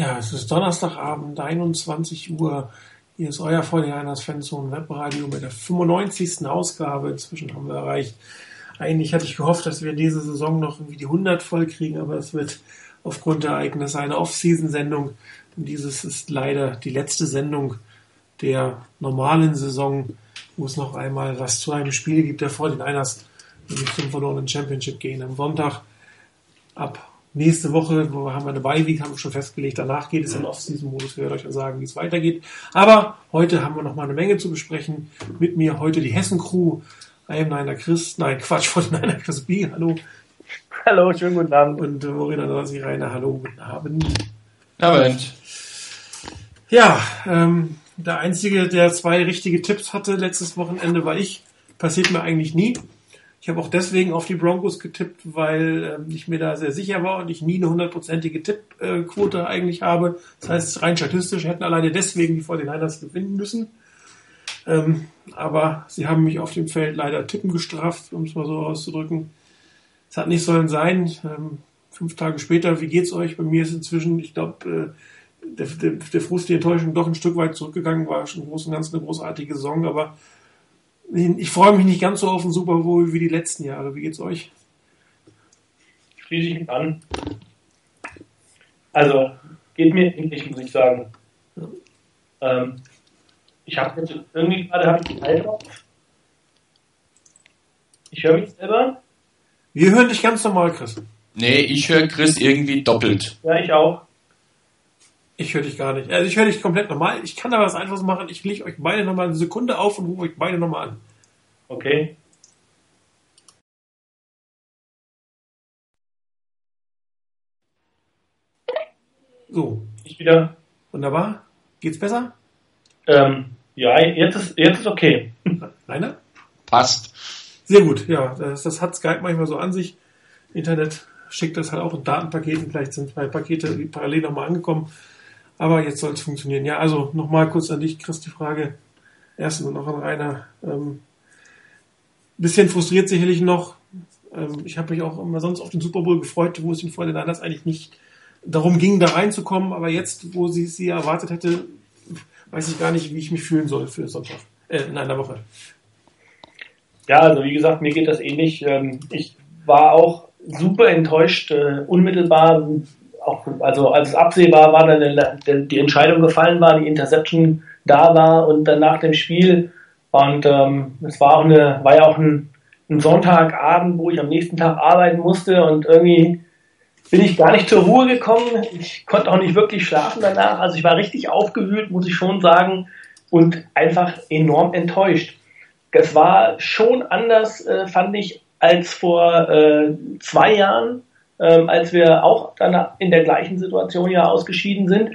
Ja, es ist Donnerstagabend, 21 Uhr. Hier ist euer 49ers Fanzone Webradio mit der 95. Ausgabe. Inzwischen haben wir erreicht. Eigentlich hatte ich gehofft, dass wir diese Saison noch irgendwie die 100 voll kriegen, aber es wird aufgrund der Ereignisse eine Off-Season-Sendung. Und dieses ist leider die letzte Sendung der normalen Saison, wo es noch einmal was zu einem Spiel gibt der 49ers, nämlich zum verlorenen Championship gehen am Sonntag ab Nächste Woche wo haben wir eine Bye-Week, haben wir schon festgelegt. Danach geht es in Off-Season-Modus. Ich werde euch dann sagen, wie es weitergeht. Aber heute haben wir noch mal eine Menge zu besprechen. Mit mir heute die Hessen-Crew. I am Niner Chris. Nein, Quatsch, von Niner Chris B. Hallo. Hallo, schönen guten Abend. Und äh, Morena Nasi Rainer. Hallo, guten Abend. Abend. Ja, ähm, der Einzige, der zwei richtige Tipps hatte letztes Wochenende, war ich. Passiert mir eigentlich nie. Ich habe auch deswegen auf die Broncos getippt, weil ähm, ich mir da sehr sicher war und ich nie eine hundertprozentige Tippquote eigentlich habe. Das heißt, rein statistisch hätten alleine deswegen die 49ers gewinnen müssen. Ähm, aber sie haben mich auf dem Feld leider tippen gestraft, um es mal so auszudrücken. Es hat nicht sollen sein. Ähm, fünf Tage später, wie geht's euch? Bei mir ist inzwischen, ich glaube, äh, der, der, der Frust, die Enttäuschung doch ein Stück weit zurückgegangen, war schon im Großen und Ganzen eine großartige Saison, aber ich freue mich nicht ganz so auf den Super Bowl wie die letzten Jahre. Wie geht's euch? Schließe ich mich an. Also, geht mir ähnlich, muss ich sagen. Ja. Ähm, ich habe jetzt irgendwie gerade habe ich die Zeit drauf. Ich höre mich selber. Wir hören dich ganz normal, Chris. Nee, ich höre Chris irgendwie doppelt. Ja, ich auch. Ich höre dich gar nicht. Also ich höre dich komplett normal. Ich kann aber was einfaches machen. Ich lege euch beide nochmal eine Sekunde auf und rufe euch beide nochmal an. Okay. So. Ich wieder. Wunderbar. Geht's besser? Ähm, ja, jetzt ist, jetzt ist okay. Rainer? Passt. Sehr gut, ja. Das, das hat Skype manchmal so an sich. Internet schickt das halt auch in Datenpaketen. Vielleicht sind zwei Pakete parallel nochmal angekommen. Aber jetzt soll es funktionieren. Ja, also nochmal kurz an dich, Chris, die Frage. Erstens und noch an Rainer. Ähm, bisschen frustriert sicherlich noch. Ähm, ich habe mich auch immer sonst auf den Super Bowl gefreut, wo es den Freunde das eigentlich nicht darum ging, da reinzukommen. Aber jetzt, wo sie sie erwartet hätte, weiß ich gar nicht, wie ich mich fühlen soll für Sonntag, äh, in einer Woche. Ja, also wie gesagt, mir geht das ähnlich. Ähm, ich war auch super enttäuscht, äh, unmittelbar auch, also als absehbar war, dann die Entscheidung gefallen war, die Interception da war und dann nach dem Spiel und ähm, es war auch eine, war ja auch ein, ein Sonntagabend, wo ich am nächsten Tag arbeiten musste und irgendwie bin ich gar nicht zur Ruhe gekommen. Ich konnte auch nicht wirklich schlafen danach. Also ich war richtig aufgewühlt, muss ich schon sagen, und einfach enorm enttäuscht. Es war schon anders, äh, fand ich, als vor äh, zwei Jahren ähm, als wir auch dann in der gleichen Situation ja ausgeschieden sind.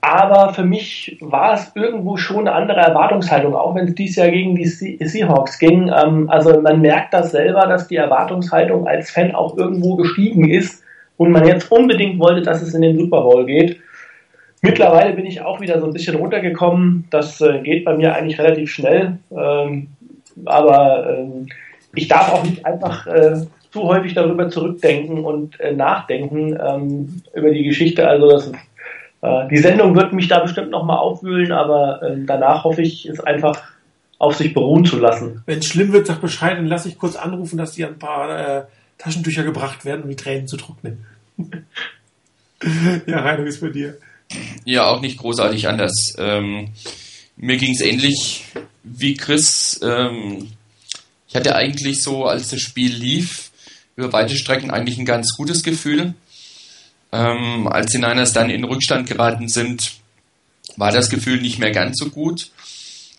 Aber für mich war es irgendwo schon eine andere Erwartungshaltung, auch wenn es dieses Jahr gegen die Seahawks ging. Ähm, also man merkt das selber, dass die Erwartungshaltung als Fan auch irgendwo gestiegen ist und man jetzt unbedingt wollte, dass es in den Super Bowl geht. Mittlerweile bin ich auch wieder so ein bisschen runtergekommen. Das äh, geht bei mir eigentlich relativ schnell. Ähm, aber ähm, ich darf auch nicht einfach äh, zu häufig darüber zurückdenken und äh, nachdenken ähm, über die Geschichte. Also das, äh, die Sendung wird mich da bestimmt nochmal aufwühlen, aber äh, danach hoffe ich, es einfach auf sich beruhen zu lassen. Wenn es schlimm wird, sag Bescheid, dann lasse ich kurz anrufen, dass dir ein paar äh, Taschentücher gebracht werden, um die Tränen zu trocknen. ja, Heino, ist bei dir. Ja, auch nicht großartig anders. Ähm, mir ging es ähnlich wie Chris. Ähm, ich hatte eigentlich so, als das Spiel lief, über weite Strecken eigentlich ein ganz gutes Gefühl. Ähm, als die Niners dann in Rückstand geraten sind, war das Gefühl nicht mehr ganz so gut.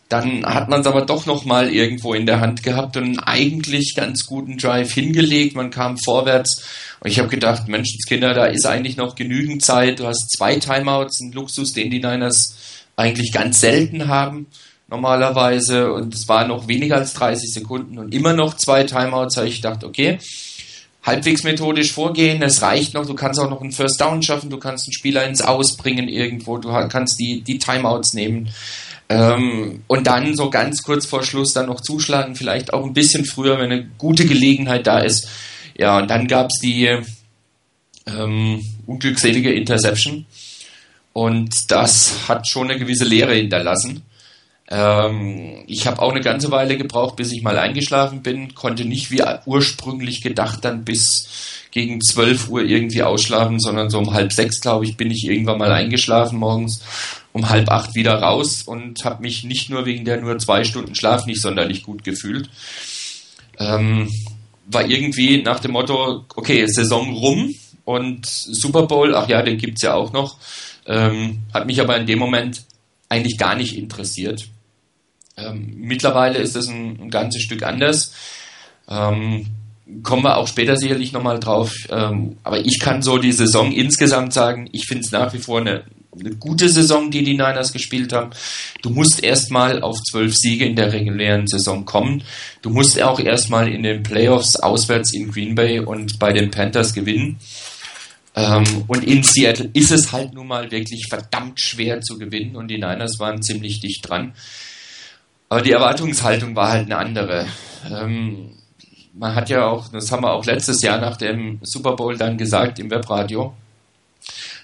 Dann hat man es aber doch noch mal irgendwo in der Hand gehabt und einen eigentlich ganz guten Drive hingelegt. Man kam vorwärts und ich habe gedacht, Menschenskinder, da ist eigentlich noch genügend Zeit. Du hast zwei Timeouts, ein Luxus, den die Niners eigentlich ganz selten haben normalerweise und es waren noch weniger als 30 Sekunden und immer noch zwei Timeouts. Da habe ich gedacht, okay, halbwegs methodisch vorgehen. Es reicht noch, du kannst auch noch einen First Down schaffen, du kannst einen Spieler ins Ausbringen irgendwo, du kannst die, die Timeouts nehmen. Ähm, und dann so ganz kurz vor Schluss dann noch zuschlagen, vielleicht auch ein bisschen früher, wenn eine gute Gelegenheit da ist. Ja, und dann gab's die ähm, unglückselige Interception. Und das hat schon eine gewisse Lehre hinterlassen. Ähm, ich habe auch eine ganze Weile gebraucht, bis ich mal eingeschlafen bin, konnte nicht wie ursprünglich gedacht dann bis gegen 12 Uhr irgendwie ausschlafen, sondern so um halb sechs, glaube ich, bin ich irgendwann mal eingeschlafen morgens, um halb acht wieder raus und habe mich nicht nur wegen der nur zwei Stunden Schlaf nicht sonderlich gut gefühlt. Ähm, war irgendwie nach dem Motto, okay, Saison rum und Super Bowl, ach ja, den gibt's ja auch noch. Ähm, hat mich aber in dem Moment eigentlich gar nicht interessiert. Ähm, mittlerweile ist es ein, ein, ganzes Stück anders. Ähm, kommen wir auch später sicherlich nochmal drauf. Ähm, aber ich kann so die Saison insgesamt sagen, ich finde es nach wie vor eine, eine, gute Saison, die die Niners gespielt haben. Du musst erstmal auf zwölf Siege in der regulären Saison kommen. Du musst auch erstmal in den Playoffs auswärts in Green Bay und bei den Panthers gewinnen. Ähm, und in Seattle ist es halt nun mal wirklich verdammt schwer zu gewinnen und die Niners waren ziemlich dicht dran. Aber die Erwartungshaltung war halt eine andere. Ähm, man hat ja auch, das haben wir auch letztes Jahr nach dem Super Bowl dann gesagt im Webradio,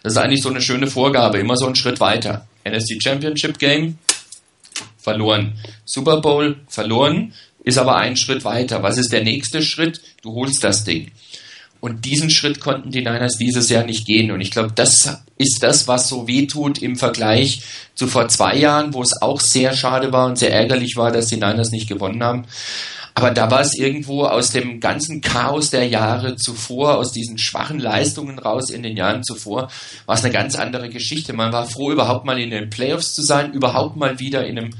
das ist eigentlich so eine schöne Vorgabe, immer so einen Schritt weiter. NFC Championship Game, verloren. Super Bowl, verloren, ist aber einen Schritt weiter. Was ist der nächste Schritt? Du holst das Ding. Und diesen Schritt konnten die Niners dieses Jahr nicht gehen. Und ich glaube, das ist das, was so weh tut im Vergleich zu vor zwei Jahren, wo es auch sehr schade war und sehr ärgerlich war, dass die Niners nicht gewonnen haben. Aber da war es irgendwo aus dem ganzen Chaos der Jahre zuvor, aus diesen schwachen Leistungen raus in den Jahren zuvor, war es eine ganz andere Geschichte. Man war froh, überhaupt mal in den Playoffs zu sein, überhaupt mal wieder in einem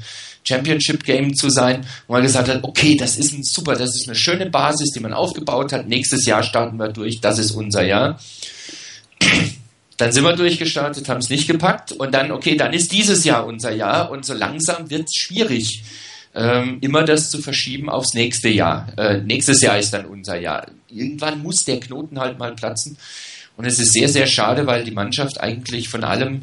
Championship Game zu sein, wo man gesagt hat, okay, das ist ein super, das ist eine schöne Basis, die man aufgebaut hat. Nächstes Jahr starten wir durch, das ist unser Jahr. Dann sind wir durchgestartet, haben es nicht gepackt und dann, okay, dann ist dieses Jahr unser Jahr und so langsam wird es schwierig, ähm, immer das zu verschieben aufs nächste Jahr. Äh, nächstes Jahr ist dann unser Jahr. Irgendwann muss der Knoten halt mal platzen und es ist sehr, sehr schade, weil die Mannschaft eigentlich von allem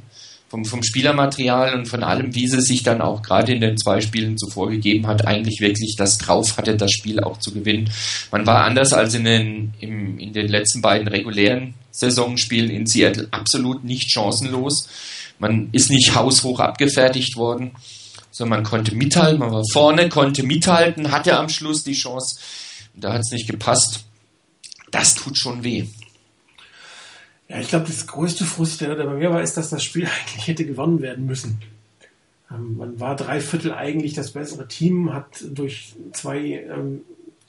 vom, vom Spielermaterial und von allem, wie sie sich dann auch gerade in den zwei Spielen zuvor gegeben hat, eigentlich wirklich das drauf hatte, das Spiel auch zu gewinnen. Man war anders als in den, im, in den letzten beiden regulären Saisonspielen in Seattle absolut nicht chancenlos. Man ist nicht haushoch abgefertigt worden, sondern man konnte mithalten, man war vorne, konnte mithalten, hatte am Schluss die Chance. Da hat es nicht gepasst. Das tut schon weh. Ja, ich glaube, das größte Frust, der bei mir war, ist, dass das Spiel eigentlich hätte gewonnen werden müssen. Ähm, man war drei Viertel eigentlich das bessere Team, hat durch zwei ähm,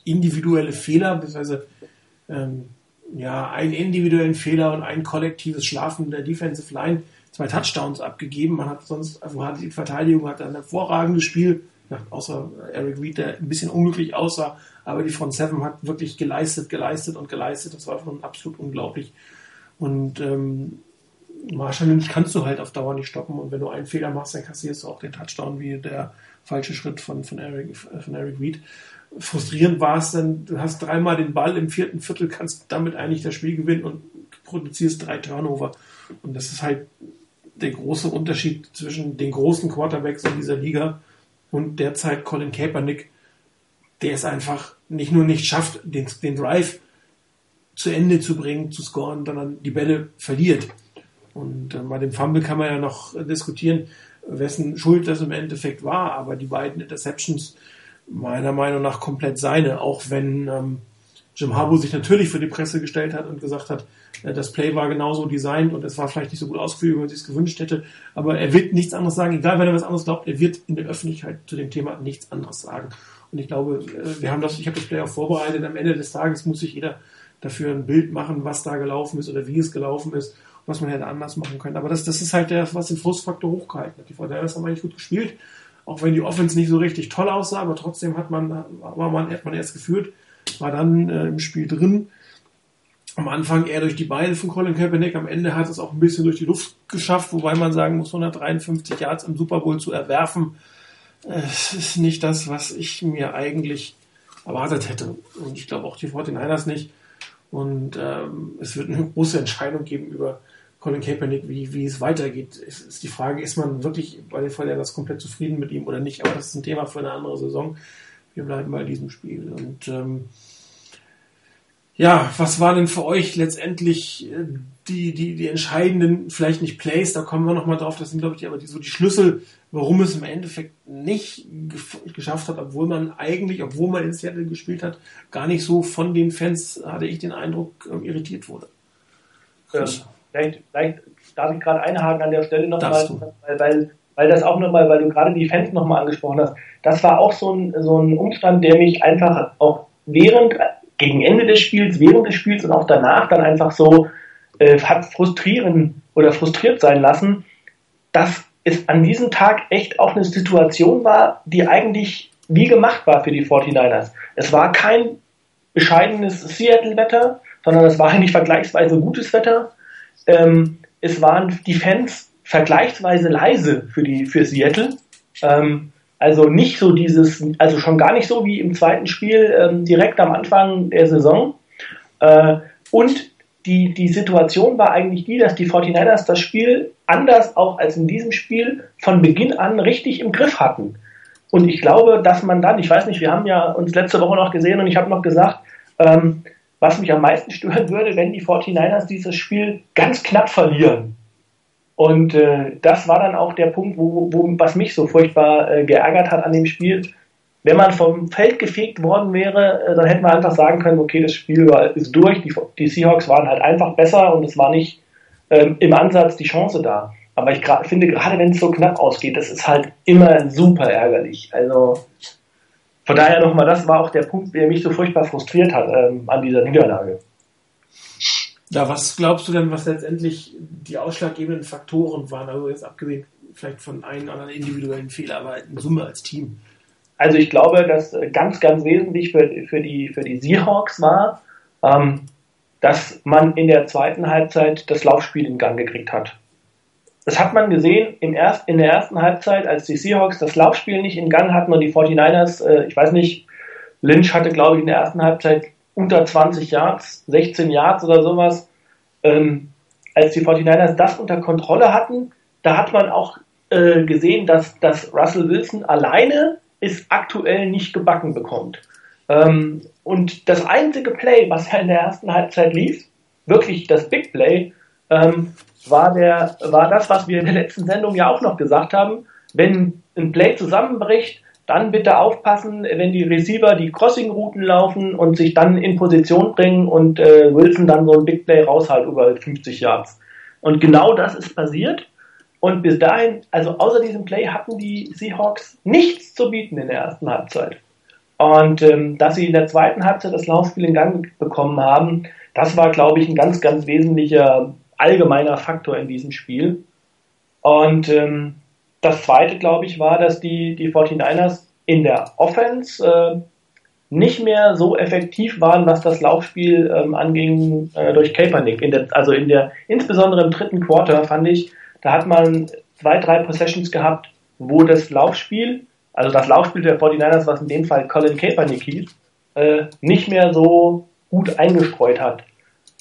individuelle Fehler, beziehungsweise ähm, ja, einen individuellen Fehler und ein kollektives Schlafen der Defensive Line zwei Touchdowns abgegeben. Man hat sonst, also hat die Verteidigung hat ein hervorragendes Spiel, außer Eric Reed, der ein bisschen unglücklich aussah, aber die Front Seven hat wirklich geleistet, geleistet und geleistet. Das war schon absolut unglaublich. Und ähm, Marshall Lynch kannst du halt auf Dauer nicht stoppen. Und wenn du einen Fehler machst, dann kassierst du auch den Touchdown wie der falsche Schritt von, von, Eric, von Eric Reed. Frustrierend war es dann, du hast dreimal den Ball im vierten Viertel, kannst damit eigentlich das Spiel gewinnen und produzierst drei Turnover. Und das ist halt der große Unterschied zwischen den großen Quarterbacks in dieser Liga und derzeit Colin Kaepernick, der es einfach nicht nur nicht schafft, den, den Drive zu Ende zu bringen, zu scoren, sondern die Bälle verliert. Und äh, bei dem Fumble kann man ja noch diskutieren, wessen Schuld das im Endeffekt war, aber die beiden Interceptions meiner Meinung nach komplett seine, auch wenn ähm, Jim Harbaugh sich natürlich für die Presse gestellt hat und gesagt hat, äh, das Play war genauso designt und es war vielleicht nicht so gut ausgeführt, wie man sich es gewünscht hätte, aber er wird nichts anderes sagen, egal wenn er was anderes glaubt, er wird in der Öffentlichkeit zu dem Thema nichts anderes sagen. Und ich glaube, äh, wir haben das, ich habe das Play auch vorbereitet, am Ende des Tages muss sich jeder dafür ein Bild machen, was da gelaufen ist oder wie es gelaufen ist, was man hätte anders machen können. Aber das, das ist halt der, was den Frustfaktor hochgehalten hat. Die Fortinanders haben eigentlich gut gespielt, auch wenn die Offense nicht so richtig toll aussah, aber trotzdem hat man, war man, hat man erst geführt, war dann äh, im Spiel drin. Am Anfang eher durch die Beine von Colin Kaepernick, am Ende hat es auch ein bisschen durch die Luft geschafft, wobei man sagen muss, 153 Yards im Super Bowl zu erwerfen, äh, ist nicht das, was ich mir eigentlich erwartet hätte. Und ich glaube auch die 49ers nicht. Und ähm, es wird eine große Entscheidung geben über Colin Kaepernick, wie, wie es weitergeht. Es ist die Frage, ist man wirklich bei den Verlierern komplett zufrieden mit ihm oder nicht? Aber das ist ein Thema für eine andere Saison. Wir bleiben bei diesem Spiel. Und ähm, Ja, was war denn für euch letztendlich äh, die, die, die entscheidenden, vielleicht nicht Plays, da kommen wir nochmal drauf, das sind, glaube ich, aber die, so die Schlüssel, warum es im Endeffekt nicht geschafft hat, obwohl man eigentlich, obwohl man in Seattle gespielt hat, gar nicht so von den Fans, hatte ich den Eindruck, ähm, irritiert wurde. Ähm, vielleicht, vielleicht darf ich gerade einhaken an der Stelle nochmal, weil, weil, weil das auch nochmal, weil du gerade die Fans nochmal angesprochen hast, das war auch so ein, so ein Umstand, der mich einfach auch während, gegen Ende des Spiels, während des Spiels und auch danach dann einfach so äh, hat frustrieren oder frustriert sein lassen, dass es an diesem Tag echt auch eine Situation war, die eigentlich wie gemacht war für die 49ers. Es war kein bescheidenes Seattle-Wetter, sondern es war eigentlich vergleichsweise gutes Wetter. Ähm, es waren die Fans vergleichsweise leise für die für Seattle. Ähm, also nicht so dieses, also schon gar nicht so wie im zweiten Spiel ähm, direkt am Anfang der Saison. Äh, und die, die Situation war eigentlich die, dass die 49ers das Spiel anders auch als in diesem Spiel von Beginn an richtig im Griff hatten. Und ich glaube, dass man dann, ich weiß nicht, wir haben ja uns letzte Woche noch gesehen und ich habe noch gesagt, ähm, was mich am meisten stören würde, wenn die 49ers dieses Spiel ganz knapp verlieren. Und äh, das war dann auch der Punkt, wo, wo was mich so furchtbar äh, geärgert hat an dem Spiel, wenn man vom Feld gefegt worden wäre, äh, dann hätten wir einfach sagen können, okay, das Spiel war, ist durch, die, die, Seahawks waren halt einfach besser und es war nicht ähm, im Ansatz die Chance da. Aber ich finde, gerade wenn es so knapp ausgeht, das ist halt immer super ärgerlich. Also von daher nochmal, das war auch der Punkt, der mich so furchtbar frustriert hat ähm, an dieser Niederlage. Ja, was glaubst du denn, was letztendlich die ausschlaggebenden Faktoren waren? Also jetzt abgesehen vielleicht von einem anderen individuellen Fehler, aber in Summe als Team. Also ich glaube, dass ganz, ganz wesentlich für, für, die, für die Seahawks war, ähm, dass man in der zweiten Halbzeit das Laufspiel in Gang gekriegt hat. Das hat man gesehen im erst, in der ersten Halbzeit, als die Seahawks das Laufspiel nicht in Gang hatten und die 49ers, äh, ich weiß nicht, Lynch hatte, glaube ich, in der ersten Halbzeit unter 20 Yards, 16 Yards oder sowas. Ähm, als die 49ers das unter Kontrolle hatten, da hat man auch äh, gesehen, dass, dass Russell Wilson alleine ist aktuell nicht gebacken bekommt. Ähm, und das einzige Play, was ja in der ersten Halbzeit lief, wirklich das Big Play, ähm, war, der, war das, was wir in der letzten Sendung ja auch noch gesagt haben. Wenn ein Play zusammenbricht, dann bitte aufpassen, wenn die Receiver die Crossing-Routen laufen und sich dann in Position bringen und äh, Wilson dann so ein Big Play raushalt über 50 Yards. Und genau das ist passiert. Und bis dahin, also außer diesem Play hatten die Seahawks nichts zu bieten in der ersten Halbzeit. Und ähm, dass sie in der zweiten Halbzeit das Laufspiel in Gang bekommen haben, das war, glaube ich, ein ganz, ganz wesentlicher allgemeiner Faktor in diesem Spiel. Und ähm, das zweite, glaube ich, war, dass die, die 49ers in der Offense äh, nicht mehr so effektiv waren, was das Laufspiel ähm, anging äh, durch Kaepernick. In der, also in der, insbesondere im dritten Quarter fand ich, da hat man zwei, drei Possessions gehabt, wo das Laufspiel, also das Laufspiel der 49ers, was in dem Fall Colin Kaepernick hieß, äh, nicht mehr so gut eingestreut hat.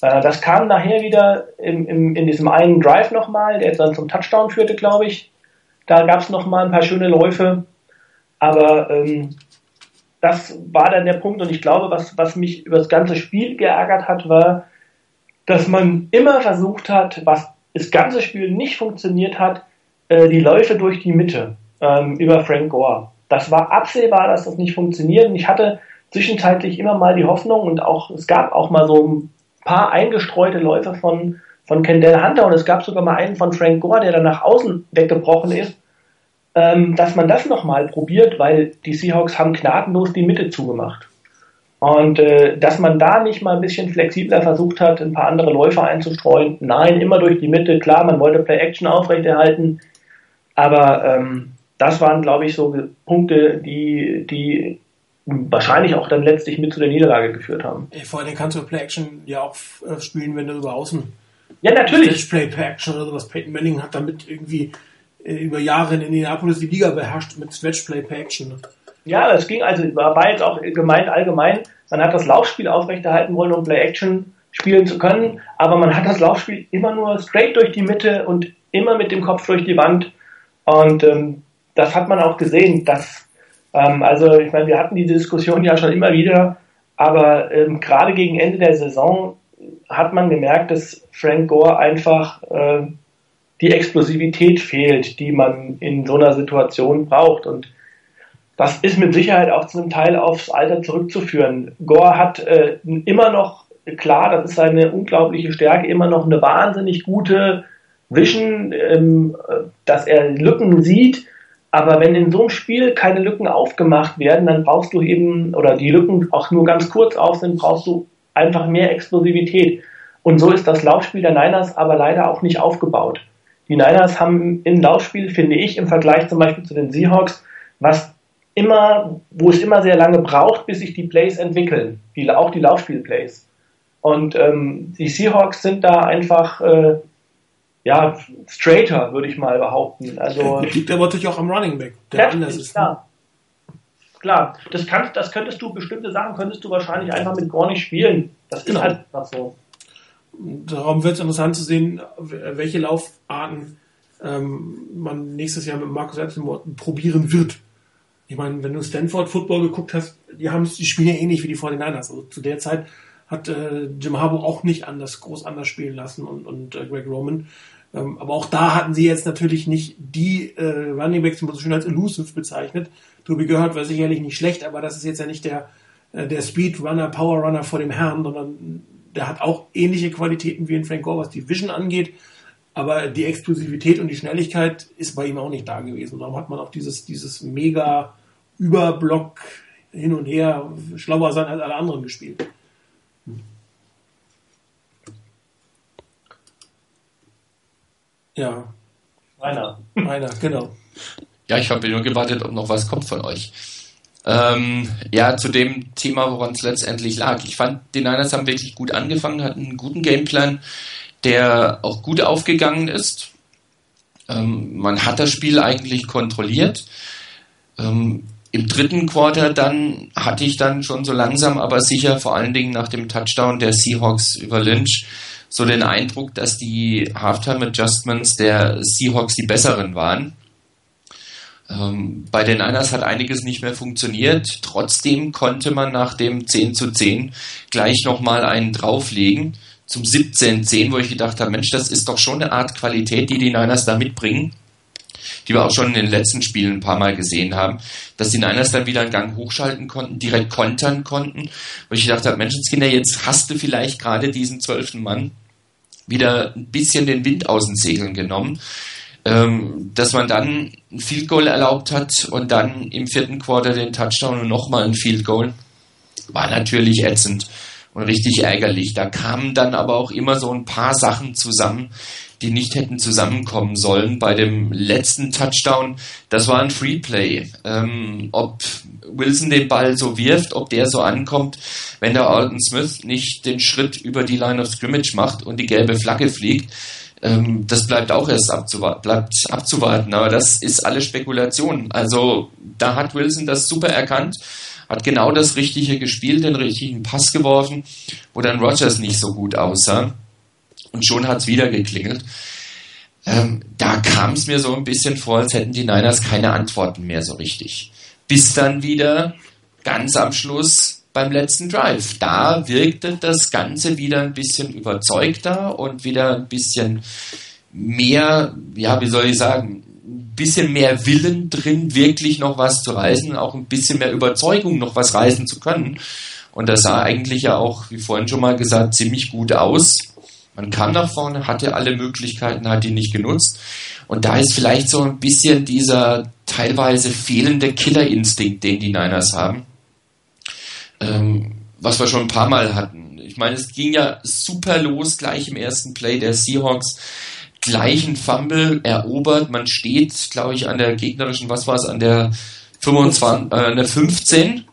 Äh, das kam nachher wieder im, im, in diesem einen Drive nochmal, der dann zum Touchdown führte, glaube ich. Da gab es nochmal ein paar schöne Läufe. Aber ähm, das war dann der Punkt und ich glaube, was, was mich über das ganze Spiel geärgert hat, war, dass man immer versucht hat, was das ganze Spiel nicht funktioniert hat, äh, die Läufe durch die Mitte ähm, über Frank Gore. Das war absehbar, dass das nicht funktioniert. Und ich hatte zwischenzeitlich immer mal die Hoffnung und auch es gab auch mal so ein paar eingestreute Läufe von von Kendall Hunter und es gab sogar mal einen von Frank Gore, der dann nach außen weggebrochen ist, ähm, dass man das nochmal probiert, weil die Seahawks haben gnadenlos die Mitte zugemacht. Und äh, dass man da nicht mal ein bisschen flexibler versucht hat, ein paar andere Läufer einzustreuen. Nein, immer durch die Mitte. Klar, man wollte Play-Action aufrechterhalten. Aber ähm, das waren, glaube ich, so Punkte, die, die wahrscheinlich auch dann letztlich mit zu der Niederlage geführt haben. Vor allem kannst du Play-Action ja auch äh, spielen, wenn du über außen. Ja, natürlich. Play-Action oder sowas. Peyton Manning hat damit irgendwie äh, über Jahre in Indianapolis die Liga beherrscht mit Stretch Play Action. Ja, es ging also, war jetzt auch gemeint allgemein, man hat das Laufspiel aufrechterhalten wollen, um Play Action spielen zu können, aber man hat das Laufspiel immer nur straight durch die Mitte und immer mit dem Kopf durch die Wand. Und ähm, das hat man auch gesehen, dass, ähm, also ich meine, wir hatten die Diskussion ja schon immer wieder, Aber ähm, gerade gegen Ende der Saison hat man gemerkt, dass Frank Gore einfach äh, die Explosivität fehlt, die man in so einer Situation braucht. Und das ist mit Sicherheit auch zu einem Teil aufs Alter zurückzuführen. Gore hat äh, immer noch, klar, das ist seine unglaubliche Stärke, immer noch eine wahnsinnig gute Vision, ähm, dass er Lücken sieht. Aber wenn in so einem Spiel keine Lücken aufgemacht werden, dann brauchst du eben, oder die Lücken auch nur ganz kurz auf sind, brauchst du einfach mehr Explosivität. Und so ist das Laufspiel der Niners aber leider auch nicht aufgebaut. Die Niners haben im Laufspiel, finde ich, im Vergleich zum Beispiel zu den Seahawks, was immer, wo es immer sehr lange braucht, bis sich die Plays entwickeln, die, auch die Laufspielplays. Und ähm, die Seahawks sind da einfach äh, ja straighter, würde ich mal behaupten. Also liegt aber natürlich auch am Running Back, der anders ist. Klar. Klar, das kannst, das könntest du bestimmte Sachen könntest du wahrscheinlich einfach mit gar nicht spielen. Das genau. ist halt einfach so. Darum wird es interessant zu sehen, welche Laufarten ähm, man nächstes Jahr mit Markus Epstein probieren wird. Ich meine, wenn du Stanford Football geguckt hast, die haben die spielen ja ähnlich wie die 49ers. Also zu der Zeit hat äh, Jim Harbaugh auch nicht anders groß anders spielen lassen und, und äh, Greg Roman. Ähm, aber auch da hatten sie jetzt natürlich nicht die äh, Running Backs, die man so schön als elusive bezeichnet. Tobi gehört war sicherlich nicht schlecht, aber das ist jetzt ja nicht der äh, der Speed Runner, Power Runner vor dem Herrn, sondern der hat auch ähnliche Qualitäten wie in Frank Gore, was die Vision angeht. Aber die Explosivität und die Schnelligkeit ist bei ihm auch nicht da gewesen. Darum hat man auch dieses, dieses mega Überblock hin und her schlauer sein als alle anderen gespielt. Ja. Einer. Einer, genau. Ja, ich habe nur gewartet, ob noch was kommt von euch. Ähm, ja, zu dem Thema, woran es letztendlich lag. Ich fand, die Niners haben wirklich gut angefangen, hatten einen guten Gameplan, der auch gut aufgegangen ist. Ähm, man hat das Spiel eigentlich kontrolliert. Ähm, Im dritten Quarter dann hatte ich dann schon so langsam, aber sicher, vor allen Dingen nach dem Touchdown der Seahawks über Lynch, so den Eindruck, dass die Halftime Adjustments der Seahawks die besseren waren. Ähm, bei den Niners hat einiges nicht mehr funktioniert. Trotzdem konnte man nach dem 10 zu 10 gleich nochmal einen drauflegen zum 17-10, wo ich gedacht habe, Mensch, das ist doch schon eine Art Qualität, die die Niners da mitbringen, die wir auch schon in den letzten Spielen ein paar Mal gesehen haben, dass die Niners dann wieder einen Gang hochschalten konnten, direkt kontern konnten, wo ich gedacht habe, Menschenskinder, jetzt hast du vielleicht gerade diesen zwölften Mann wieder ein bisschen den Wind aus den Segeln genommen ähm, dass man dann ein Field Goal erlaubt hat und dann im vierten Quarter den Touchdown und nochmal ein Field Goal, war natürlich ätzend und richtig ärgerlich. Da kamen dann aber auch immer so ein paar Sachen zusammen, die nicht hätten zusammenkommen sollen. Bei dem letzten Touchdown, das war ein Free Play. Ähm, ob Wilson den Ball so wirft, ob der so ankommt, wenn der Alton Smith nicht den Schritt über die Line of Scrimmage macht und die gelbe Flagge fliegt, ähm, das bleibt auch erst abzuwarten, bleibt abzuwarten, aber das ist alles Spekulation. Also da hat Wilson das super erkannt, hat genau das Richtige gespielt, den richtigen Pass geworfen, wo dann Rogers nicht so gut aussah. Und schon hat es wieder geklingelt. Ähm, da kam es mir so ein bisschen vor, als hätten die Niners keine Antworten mehr so richtig. Bis dann wieder ganz am Schluss beim letzten Drive. Da wirkte das Ganze wieder ein bisschen überzeugter und wieder ein bisschen mehr, ja, wie soll ich sagen, ein bisschen mehr Willen drin, wirklich noch was zu reisen, auch ein bisschen mehr Überzeugung, noch was reisen zu können. Und das sah eigentlich ja auch, wie vorhin schon mal gesagt, ziemlich gut aus. Man kam nach vorne, hatte alle Möglichkeiten, hat die nicht genutzt. Und da ist vielleicht so ein bisschen dieser teilweise fehlende Killerinstinkt, den die Niners haben ähm, was wir schon ein paar Mal hatten. Ich meine, es ging ja super los gleich im ersten Play der Seahawks. Gleichen Fumble erobert. Man steht, glaube ich, an der gegnerischen, was war es, an der 25, äh, an der 15.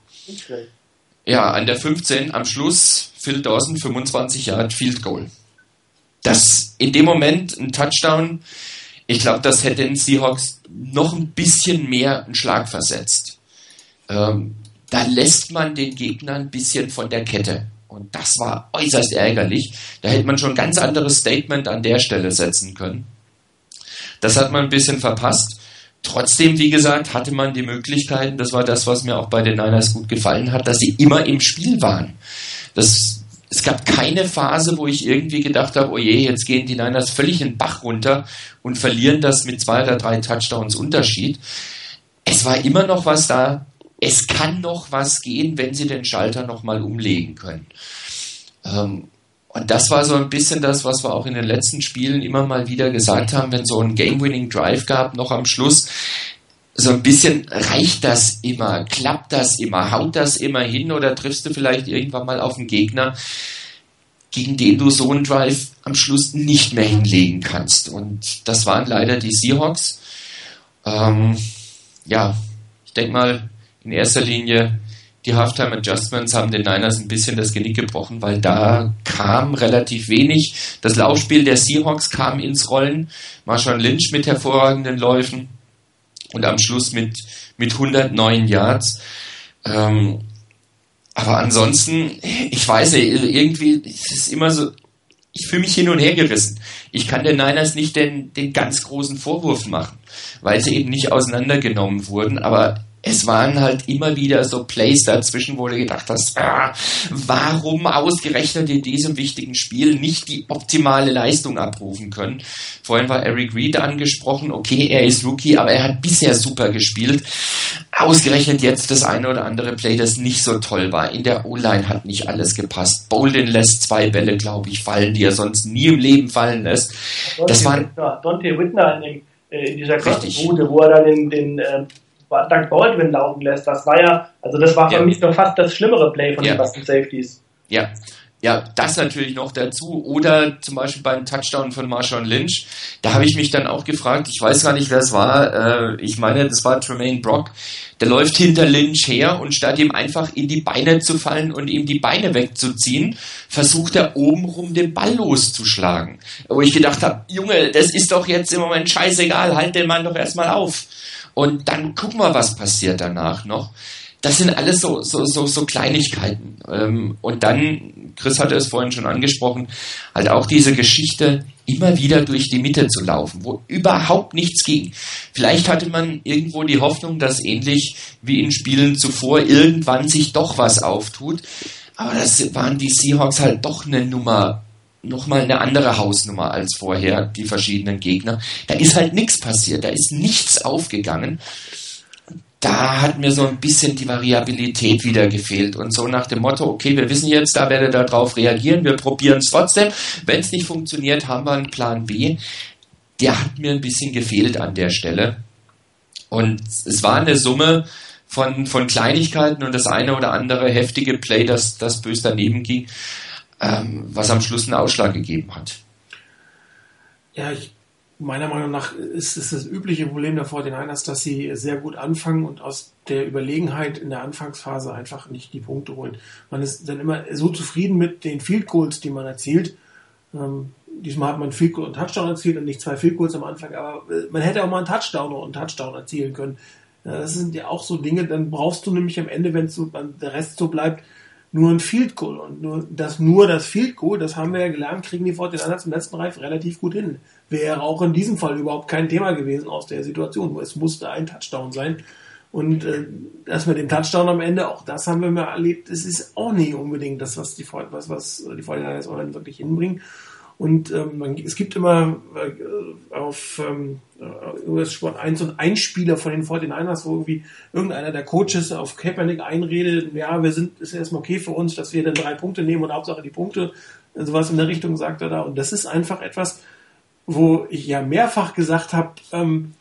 Ja, an der 15 am Schluss Phil Dawson 25 Yard Field Goal. Das in dem Moment ein Touchdown. Ich glaube, das hätte den Seahawks noch ein bisschen mehr einen Schlag versetzt. Ähm, da lässt man den Gegner ein bisschen von der Kette. Und das war äußerst ärgerlich. Da hätte man schon ein ganz anderes Statement an der Stelle setzen können. Das hat man ein bisschen verpasst. Trotzdem, wie gesagt, hatte man die Möglichkeiten, das war das, was mir auch bei den Niners gut gefallen hat, dass sie immer im Spiel waren. Das, es gab keine Phase, wo ich irgendwie gedacht habe, oh je, jetzt gehen die Niners völlig in den Bach runter und verlieren das mit zwei oder drei Touchdowns Unterschied. Es war immer noch was da. Es kann noch was gehen, wenn sie den Schalter nochmal umlegen können. Ähm, und das war so ein bisschen das, was wir auch in den letzten Spielen immer mal wieder gesagt haben, wenn so ein Game-Winning Drive gab, noch am Schluss. So ein bisschen reicht das immer, klappt das immer, haut das immer hin oder triffst du vielleicht irgendwann mal auf einen Gegner, gegen den du so einen Drive am Schluss nicht mehr hinlegen kannst. Und das waren leider die Seahawks. Ähm, ja, ich denke mal, in erster Linie die Halftime Adjustments haben den Niners ein bisschen das Genick gebrochen, weil da kam relativ wenig. Das Laufspiel der Seahawks kam ins Rollen. Marshawn Lynch mit hervorragenden Läufen und am Schluss mit, mit 109 Yards. Ähm, aber ansonsten, ich weiß nicht, irgendwie es ist immer so, ich fühle mich hin und her gerissen. Ich kann den Niners nicht den, den ganz großen Vorwurf machen, weil sie eben nicht auseinandergenommen wurden, aber es waren halt immer wieder so Plays dazwischen, wo du gedacht hast, ah, warum ausgerechnet in diesem wichtigen Spiel nicht die optimale Leistung abrufen können. Vorhin war Eric Reed angesprochen, okay, er ist Rookie, aber er hat bisher super gespielt. Ausgerechnet jetzt das eine oder andere Play, das nicht so toll war. In der O-Line hat nicht alles gepasst. Bolden lässt zwei Bälle, glaube ich, fallen, die er sonst nie im Leben fallen lässt. Das war Dante Whitner in, dem, äh, in dieser Bude, wo er dann den, den äh, Doug Baldwin laufen lässt, das war ja, also das war für ja. mich noch fast das schlimmere Play von ja. den Boston Safeties. Ja. Ja, das natürlich noch dazu. Oder zum Beispiel beim Touchdown von Marshawn Lynch. Da habe ich mich dann auch gefragt, ich weiß gar nicht, wer es war. Äh, ich meine, das war Tremaine Brock. Der läuft hinter Lynch her und statt ihm einfach in die Beine zu fallen und ihm die Beine wegzuziehen, versucht er obenrum den Ball loszuschlagen. Wo ich gedacht habe, Junge, das ist doch jetzt im Moment scheißegal, halt den Mann doch erstmal auf. Und dann gucken wir, was passiert danach noch. Das sind alles so, so, so, so Kleinigkeiten. Ähm, und dann, Chris hatte es vorhin schon angesprochen, halt auch diese Geschichte, immer wieder durch die Mitte zu laufen, wo überhaupt nichts ging. Vielleicht hatte man irgendwo die Hoffnung, dass ähnlich wie in Spielen zuvor irgendwann sich doch was auftut. Aber das waren die Seahawks halt doch eine Nummer nochmal eine andere Hausnummer als vorher, die verschiedenen Gegner. Da ist halt nichts passiert, da ist nichts aufgegangen. Da hat mir so ein bisschen die Variabilität wieder gefehlt. Und so nach dem Motto, okay, wir wissen jetzt, da werde darauf reagieren, wir probieren es trotzdem. Wenn es nicht funktioniert, haben wir einen Plan B. Der hat mir ein bisschen gefehlt an der Stelle. Und es war eine Summe von, von Kleinigkeiten und das eine oder andere heftige Play, das, das bös daneben ging ähm, was am Schluss einen Ausschlag gegeben hat. Ja, ich, meiner Meinung nach ist es das übliche Problem der 49ers, dass sie sehr gut anfangen und aus der Überlegenheit in der Anfangsphase einfach nicht die Punkte holen. Man ist dann immer so zufrieden mit den Field Goals, die man erzielt. Ähm, diesmal hat man Field Goal und Touchdown erzielt und nicht zwei Field Goals am Anfang, aber äh, man hätte auch mal einen Touchdown und einen Touchdown erzielen können. Das sind ja auch so Dinge, dann brauchst du nämlich am Ende, wenn so, der Rest so bleibt, nur ein Field Goal. Und nur das, nur das Field Goal, das haben wir ja gelernt, kriegen die Fortinanders im letzten Reif relativ gut hin. Wäre auch in diesem Fall überhaupt kein Thema gewesen aus der Situation. Nur es musste ein Touchdown sein. Und äh, das mit dem Touchdown am Ende, auch das haben wir mal erlebt, es ist auch nicht unbedingt das, was die, was, was die Fortinanders wirklich hinbringen. Und ähm, es gibt immer äh, auf ähm, US Sport 1 und ein Spieler von den 49ers, wo irgendwie irgendeiner der Coaches auf Kaepernick einredet, ja, wir sind, ist erstmal okay für uns, dass wir dann drei Punkte nehmen und Hauptsache die Punkte, sowas in der Richtung sagt er da. Und das ist einfach etwas, wo ich ja mehrfach gesagt habe, ähm,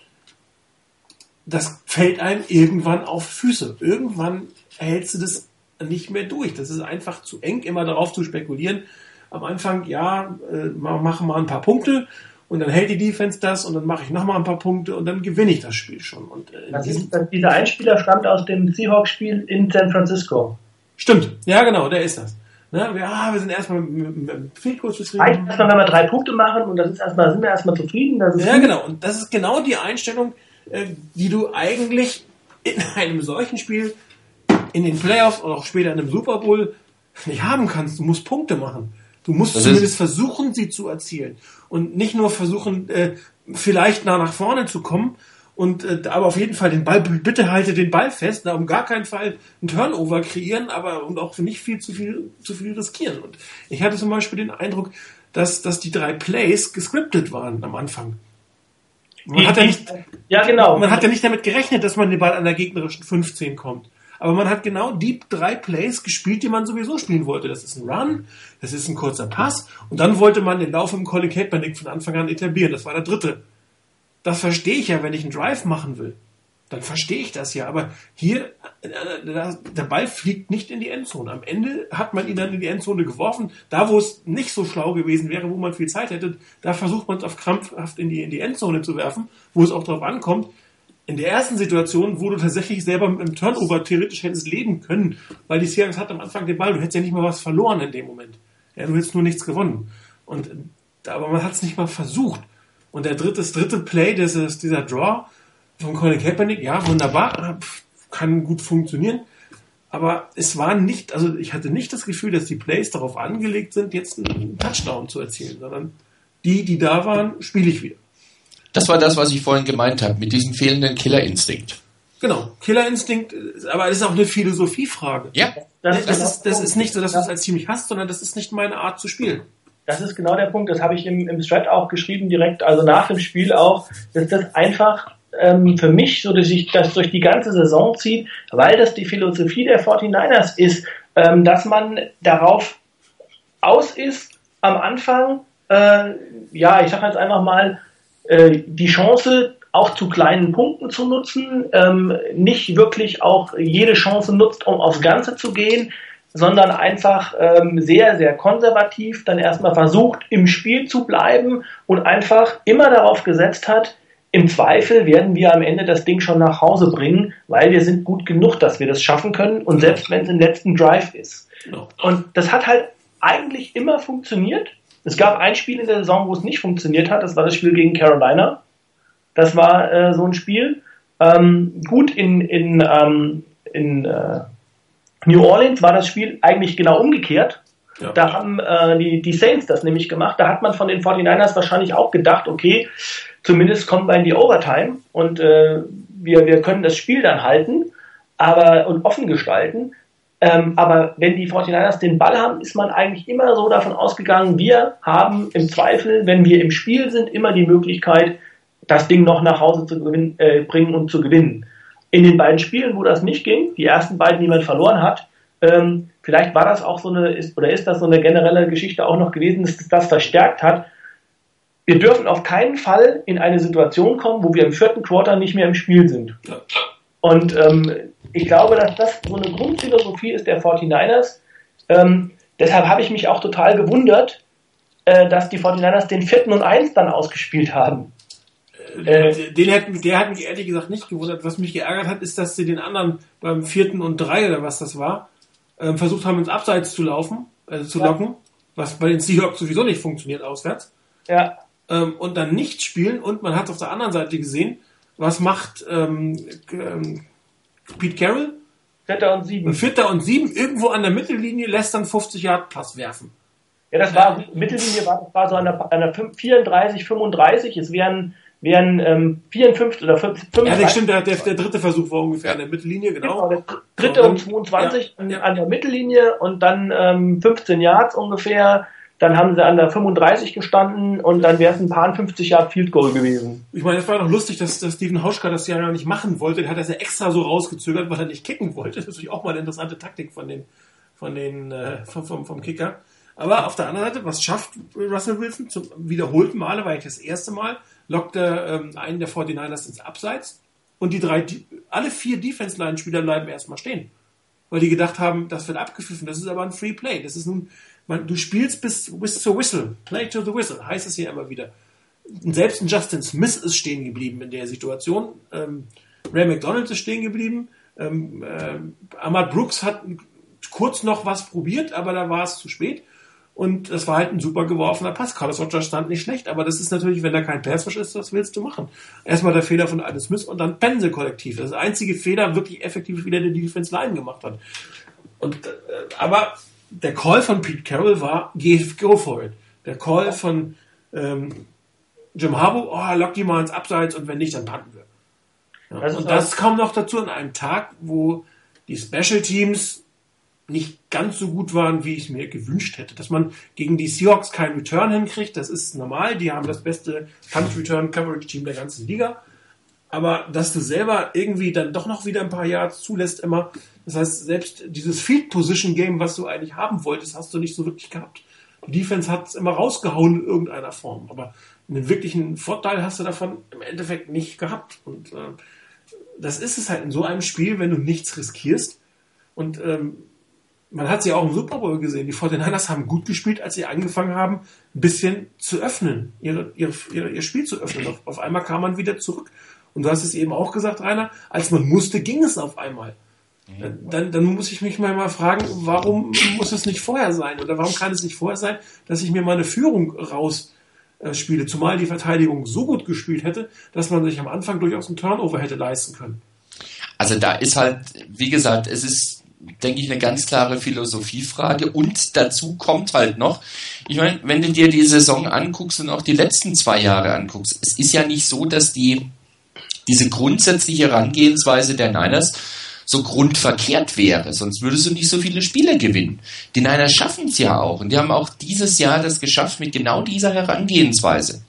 das fällt einem irgendwann auf Füße. Irgendwann hältst du das nicht mehr durch. Das ist einfach zu eng, immer darauf zu spekulieren, am Anfang, ja, äh, machen mal ein paar Punkte und dann hält die Defense das und dann mache ich nochmal ein paar Punkte und dann gewinne ich das Spiel schon. Und, äh, das ist, dieser Einspieler stammt aus dem Seahawks-Spiel in San Francisco. Stimmt, ja genau, der ist das. Ne? Wir, ah, wir sind erstmal mit, mit Fehlkurs zufrieden. Reicht erstmal, wenn wir drei Punkte machen und das ist erstmal, sind wir erstmal zufrieden. ja, gut. genau. Und das ist genau die Einstellung, äh, die du eigentlich in einem solchen Spiel, in den Playoffs oder auch später in einem Super Bowl nicht haben kannst. Du musst Punkte machen. Du musst das zumindest versuchen, sie zu erzielen. Und nicht nur versuchen, äh, vielleicht nah nach vorne zu kommen Und äh, aber auf jeden Fall den Ball, bitte halte den Ball fest, da um gar keinen Fall einen Turnover kreieren, aber und auch nicht viel zu viel zu viel riskieren. Und ich hatte zum Beispiel den Eindruck, dass, dass die drei Plays gescriptet waren am Anfang. Man hat ja nicht, Ja, genau. man hat ja nicht damit gerechnet, dass man den Ball an der gegnerischen 15 kommt. Aber man hat genau die drei Plays gespielt, die man sowieso spielen wollte. Das ist ein Run, das ist ein kurzer Pass und dann wollte man den Lauf im Colin Kaepernick von Anfang an etablieren. Das war der dritte. Das verstehe ich ja, wenn ich einen Drive machen will. Dann verstehe ich das ja. Aber hier, äh, der Ball fliegt nicht in die Endzone. Am Ende hat man ihn dann in die Endzone geworfen. Da, wo es nicht so schlau gewesen wäre, wo man viel Zeit hätte, da versucht man es auf krampfhaft in die, in die Endzone zu werfen, wo es auch drauf ankommt. In der ersten Situation, wo du tatsächlich selber mit dem Turnover theoretisch hättest leben können, weil die Seahawks hat am Anfang den Ball, du hättest ja nicht mal was verloren in dem Moment. Ja, du hättest nur nichts gewonnen. Und, äh, aber man hat es nicht mal versucht. Und der dritte, das dritte Play, das ist dieser Draw von Colin Kaepernick, ja, wunderbar, pf, kann gut funktionieren. Aber es war nicht, also ich hatte nicht das Gefühl, dass die Plays darauf angelegt sind, jetzt einen Touchdown zu erzielen, sondern die, die da waren, spiele ich wieder. Das war das, was ich vorhin gemeint habe, mit diesem fehlenden Killerinstinkt. Genau, Killerinstinkt, aber es ist auch eine Philosophiefrage. Ja, Das, genau ist, das ist nicht so, dass du es als ziemlich hast, sondern das ist nicht meine Art zu spielen. Das ist genau der Punkt, das habe ich im, im Thread auch geschrieben, direkt, also nach dem Spiel auch, dass das einfach ähm, für mich so, dass sich das durch die ganze Saison zieht, weil das die Philosophie der 49ers ist, ähm, dass man darauf aus ist, am Anfang, äh, ja, ich sage jetzt einfach mal, äh, die Chance auch zu kleinen Punkten zu nutzen, ähm, nicht wirklich auch jede Chance nutzt, um aufs Ganze zu gehen, sondern einfach ähm, sehr, sehr konservativ dann erstmal versucht, im Spiel zu bleiben und einfach immer darauf gesetzt hat, im Zweifel werden wir am Ende das Ding schon nach Hause bringen, weil wir sind gut genug, dass wir das schaffen können und selbst wenn es im letzten Drive ist. Und das hat halt eigentlich immer funktioniert. Es gab ein Spiel in der Saison, wo es nicht funktioniert hat. Das war das Spiel gegen Carolina. Das war äh, so ein Spiel. Ähm, gut, in, in, ähm, in äh, New Orleans war das Spiel eigentlich genau umgekehrt. Ja. Da haben äh, die, die Saints das nämlich gemacht. Da hat man von den 49ers wahrscheinlich auch gedacht, okay, zumindest kommen wir in die Overtime und äh, wir, wir können das Spiel dann halten aber, und offen gestalten. Ähm, aber wenn die 49ers den Ball haben, ist man eigentlich immer so davon ausgegangen, wir haben im Zweifel, wenn wir im Spiel sind, immer die Möglichkeit, das Ding noch nach Hause zu gewinnen, äh, bringen und zu gewinnen. In den beiden Spielen, wo das nicht ging, die ersten beiden, die man verloren hat, ähm, vielleicht war das auch so eine, ist, oder ist das so eine generelle Geschichte auch noch gewesen, dass das, verstärkt hat. Wir dürfen auf keinen Fall in eine Situation kommen, wo wir im vierten Quarter nicht mehr im Spiel sind. Und ähm, ich glaube, dass das so eine Grundphilosophie ist der 49ers. Ähm, deshalb habe ich mich auch total gewundert, äh, dass die 49ers den vierten und eins dann ausgespielt haben. Äh, den hätten, der hat mich ehrlich gesagt nicht gewundert. Was mich geärgert hat, ist, dass sie den anderen beim vierten und drei oder was das war, ähm, versucht haben, ins Abseits zu laufen, also zu Ja. locken, was bei den Seahawks sowieso nicht funktioniert auswärts, Ja, ähm, und dann nicht spielen. Und man hat auf der anderen Seite gesehen, was macht ähm, ähm, Pete Carroll? Vierter und sieben. Vierter und sieben irgendwo an der Mittellinie lässt dann 50 Yard Pass werfen. Ja, das war, Mittellinie war, war so an der, an der 34, 35. Es wären, wären ähm, 54 oder 55. Ja, das stimmt, der, der, der dritte Versuch war ungefähr an der Mittellinie, Genau, genau. der dritte und 22 ja, an, ja. an der Mittellinie und dann ähm, 15 Yards ungefähr. Dann haben sie an der 35 gestanden und dann wäre es ein paar 50 Yard Field Goal gewesen. Ich meine, es war doch lustig, dass, dass Steven Hauschka das ja noch nicht machen wollte. Der hat das ja extra so rausgezögert, weil er nicht kicken wollte. Das ist natürlich auch mal eine interessante Taktik von den, von den, äh, vom, vom, vom Kicker. Aber auf der anderen Seite, was schafft Russell Wilson? Zum wiederholten Male, weil ich das erste Mal, lockt er ähm, einen der 49ers ins Abseits und die drei, alle vier Defense-Line-Spieler bleiben erstmal stehen. Weil die gedacht haben, das wird abgepfiffen, das ist aber ein Free Play. Das ist nun, man, du spielst bis, bis zur Whistle. Play to the Whistle, heißt es hier immer wieder. Selbst ein Justin Smith ist stehen geblieben in der Situation. Ähm, Ray McDonald ist stehen geblieben. Ähm, ähm, Ahmad Brooks hat kurz noch was probiert, aber da war es zu spät. Und das war halt ein super geworfener Pass. Carlos Rogers stand nicht schlecht, aber das ist natürlich, wenn da kein Passwash ist, was willst du machen? Erstmal der Fehler von Adam Smith und dann Pense kollektiv. Das ist der einzige Fehler, wirklich effektiv wieder der Defense Line gemacht hat. Und, äh, aber der Call von Pete Carroll war, geh, go for it. Der Call von ähm, Jim Harbaugh, oh, lock die mal ins Abseits und wenn nicht, dann panten wir. Ja, das und das kommt noch dazu an einem Tag, wo die Special Teams nicht ganz so gut waren, wie ich es mir gewünscht hätte. Dass man gegen die Seahawks keinen Return hinkriegt, das ist normal. Die haben das beste Punt-Return-Coverage-Team der ganzen Liga. Aber dass du selber irgendwie dann doch noch wieder ein paar Yards zulässt immer, das heißt, selbst dieses Field-Position-Game, was du eigentlich haben wolltest, hast du nicht so wirklich gehabt. Die Defense hat es immer rausgehauen in irgendeiner Form. Aber einen wirklichen Vorteil hast du davon im Endeffekt nicht gehabt. Und äh, das ist es halt in so einem Spiel, wenn du nichts riskierst. Und ähm, man hat sie auch im Super Bowl gesehen. Die 49ers haben gut gespielt, als sie angefangen haben, ein bisschen zu öffnen, ihre, ihre, ihre, ihr Spiel zu öffnen. Auf, auf einmal kam man wieder zurück. Und du hast es eben auch gesagt, Rainer, als man musste, ging es auf einmal. Dann, dann muss ich mich mal fragen, warum muss es nicht vorher sein? Oder warum kann es nicht vorher sein, dass ich mir mal eine Führung rausspiele? Zumal die Verteidigung so gut gespielt hätte, dass man sich am Anfang durchaus einen Turnover hätte leisten können. Also da ist halt, wie gesagt, es ist denke ich, eine ganz klare Philosophiefrage. Und dazu kommt halt noch, ich meine, wenn du dir die Saison anguckst und auch die letzten zwei Jahre anguckst, es ist ja nicht so, dass die, diese grundsätzliche Herangehensweise der Niners so grundverkehrt wäre, sonst würdest du nicht so viele Spiele gewinnen. Die Niners schaffen es ja auch und die haben auch dieses Jahr das geschafft mit genau dieser Herangehensweise.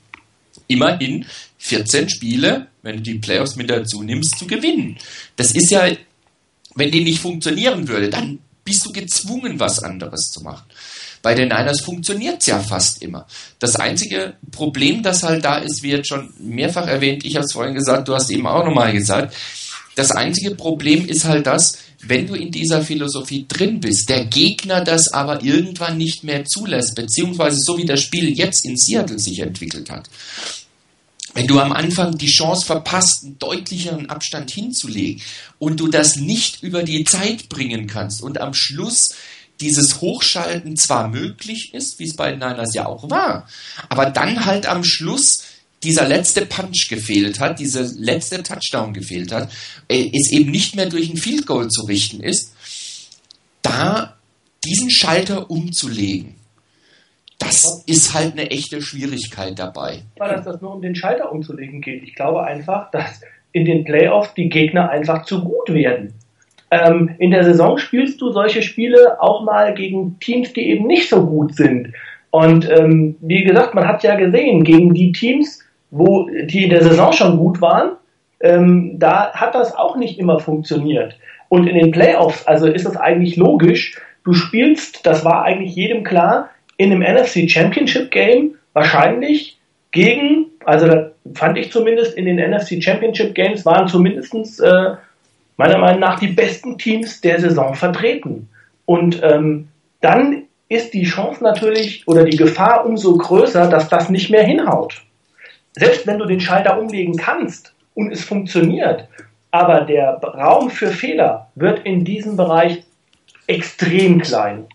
Immerhin 14 Spiele, wenn du die Playoffs mit dazu nimmst, zu gewinnen. Das ist ja wenn die nicht funktionieren würde, dann bist du gezwungen, was anderes zu machen. Bei den Niners funktioniert es ja fast immer. Das einzige Problem, das halt da ist, wird schon mehrfach erwähnt, ich habe es vorhin gesagt, du hast eben auch nochmal gesagt, das einzige Problem ist halt das, wenn du in dieser Philosophie drin bist, der Gegner das aber irgendwann nicht mehr zulässt, beziehungsweise so wie das Spiel jetzt in Seattle sich entwickelt hat, wenn du am Anfang die Chance verpasst, einen deutlicheren Abstand hinzulegen und du das nicht über die Zeit bringen kannst und am Schluss dieses Hochschalten zwar möglich ist, wie es bei Niners ja auch war, aber dann halt am Schluss dieser letzte Punch gefehlt hat, dieser letzte Touchdown gefehlt hat, äh, es eben nicht mehr durch ein Field Goal zu richten ist, da diesen Schalter umzulegen das ist halt eine echte Schwierigkeit dabei. Weil das nur um den Schalter umzulegen geht. Ich glaube einfach, dass in den Playoffs die Gegner einfach zu gut werden. Ähm, in der Saison spielst du solche Spiele auch mal gegen Teams, die eben nicht so gut sind. Und ähm, wie gesagt, man hat ja gesehen, gegen die Teams, wo die in der Saison schon gut waren, ähm, da hat das auch nicht immer funktioniert. Und in den Playoffs, also ist es eigentlich logisch, du spielst, das war eigentlich jedem klar, in einem NFC Championship Game wahrscheinlich gegen, also da fand ich zumindest in den NFC Championship Games waren zumindest äh, meiner Meinung nach die besten Teams der Saison vertreten. Und ähm, dann ist die Chance natürlich oder die Gefahr umso größer, dass das nicht mehr hinhaut. Selbst wenn du den Schalter umlegen kannst und es funktioniert, aber der Raum für Fehler wird in diesem Bereich extrem klein.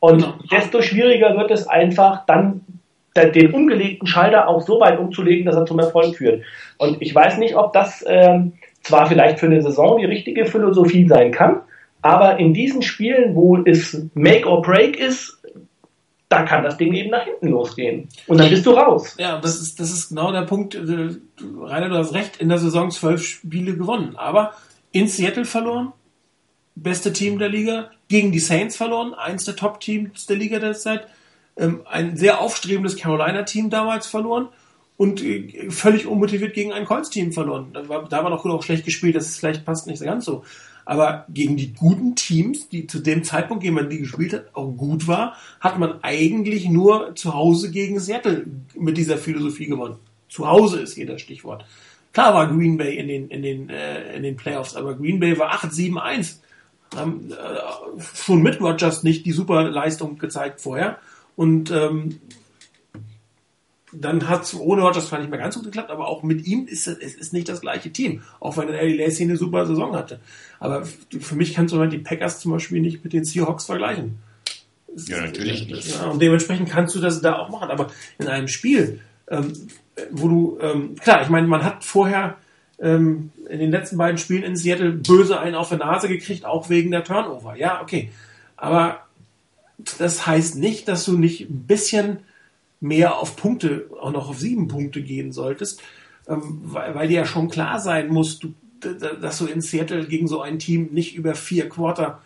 Und genau. desto schwieriger wird es einfach, dann den umgelegten Schalter auch so weit umzulegen, dass er zum Erfolg führt. Und ich weiß nicht, ob das ähm, zwar vielleicht für eine Saison die richtige Philosophie sein kann, aber in diesen Spielen, wo es Make or Break ist, da kann das Ding eben nach hinten losgehen. Und dann bist du raus. Ja, das ist, das ist genau der Punkt. Äh, Rainer, du hast recht, in der Saison zwölf Spiele gewonnen. Aber in Seattle verloren, beste Team der Liga, gegen die Saints verloren, eins der Top-Teams der Liga derzeit, ähm, ein sehr aufstrebendes Carolina-Team damals verloren und äh, völlig unmotiviert gegen ein Colts-Team verloren. Da war, da war noch gut auch schlecht gespielt, das ist vielleicht passt nicht ganz so. Aber gegen die guten Teams, die zu dem Zeitpunkt, gegen man die gespielt hat, auch gut war, hat man eigentlich nur zu Hause gegen Seattle mit dieser Philosophie gewonnen. Zu Hause ist hier das Stichwort. Klar war Green Bay in den, in den, äh, in den Playoffs, aber Green Bay war 8-7-1 haben äh, schon mit Rogers nicht die super Leistung gezeigt vorher. Und ähm, dann hat es ohne Rogers zwar nicht mehr ganz gut geklappt, aber auch mit ihm ist es, es ist nicht das gleiche Team. Auch wenn Eddie Lacy eine super Saison hatte. Aber für mich kannst du halt die Packers zum Beispiel nicht mit den Seahawks vergleichen. Ja, natürlich nicht. Ja, und dementsprechend kannst du das da auch machen. Aber in einem Spiel, ähm, wo du, ähm, klar, ich meine, man hat vorher ähm, in den letzten beiden Spielen in Seattle böse einen auf die Nase gekriegt, auch wegen der Turnover. Ja, okay. Aber das heißt nicht, dass du nicht ein bisschen mehr auf Punkte, auch noch auf sieben Punkte gehen solltest, ähm, weil, weil dir ja schon klar sein muss, du, dass du in Seattle gegen so ein Team nicht über vier Quarter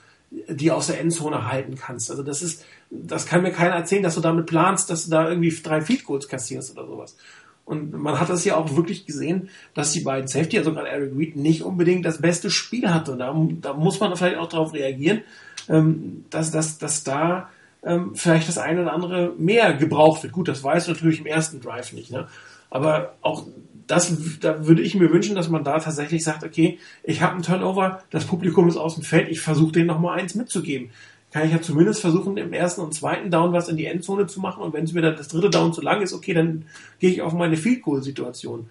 die aus der Endzone halten kannst. Also das ist, das kann mir keiner erzählen, dass du damit planst, dass du da irgendwie drei Feed Goals kassierst oder sowas. Und man hat das ja auch wirklich gesehen, dass die beiden Safety, also gerade Eric Reed, nicht unbedingt das beste Spiel hatte. Da, da muss man vielleicht auch darauf reagieren, ähm, dass, dass, dass da ähm, vielleicht das eine oder andere mehr gebraucht wird. Gut, das weiß natürlich im ersten Drive nicht. Ne? Aber auch das, da würde ich mir wünschen, dass man da tatsächlich sagt, okay, ich habe einen Turnover, das Publikum ist aus dem Feld, ich versuche denen noch mal eins mitzugeben. Kann ich ja zumindest versuchen, im ersten und zweiten Down was in die Endzone zu machen und wenn es mir dann das dritte Down zu lang ist, okay, dann gehe ich auf meine Field Goal Situation.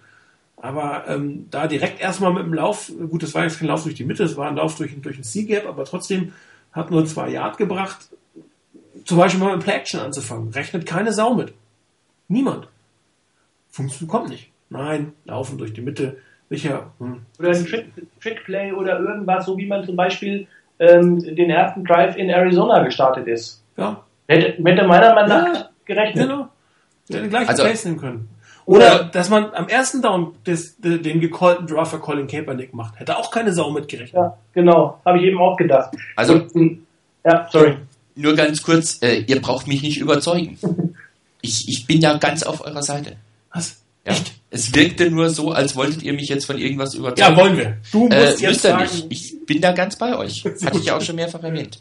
Aber ähm, da direkt erstmal mit dem Lauf, gut, das war jetzt kein Lauf durch die Mitte, das war ein Lauf durch, durch ein C-Gap, aber trotzdem hat nur zwei Yard gebracht. Zum Beispiel mal mit Play-Action anzufangen. Rechnet keine Sau mit. Niemand. Funktioniert, kommt nicht. Nein, laufen durch die Mitte. Sicher. Hm. Oder ein Trick-Play Trick oder irgendwas, so wie man zum Beispiel ähm, den ersten Drive in Arizona gestartet ist. Ja. Hätte, hätte meiner Meinung nach ja, gerechnet. Genau. Wir hätten gleich also, Place nehmen können. Oder, oder, dass man am ersten Down des, den gecallten Draw Colin Kaepernick macht. Hätte auch keine Sau mitgerechnet. Ja, genau. Habe ich eben auch gedacht. Also, Und, ja, sorry. Nur ganz kurz, äh, ihr braucht mich nicht überzeugen. ich, ich bin ja ganz auf eurer Seite. Was? Ja. Echt? Es wirkte nur so, als wolltet ihr mich jetzt von irgendwas überzeugen. Ja, wollen wir. Du musst äh, jetzt sagen, nicht. Ich bin da ganz bei euch. Hatte ich ja auch schon mehrfach erwähnt.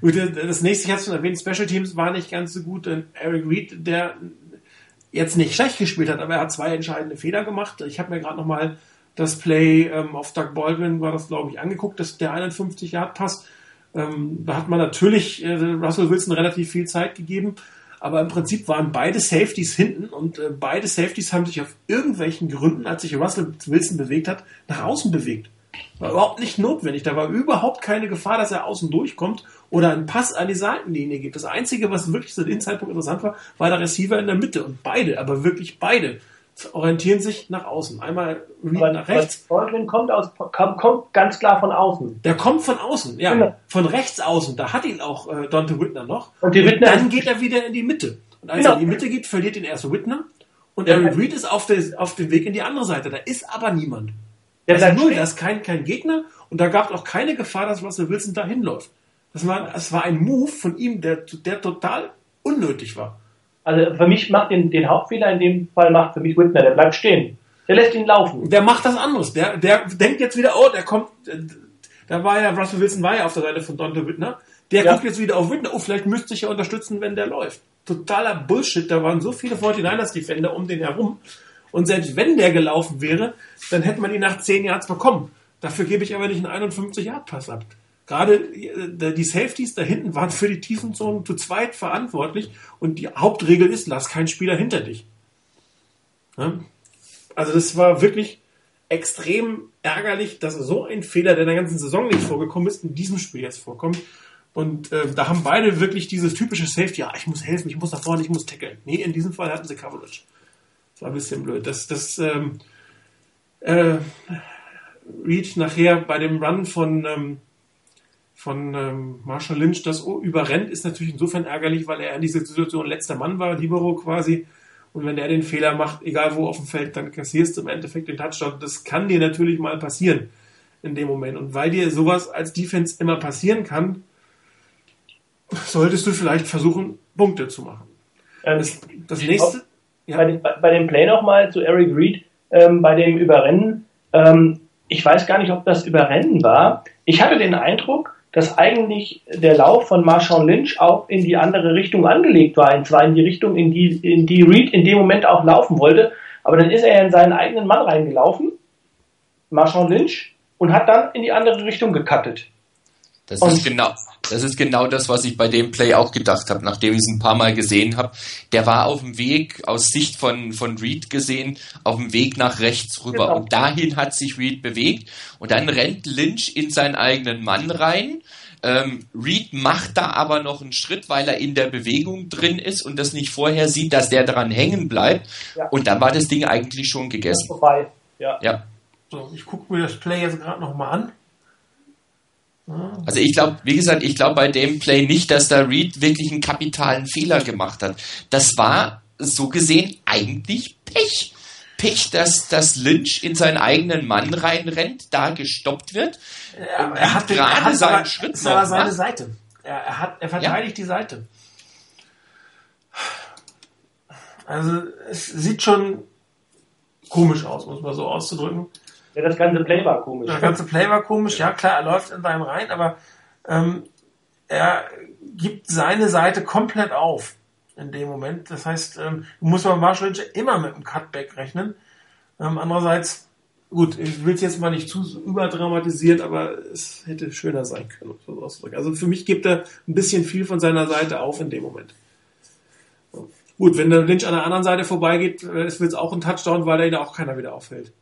Gut, das nächste, ich hatte es schon erwähnt, Special Teams war nicht ganz so gut. Eric Reed, der jetzt nicht schlecht gespielt hat, aber er hat zwei entscheidende Fehler gemacht. Ich habe mir gerade nochmal das Play ähm, auf Doug Baldwin, war das glaube ich, angeguckt, dass der 51 Yard Pass. Ähm, da hat man natürlich äh, Russell Wilson relativ viel Zeit gegeben. Aber im Prinzip waren beide Safeties hinten und äh, beide Safeties haben sich auf irgendwelchen Gründen, als sich Russell Wilson bewegt hat, nach außen bewegt. War überhaupt nicht notwendig. Da war überhaupt keine Gefahr, dass er außen durchkommt oder einen Pass an die Seitenlinie gibt. Das Einzige, was wirklich zu dem Zeitpunkt interessant war, war der Receiver in der Mitte. Und beide, aber wirklich beide, orientieren sich nach außen. Einmal aber, nach rechts. Baldwin kommt, aus, kommt, kommt, ganz klar von außen. Der kommt von außen, ja. Genau. Von rechts außen. Da hat ihn auch äh, Dante Whitner noch. Und, die Whitner und dann geht er wieder in die Mitte. Und als genau. er in die Mitte geht, verliert ihn erst Whitner. Und ja. Aaron Reed ist auf, der, auf dem Weg in die andere Seite. Da ist aber niemand. Der also null, da ist kein, kein Gegner und da gab es auch keine Gefahr, dass Russell Wilson da hinläuft. Das war, das war ein Move von ihm, der, der total unnötig war. Also für mich macht den, den Hauptfehler in dem Fall macht für mich Whitner, der bleibt stehen. Der lässt ihn laufen. Der macht das anderes. Der, der denkt jetzt wieder, oh, der kommt, da war ja, Russell Wilson war ja auf der Seite von Dante Whitner. Der ja. guckt jetzt wieder auf Whitner. Oh, vielleicht müsste ich ja unterstützen, wenn der läuft. Totaler Bullshit. Da waren so viele 49ers-Defender um den herum. Und selbst wenn der gelaufen wäre, dann hätte man ihn nach 10 Yards bekommen. Dafür gebe ich aber nicht einen 51-Yard-Pass ab. Gerade äh, die Safeties da hinten waren für die Tiefenzonen zu zweit verantwortlich und die Hauptregel ist, lass keinen Spieler hinter dich. Also das war wirklich extrem ärgerlich, dass so ein Fehler, der in der ganzen Saison nicht vorgekommen ist, in diesem Spiel jetzt vorkommt. Und äh, da haben beide wirklich dieses typische Safety, ja, ich muss helfen, ich muss nach vorne, ich muss tackeln. Nee, in diesem Fall hatten sie Coverage. Das war ein bisschen blöd. Das, das ähm, äh, Reed nachher bei dem Run von ähm, von ähm, Marshall Lynch das überrennt, ist natürlich insofern ärgerlich, weil er in dieser Situation letzter Mann war, Libero quasi. Und wenn er den Fehler macht, egal wo auf dem Feld, dann kassierst du im Endeffekt den Touchdown. Das kann dir natürlich mal passieren in dem Moment. Und weil dir sowas als Defense immer passieren kann, solltest du vielleicht versuchen, Punkte zu machen. Ähm, das, das nächste. Ja. Bei, dem, bei, dem Play nochmal zu Eric Reed, ähm, bei dem Überrennen. Ähm, ich weiß gar nicht, ob das Überrennen war. Ich hatte den Eindruck, dass eigentlich der Lauf von Marshawn Lynch auch in die andere Richtung angelegt war, und zwar in die Richtung, in die, in die Reed in dem Moment auch laufen wollte. Aber dann ist er in seinen eigenen Mann reingelaufen, Marshawn Lynch, und hat dann in die andere Richtung gecuttet. Das ist genau, das ist genau das, was ich bei dem Play auch gedacht habe, nachdem ich es ein paar Mal gesehen habe. Der war auf dem Weg, aus Sicht von, von Reed gesehen, auf dem Weg nach rechts rüber. Genau. Und dahin hat sich Reed bewegt. Und dann rennt Lynch in seinen eigenen Mann rein. Ähm, Reed macht da aber noch einen Schritt, weil er in der Bewegung drin ist und das nicht vorher sieht, dass der dran hängen bleibt. Ja. Und dann war das Ding eigentlich schon gegessen. Vorbei. Ja. ja. So, ich gucke mir das Play jetzt gerade nochmal an. Also ich glaube, wie gesagt, ich glaube bei dem Play nicht, dass da Reed wirklich einen kapitalen Fehler gemacht hat. Das war so gesehen eigentlich Pech. Pech, dass, dass Lynch in seinen eigenen Mann reinrennt, da gestoppt wird. Ja, er hat gerade er seinen aber, Schritt aber noch seine macht. Seite. Er, er, hat, er verteidigt die Seite. Also es sieht schon komisch aus, muss man so auszudrücken. Ja, das ganze Play war komisch. Der ganze Play war komisch, ja klar, er läuft in seinem rein, aber ähm, er gibt seine Seite komplett auf in dem Moment. Das heißt, ähm, muss man Marshall Lynch immer mit einem Cutback rechnen. Ähm, andererseits, gut, ich will es jetzt mal nicht zu überdramatisieren, aber es hätte schöner sein können, so. Also für mich gibt er ein bisschen viel von seiner Seite auf in dem Moment. Gut, wenn der Lynch an der anderen Seite vorbeigeht, äh, ist es auch ein Touchdown, weil da ihn auch keiner wieder auffällt.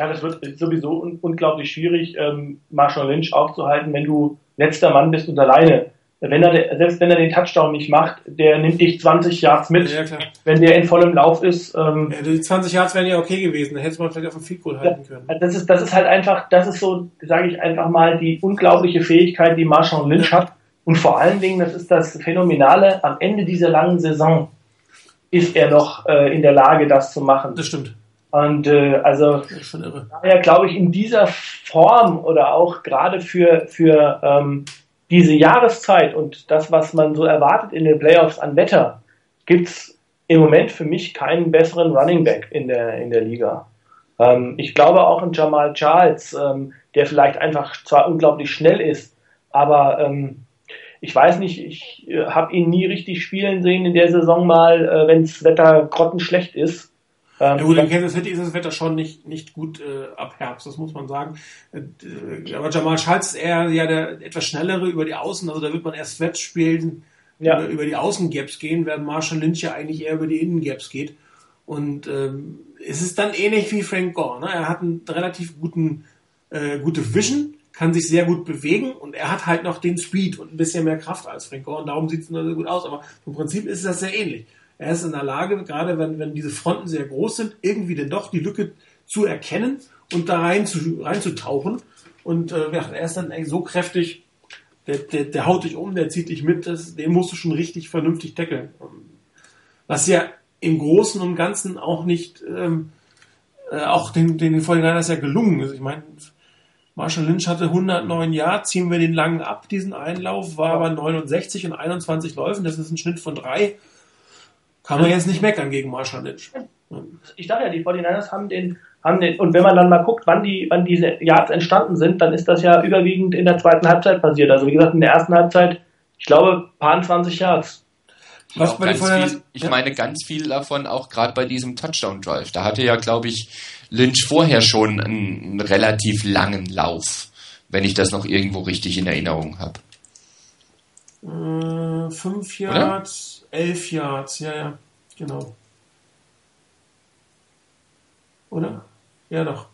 Ja, das wird sowieso un unglaublich schwierig, ähm, Marshall Lynch aufzuhalten, wenn du letzter Mann bist und alleine. Wenn er, selbst wenn er den Touchdown nicht macht, der nimmt dich 20 Yards mit. Ja. Wenn der in vollem Lauf ist, ähm, Ja, die 20 Yards wären ja okay gewesen, da hätte man vielleicht auf dem Field Goal halten können. das ist, das ist halt einfach, das ist so, sage ich einfach mal, die unglaubliche Fähigkeit, die Marshall Lynch hat. Und vor allen Dingen, das ist das Phänomenale, am Ende dieser langen Saison ist er noch äh, in der Lage, das zu machen. Das stimmt. Und äh, also daher glaube ich, in dieser Form oder auch gerade für, für ähm, diese Jahreszeit und das, was man so erwartet in den Playoffs an Wetter, gibt's im Moment für mich keinen besseren Running Back in der, in der Liga. Ähm, ich glaube auch in Jamal Charles, ähm, der vielleicht einfach zwar unglaublich schnell ist, aber ähm, ich weiß nicht, ich äh, habe ihn nie richtig spielen sehen in der Saison mal, äh, wenns Wetter grottenschlecht ist. Ähm, Ja gut, in Kansas City ist das Wetter schon nicht, nicht gut äh, ab Herbst, das muss man sagen. Äh, aber Jamal Schalz ist eher ja der etwas schnellere über die Außen, also da wird man erst Sweats spielen, Ja. über, über die Außengaps gehen, während Marshall Lynch ja eigentlich eher über die Innengaps geht. Und ähm, es ist dann ähnlich wie Frank Gore. Ne? Er hat einen relativ guten, äh, gute Vision, kann sich sehr gut bewegen und er hat halt noch den Speed und ein bisschen mehr Kraft als Frank Gore und darum sieht es nur so gut aus. Aber im Prinzip ist das sehr ähnlich. Er ist in der Lage, gerade wenn, wenn diese Fronten sehr groß sind, irgendwie denn doch die Lücke zu erkennen und da rein zu, reinzutauchen. Und äh, er ist dann so kräftig, der, der, der haut dich um, der zieht dich mit, das, den musst du schon richtig vernünftig tackeln. Was ja im Großen und Ganzen auch nicht, ähm, äh, auch den, den 49ers ja gelungen ist. Ich meine, Marshall Lynch hatte 109 Yards, ziehen wir den langen ab, diesen Einlauf, war aber 69 und 21 Läufen, das ist ein Schnitt von drei. Kann man jetzt nicht meckern gegen Marshall Lynch. ich dachte ja, die 49ers haben den, haben den, und wenn man dann mal guckt, wann die, wann diese Yards entstanden sind, dann ist das ja überwiegend in der zweiten Halbzeit passiert. Also wie gesagt, in der ersten Halbzeit, ich glaube, paar 20 Yards. Was bei ganz 49ers viel, ich ja. meine ganz viel davon auch gerade bei diesem Touchdown-Drive. Da hatte ja, glaube ich, Lynch vorher schon einen, einen relativ langen Lauf, wenn ich das noch irgendwo richtig in Erinnerung habe. Äh, fünf Yards, elf Yards, ja, ja, genau. Oder? Ja, doch.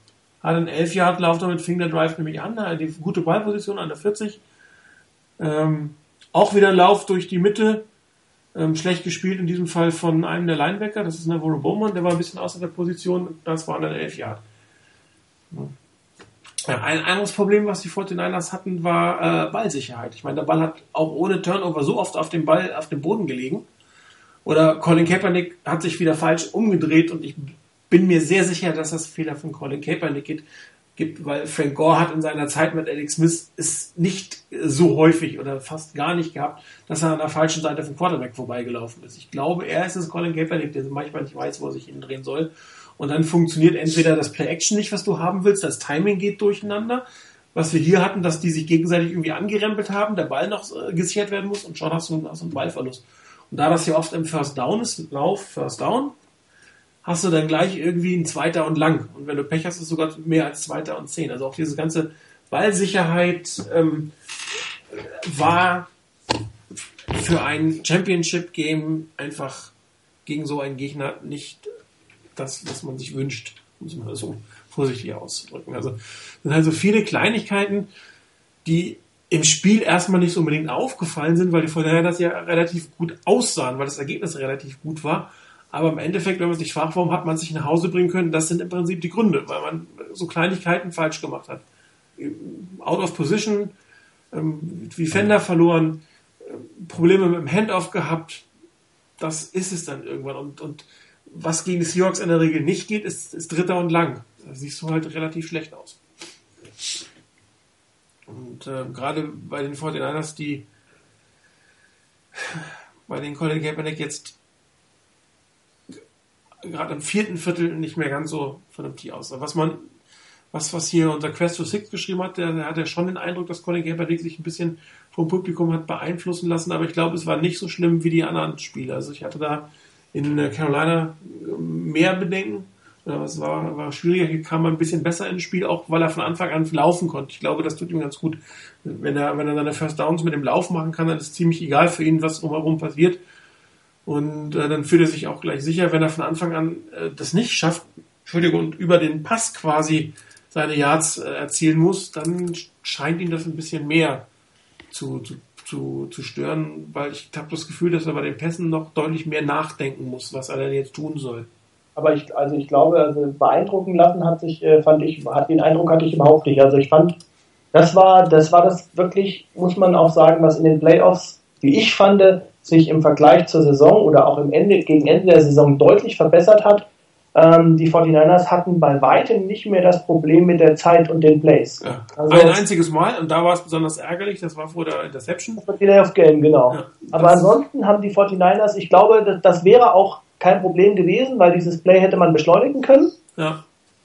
Hat einen 11 Yard Lauf, damit fing der Drive nämlich an, die gute Ballposition an der 40. Ähm, auch wieder ein Lauf durch die Mitte, ähm, schlecht gespielt in diesem Fall von einem der Linebacker, das ist Navarro Bowman, der war ein bisschen außer der Position, das waren dann 11 Yard. Ja, ein anderes Problem, was die 49ers hatten, war äh, Ballsicherheit. Ich meine, der Ball hat auch ohne Turnover so oft auf dem Ball, auf dem Boden gelegen. Oder Colin Kaepernick hat sich wieder falsch umgedreht und ich bin mir sehr sicher, dass das Fehler von Colin Kaepernick gibt, gibt, weil Frank Gore hat in seiner Zeit mit Alex Smith es nicht so häufig oder fast gar nicht gehabt, dass er an der falschen Seite vom Quarterback vorbeigelaufen ist. Ich glaube, er ist es Colin Kaepernick, der manchmal nicht weiß, wo er sich hindrehen soll. Und dann funktioniert entweder das Play-Action nicht, was du haben willst, das Timing geht durcheinander. Was wir hier hatten, dass die sich gegenseitig irgendwie angerempelt haben, der Ball noch äh, gesichert werden muss und schon hast du, einen Ballverlust. Und da das ja oft im First Down ist, Lauf, First Down, hast du dann gleich irgendwie ein Zweiter und lang. Und wenn du Pech hast, ist sogar mehr als Zweiter und Zehn. Also auch diese ganze Ballsicherheit ähm, war für ein Championship-Game einfach gegen so einen Gegner nicht das, was man sich wünscht, es mal so vorsichtig auszudrücken. Also es sind halt so viele Kleinigkeiten, die im Spiel erstmal nicht so unbedingt aufgefallen sind, weil die vorher das ja relativ gut aussahen, weil das Ergebnis relativ gut war. Aber im Endeffekt, wenn man sich fragt, warum hat man sich nach Hause bringen können, das sind im Prinzip die Gründe, weil man so Kleinigkeiten falsch gemacht hat. Out of Position, ähm, wie Fender verloren, äh, Probleme mit dem Handoff gehabt, das ist es dann irgendwann. Und, und was gegen die Seahawks in der Regel nicht geht, ist, ist Dritter und Lang. Da siehst du halt relativ schlecht aus. Und äh, gerade bei den 49ers, die bei den Colin Kaepernick jetzt gerade im vierten Viertel nicht mehr ganz so vernünftig aus. Was man, was, was hier unser Quest to Six geschrieben hat, der, der hat ja schon den Eindruck, dass Colin Kaepernick sich ein bisschen vom Publikum hat beeinflussen lassen, aber ich glaube, es war nicht so schlimm wie die anderen Spiele. Also ich hatte da in äh, Carolina mehr Bedenken. Es war, war schwieriger, hier kam ein bisschen besser ins Spiel, auch weil er von Anfang an laufen konnte. Ich glaube, das tut ihm ganz gut. Wenn er, wenn er seine First Downs mit dem Lauf machen kann, dann ist es ziemlich egal für ihn, was drumherum passiert. Und äh, dann fühlt er sich auch gleich sicher, wenn er von Anfang an äh, das nicht schafft, Entschuldigung, und über den Pass quasi seine Yards äh, erzielen muss, dann scheint ihm das ein bisschen mehr zu, zu, zu, zu stören, weil ich habe das Gefühl, dass er bei den Pässen noch deutlich mehr nachdenken muss, was er denn jetzt tun soll. Aber ich, also ich glaube, also beeindrucken lassen hat sich, äh, fand ich, hat den Eindruck hatte ich überhaupt nicht. Also ich fand, das war, das war das wirklich, muss man auch sagen, was in den Playoffs, wie ich fand, sich im Vergleich zur Saison oder auch im Ende, gegen Ende der Saison deutlich verbessert hat. Ähm, die 49ers hatten bei weitem nicht mehr das Problem mit der Zeit und den Plays. Ja. Also, Ein einziges Mal und da war es besonders ärgerlich, das war vor der Interception. Das war die Layoff Game, genau. Ja, Aber ansonsten haben die 49ers, ich glaube, das, das, wäre auch kein Problem gewesen, weil dieses Play hätte man beschleunigen können. Ja.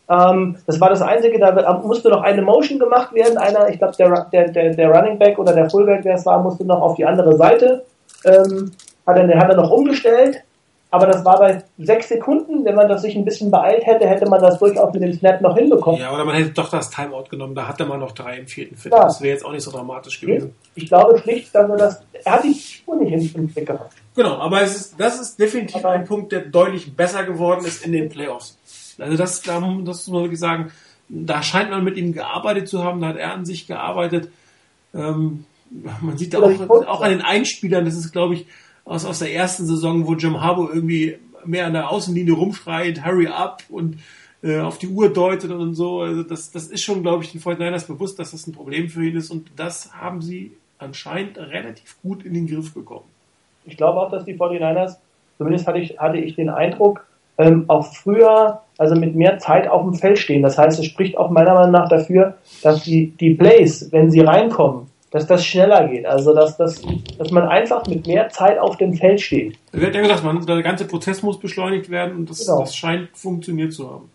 Ähm, das war das Einzige, da musste noch eine Motion gemacht werden. Einer, ich glaube, der, der, der, der Running Back oder der Fullback, wer es war, musste noch auf die andere Seite ähm, hat, er, hat er noch umgestellt, aber das war bei sechs Sekunden. Wenn man das sich ein bisschen beeilt hätte, hätte man das durchaus mit dem Snap noch hinbekommen. Ja, oder man hätte doch das Timeout genommen. Da hatte man noch drei im vierten Viertel. Ja. Das wäre jetzt auch nicht so dramatisch gewesen. Ich glaube schlicht, dass er das. Er hat die Spur nicht im Blick gehabt. Genau, aber es ist, das ist definitiv aber ein Punkt, der deutlich besser geworden ist in den Playoffs. Also das, das muss man wirklich sagen, da scheint man mit ihm gearbeitet zu haben, da hat er an sich gearbeitet. Ähm, man sieht da auch, auch an den Einspielern, das ist, glaube ich, aus, aus der ersten Saison, wo Jim Harbour irgendwie mehr an der Außenlinie rumschreit, hurry up und äh, auf die Uhr deutet und so. Also das, das ist schon, glaube ich, den 49ers bewusst, dass das ein Problem für ihn ist und das haben sie anscheinend relativ gut in den Griff bekommen. Ich glaube auch, dass die 49ers, zumindest hatte ich, hatte ich den Eindruck, ähm, auch früher, also mit mehr Zeit auf dem Feld stehen. Das heißt, es spricht auch meiner Meinung nach dafür, dass die, die Plays, wenn sie reinkommen, dass das schneller geht. Also dass, dass, dass man einfach mit mehr Zeit auf dem Feld steht. Er wird ja gesagt, man, der ganze Prozess muss beschleunigt werden und das, genau. das scheint funktioniert zu haben.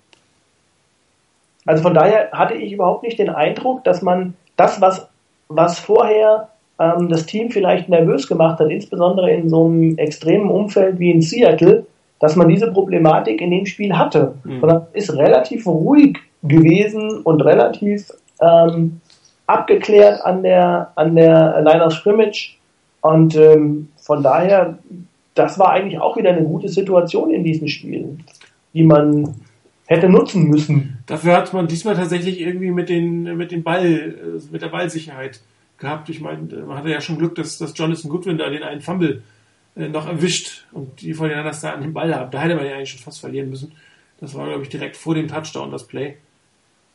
Also von daher hatte ich überhaupt nicht den Eindruck, dass man das, was, was vorher ähm, das Team vielleicht nervös gemacht hat, insbesondere in so einem extremen Umfeld wie in Seattle, dass man diese Problematik in dem Spiel hatte. Mhm. Sondern ist relativ ruhig gewesen und relativ ähm, abgeklärt an der, an der Line of Scrimmage. Und ähm, von daher, das war eigentlich auch wieder eine gute Situation in diesem Spiel, die man hätte nutzen müssen. Dafür hat man diesmal tatsächlich irgendwie mit den, mit dem Ball, äh, mit der Ballsicherheit gehabt. Ich meine, man hatte ja schon Glück, dass, dass Jonathan Goodwin da den einen Fumble äh, noch erwischt und die von den das da an den Ball haben. Da hätte man ja eigentlich schon fast verlieren müssen. Das war, glaube ich, direkt vor dem Touchdown das Play.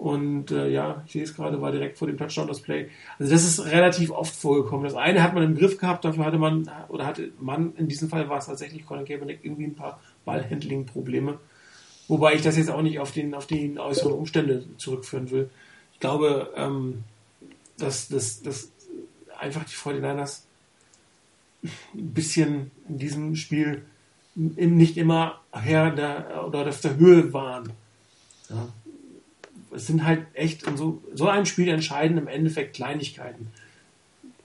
Und äh, ja, ich sehe es gerade, war direkt vor dem Touchdown das Play. Also das ist relativ oft vorgekommen. Das eine hat man im Griff gehabt, dafür hatte man, oder hatte man, in diesem Fall war es tatsächlich Colin Kaepernick, irgendwie ein paar Ballhandling-Probleme. Wobei ich das jetzt auch nicht auf, den, auf die äußeren Umstände zurückführen will. Ich glaube, ähm, dass, dass, dass einfach die 49ers ein bisschen in diesem Spiel nicht immer her der, oder auf der Höhe waren. Ja es sind halt echt in so, so einem Spiel entscheiden im Endeffekt Kleinigkeiten.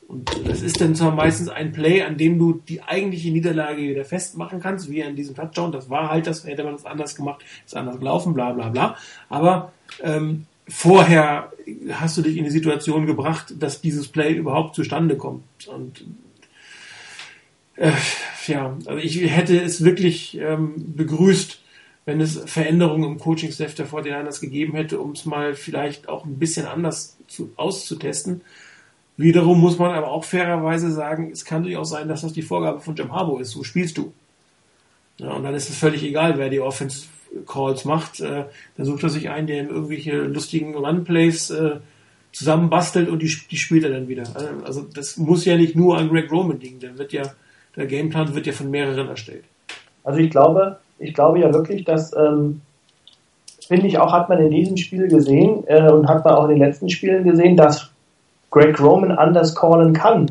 Und das ist dann zwar meistens ein Play, an dem du die eigentliche Niederlage wieder festmachen kannst, wie an diesem Touchdown. Das war halt das, hätte man das anders gemacht, ist anders gelaufen, bla bla bla. Aber ähm, vorher hast du dich in die Situation gebracht, dass dieses Play überhaupt zustande kommt. Und äh, ja, also ich hätte es wirklich ähm, begrüßt, wenn es Veränderungen im Coaching-Staff der 49ers gegeben hätte, um es mal vielleicht auch ein bisschen anders zu, auszutesten. Wiederum muss man aber auch fairerweise sagen, es kann durchaus sein, dass das die Vorgabe von Jim Harbour ist. So spielst du. Ja, und dann ist es völlig egal, wer die Offensive Calls macht. Äh, dann sucht er sich einen, der irgendwelche lustigen Runplays äh, zusammenbastelt und die, die spielt er dann wieder. Also das muss ja nicht nur an Greg Roman liegen. Der wird ja, der Gameplan wird ja von mehreren erstellt. Also ich glaube, ich glaube ja wirklich, dass, ähm, finde ich auch, hat man in diesem Spiel gesehen äh, und hat man auch in den letzten Spielen gesehen, dass Greg Roman anders callen kann.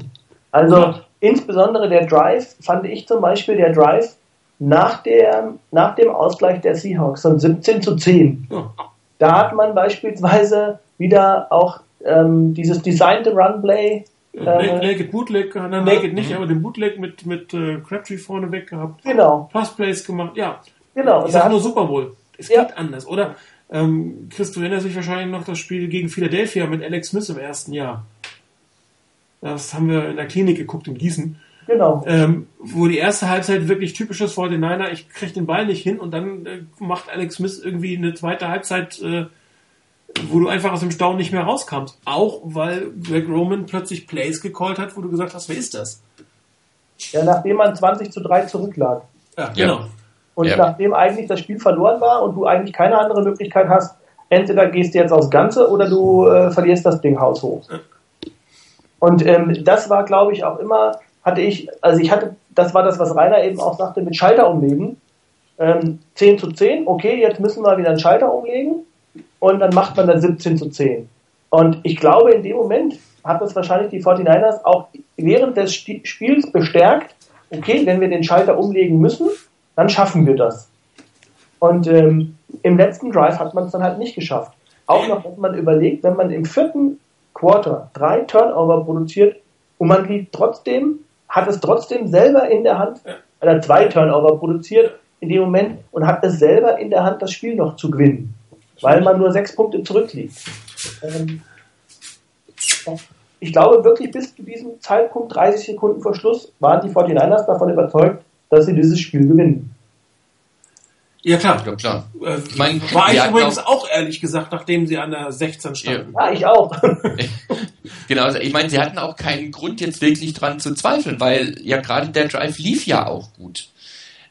Also ja. insbesondere der Drive, fand ich zum Beispiel der Drive nach, der, nach dem Ausgleich der Seahawks von 17 zu 10. Ja. Da hat man beispielsweise wieder auch ähm, dieses Designed Runplay äh, Naked Bootleg, nein, Naked nicht, mhm. aber den Bootleg mit, mit äh, Crabtree vorne weg gehabt. Genau. Passplays gemacht, ja. Genau. Ich sag nur Super Bowl. Es ja. geht anders, oder? Ähm, Chris, du erinnerst dich wahrscheinlich noch das Spiel gegen Philadelphia mit Alex Smith im ersten Jahr. Das haben wir in der Klinik geguckt in Gießen. Genau. Ähm, wo die erste Halbzeit wirklich typisches 49er, ich krieg den Ball nicht hin und dann äh, macht Alex Smith irgendwie eine zweite Halbzeit äh, wo du einfach aus dem Staunen nicht mehr rauskamst. Auch weil Greg Roman plötzlich Plays gecallt hat, wo du gesagt hast, wer ist das? Ja, nachdem man 20 zu 3 zurücklag. Ja, genau. Und ja. nachdem eigentlich das Spiel verloren war und du eigentlich keine andere Möglichkeit hast, entweder gehst du jetzt aufs Ganze oder du äh, verlierst das Ding haushoch. Ja. Und ähm, das war, glaube ich, auch immer, hatte ich, also ich hatte, das war das, was Rainer eben auch sagte, mit Schalter umlegen. Ähm, 10 zu 10, okay, jetzt müssen wir wieder einen Schalter umlegen und dann macht man dann 17 zu 10. Und ich glaube, in dem Moment hat das wahrscheinlich die 49ers auch während des Spiels bestärkt, okay, wenn wir den Schalter umlegen müssen, dann schaffen wir das. Und ähm, im letzten Drive hat man es dann halt nicht geschafft. Auch noch, wenn man überlegt, wenn man im vierten Quarter drei Turnover produziert und man liegt trotzdem, hat es trotzdem selber in der Hand, oder zwei Turnover produziert in dem Moment und hat es selber in der Hand, das Spiel noch zu gewinnen weil man nur sechs Punkte zurückliegt. Ähm, ich glaube wirklich, bis zu diesem Zeitpunkt, 30 Sekunden vor Schluss, waren die 49ers davon überzeugt, dass sie dieses Spiel gewinnen. Ja, klar. Ja, klar. Äh, ich mein, war ich übrigens auch, auch, ehrlich gesagt, nachdem sie an der 16 standen. Ja, ja ich auch. genau, also ich meine, sie hatten auch keinen Grund, jetzt wirklich dran zu zweifeln, weil ja gerade der Drive lief ja auch gut.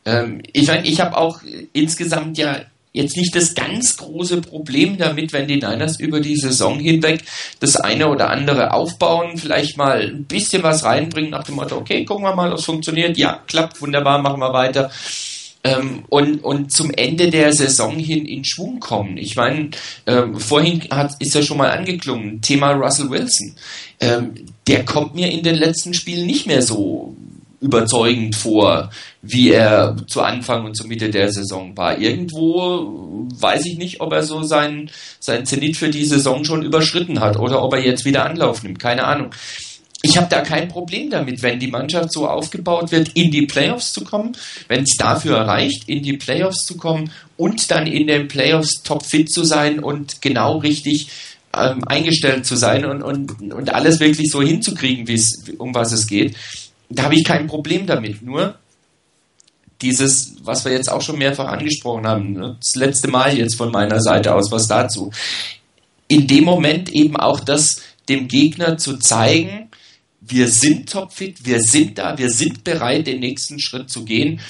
Ähm, ich meine, ich habe auch insgesamt ja jetzt nicht das ganz große Problem damit, wenn die Niners über die Saison hinweg das eine oder andere aufbauen, vielleicht mal ein bisschen was reinbringen nach dem Motto, okay, gucken wir mal, was funktioniert. Ja, klappt, wunderbar, machen wir weiter. Ähm, und, und zum Ende der Saison hin in Schwung kommen. Ich meine, ähm, vorhin hat, ist ja schon mal angeklungen, Thema Russell Wilson. Ähm, der kommt mir in den letzten Spielen nicht mehr so überzeugend vor, wie er zu Anfang und zur Mitte der Saison war. Irgendwo weiß ich nicht, ob er so sein, sein Zenit für die Saison schon überschritten hat oder ob er jetzt wieder Anlauf nimmt. Keine Ahnung. Ich habe da kein Problem damit, wenn die Mannschaft so aufgebaut wird, in die Playoffs zu kommen, wenn es dafür reicht, in die Playoffs zu kommen und dann in den Playoffs topfit zu sein und genau richtig ähm, eingestellt zu sein und, und, und alles wirklich so hinzukriegen, um was es geht da habe ich kein Problem damit. Nur dieses, was wir jetzt auch schon mehrfach angesprochen haben, ne, das letzte Mal jetzt von meiner Seite aus was dazu. In dem Moment eben auch das dem Gegner zu zeigen, wir sind topfit, wir sind da, wir sind bereit, den nächsten Schritt zu gehen.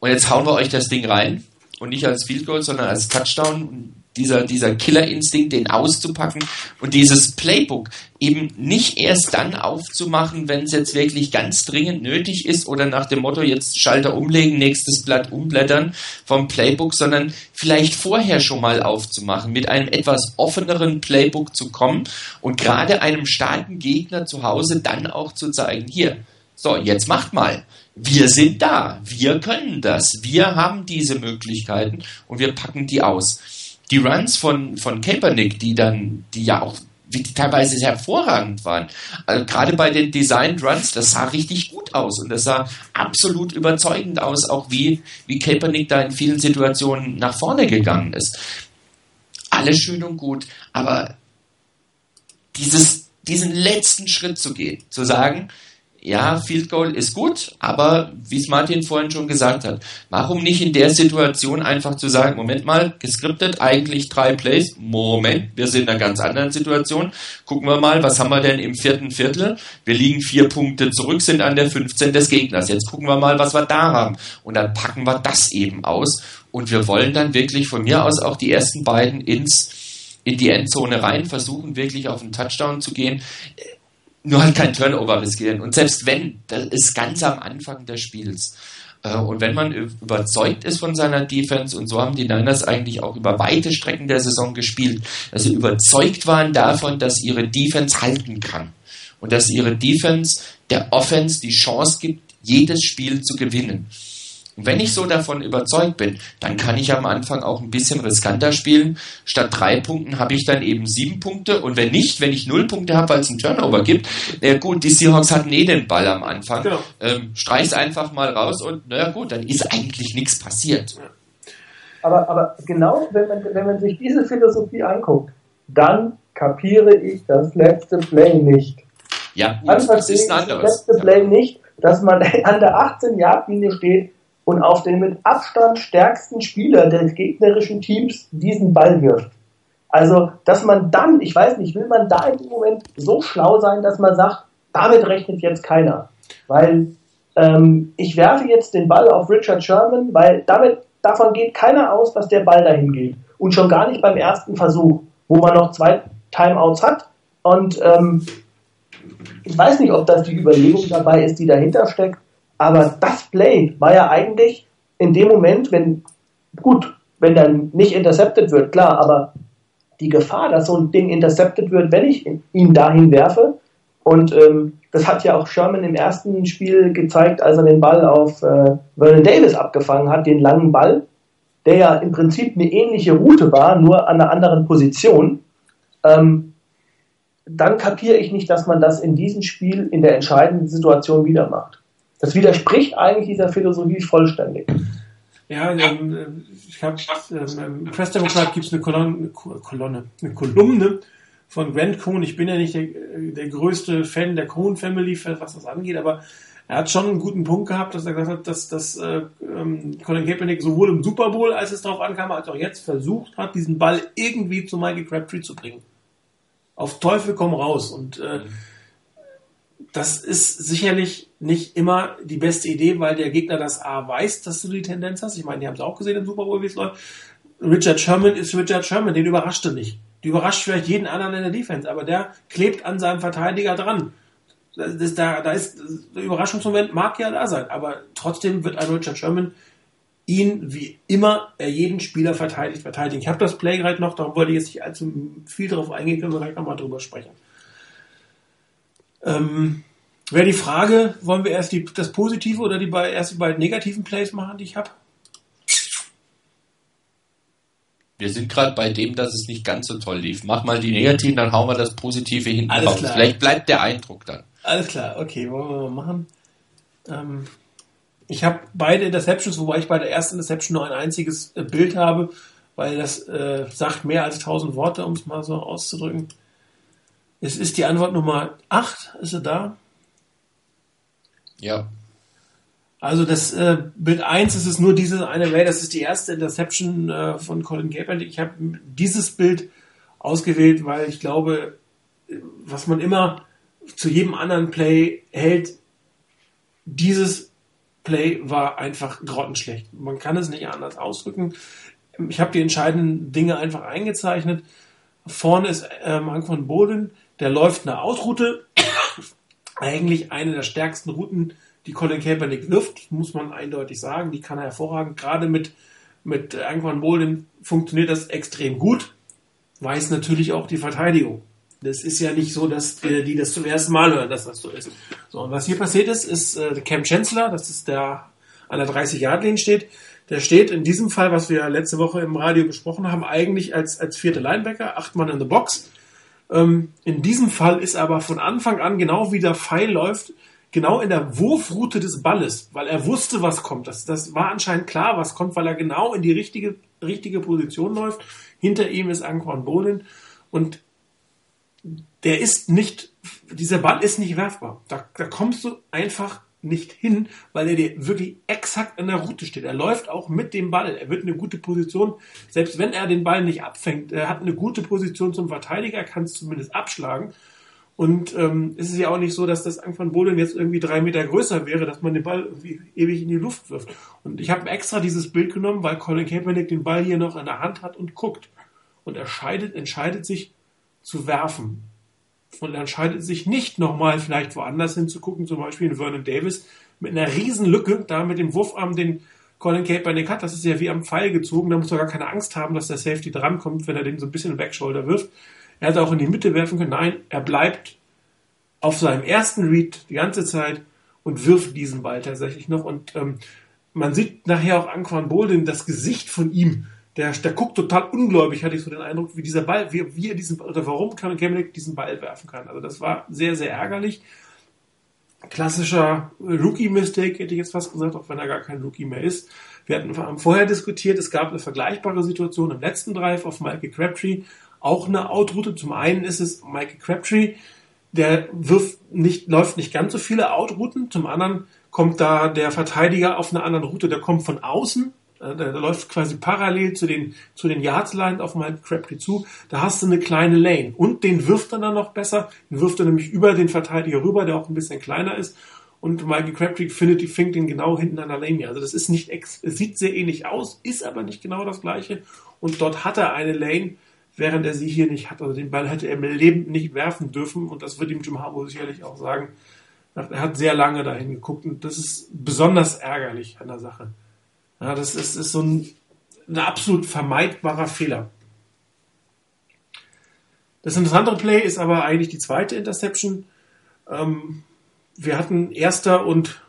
Und jetzt hauen wir euch das Ding rein. Und nicht als Field Goal, sondern als Touchdown dieser, dieser Killerinstinkt, den auszupacken und dieses Playbook eben nicht erst dann aufzumachen, wenn es jetzt wirklich ganz dringend nötig ist oder nach dem Motto jetzt Schalter umlegen, nächstes Blatt umblättern vom Playbook, sondern vielleicht vorher schon mal aufzumachen, mit einem etwas offeneren Playbook zu kommen und gerade einem starken Gegner zu Hause dann auch zu zeigen, hier, so, jetzt macht mal. Wir sind da, wir können das, wir haben diese Möglichkeiten und wir packen die aus die Runs von, von Kaepernick, die dann, die ja auch die teilweise sehr hervorragend waren. Also gerade bei den Designed Runs, das sah richtig gut aus und das sah absolut überzeugend aus, auch wie, wie Kaepernick da in vielen Situationen nach vorne gegangen ist. Alles schön und gut, aber dieses, diesen letzten Schritt zu gehen, zu sagen, ja, Field Goal ist gut, aber wie es Martin vorhin schon gesagt hat, warum nicht in der Situation einfach zu sagen, Moment mal, geskriptet, eigentlich drei Plays, Moment, wir sind in einer ganz anderen Situation, gucken wir mal, was haben wir denn im vierten Viertel? Wir liegen vier Punkte zurück, sind an der 15 des Gegners. Jetzt gucken wir mal, was wir da haben. Und dann packen wir das eben aus. Und wir wollen dann wirklich von mir aus auch die ersten beiden ins in die Endzone rein, versuchen wirklich auf einen Touchdown zu gehen nur halt kein Turnover riskieren. Und selbst wenn, das ist ganz am Anfang des Spiels. Äh, und wenn man überzeugt ist von seiner Defense, und so haben die Niners eigentlich auch über weite Strecken der Saison gespielt, dass sie überzeugt waren davon, dass ihre Defense halten kann. Und dass ihre Defense der Offense die Chance gibt, jedes Spiel zu gewinnen. Und wenn ich so davon überzeugt bin, dann kann ich am Anfang auch ein bisschen riskanter spielen. Statt drei Punkten habe ich dann eben sieben Punkte. Und wenn nicht, wenn ich null Punkte habe, weil es einen Turnover gibt, äh, gut, die Seahawks hatten eh den Ball am Anfang. Genau. Ähm, streich's einfach mal raus und naja gut, dann ist eigentlich nichts passiert. Aber, aber genau, wenn man, wenn man sich diese Philosophie anguckt, dann kapiere ich das letzte Play nicht. Ja, dann das ist ein anderes. Das letzte Play nicht, dass man an der 18-Yard-Linie steht und auf den mit Abstand stärksten Spieler des gegnerischen Teams diesen Ball wirft. Also, dass man dann, ich weiß nicht, will man da im Moment so schlau sein, dass man sagt, damit rechnet jetzt keiner. Weil ähm, ich werfe jetzt den Ball auf Richard Sherman, weil damit davon geht keiner aus, dass der Ball dahin geht. Und schon gar nicht beim ersten Versuch, wo man noch zwei Timeouts hat. Und ähm, ich weiß nicht, ob das die Überlegung dabei ist, die dahinter steckt. Aber das Play war ja eigentlich in dem Moment, wenn, gut, wenn dann nicht intercepted wird, klar, aber die Gefahr, dass so ein Ding intercepted wird, wenn ich ihn dahin werfe, und ähm, das hat ja auch Sherman im ersten Spiel gezeigt, als er den Ball auf äh, Vernon Davis abgefangen hat, den langen Ball, der ja im Prinzip eine ähnliche Route war, nur an einer anderen Position. Ähm, dann kapiere ich nicht, dass man das in diesem Spiel in der entscheidenden Situation wieder macht. Das widerspricht eigentlich dieser Philosophie vollständig. Ja, ähm, ich habe ähm, im Press Democrat gibt es eine Kolonne, Kolonne, eine Kolumne von Grant Cohn. Ich bin ja nicht der, der größte Fan der Cohn Family, was das angeht, aber er hat schon einen guten Punkt gehabt, dass er gesagt hat, dass, dass äh, ähm, Colin Kaepernick sowohl im Super Bowl, als es darauf ankam, als auch jetzt versucht hat, diesen Ball irgendwie zu Michael Crabtree zu bringen. Auf Teufel komm raus. Und äh, mhm das ist sicherlich nicht immer die beste Idee, weil der Gegner das A weiß, dass du die Tendenz hast. Ich meine, die haben es auch gesehen im Super Bowl, wie es läuft. Richard Sherman ist Richard Sherman, den überraschte nicht. Die überrascht vielleicht jeden anderen in der Defense, aber der klebt an seinem Verteidiger dran. Das, das, da, da ist, der Überraschungsmoment mag ja da sein, aber trotzdem wird ein Richard Sherman ihn wie immer er jeden Spieler verteidigt, verteidigen. Ich habe das Play gerade noch, darum wollte ich jetzt nicht allzu viel darauf eingehen, können wir gleich nochmal drüber sprechen. Ähm, Wäre die Frage, wollen wir erst die, das Positive oder die, erst die beiden negativen Plays machen, die ich habe? Wir sind gerade bei dem, dass es nicht ganz so toll lief. Mach mal die negativen, dann hauen wir das Positive hinten Alles raus. Klar. Vielleicht bleibt der Eindruck dann. Alles klar, okay, wollen wir mal machen. Ähm, ich habe beide Interceptions, wobei ich bei der ersten Interception nur ein einziges äh, Bild habe, weil das äh, sagt mehr als tausend Worte, um es mal so auszudrücken. Es ist die Antwort Nummer 8. Ist sie da? Ja. Also das äh, Bild 1 ist es nur diese eine Way, das ist die erste Interception äh, von Colin Kaepernick. Ich habe dieses Bild ausgewählt, weil ich glaube, was man immer zu jedem anderen Play hält, dieses Play war einfach grottenschlecht. Man kann es nicht anders ausdrücken. Ich habe die entscheidenden Dinge einfach eingezeichnet. Vorne ist ähm, Anquan Bolden, der läuft eine Ausroute. Eigentlich eine der stärksten Routen, die Colin Kaepernick wirft, muss man eindeutig sagen. Die kann er hervorragend. Gerade mit, mit Anquan Bolden funktioniert das extrem gut. Weiß natürlich auch die Verteidigung. Das ist ja nicht so, dass die, das zum ersten Mal hören, dass das so ist. So, und was hier passiert ist, ist äh, Cam Chancellor, das ist der an der 30-Yard-Linie steht, der steht in diesem Fall, was wir letzte Woche im Radio besprochen haben, eigentlich als, als vierte Linebacker, acht Mann in the Box. Ähm, in diesem Fall ist aber von Anfang an genau wie der Pfeil läuft, genau in der Wurfroute des Balles, weil er wusste, was kommt. Das, das war anscheinend klar, was kommt, weil er genau in die richtige, richtige Position läuft. Hinter ihm ist Anquan Bolin und der ist nicht, dieser Ball ist nicht werfbar. Da, da kommst du einfach nicht hin, weil er dir wirklich exakt an der Route steht. Er läuft auch mit dem Ball. Er wird eine gute Position, selbst wenn er den Ball nicht abfängt, er hat eine gute Position zum Verteidiger, kann es zumindest abschlagen. Und ähm, es ist ja auch nicht so, dass das Anfang Boden jetzt irgendwie drei Meter größer wäre, dass man den Ball irgendwie ewig in die Luft wirft. Und ich habe extra dieses Bild genommen, weil Colin Kaepernick den Ball hier noch in der Hand hat und guckt. Und er scheidet, entscheidet sich zu werfen. Und entscheidet sich nicht nochmal vielleicht woanders hinzugucken, zum Beispiel in Vernon Davis mit einer riesen Lücke, da mit dem Wurfarm den Colin Kaepernick hat, das ist ja wie am Pfeil gezogen, da muss er gar keine Angst haben, dass der Safety drankommt, wenn er den so ein bisschen Backshoulder wirft. Er hätte auch in die Mitte werfen können. Nein, er bleibt auf seinem ersten Read die ganze Zeit und wirft diesen Ball tatsächlich noch. Und ähm, man sieht nachher auch Anquan Bolden, das Gesicht von ihm, der, der guckt total ungläubig, hatte ich so den Eindruck, wie dieser Ball, wie, wie er diesen, oder warum Colin Kaepernick diesen Ball werfen kann. Also das war sehr, sehr ärgerlich. Klassischer Rookie-Mistake, hätte ich jetzt fast gesagt, auch wenn er gar kein Rookie mehr ist. Wir hatten vorher diskutiert, es gab eine vergleichbare Situation im letzten Drive auf Michael Crabtree, auch eine Outroute. Zum einen ist es Michael Crabtree, der wirft nicht, läuft nicht ganz so viele Outrouten. Zum anderen kommt da der Verteidiger auf einer anderen Route, der kommt von außen. Der, der läuft quasi parallel zu den, zu den Yards-Line auf Michael Crabtree zu. Da hast du eine kleine Lane. Und den wirft er dann noch besser. Den wirft er nämlich über den Verteidiger rüber, der auch ein bisschen kleiner ist. Und Michael Crabtree findet Fink den genau hinten an der Lane. Also das ist nicht, sieht sehr ähnlich aus, ist aber nicht genau das gleiche. Und dort hat er eine Lane, während er sie hier nicht hat. Also den Ball hätte er im Leben nicht werfen dürfen und das wird ihm Jim Harbaugh sicherlich auch sagen. Er hat sehr lange dahin geguckt und das ist besonders ärgerlich an der Sache. Ja, das ist, ist so ein, ein absolut vermeidbarer Fehler. Das interessante Play ist aber eigentlich die zweite Interception. Ähm, wir hatten erster und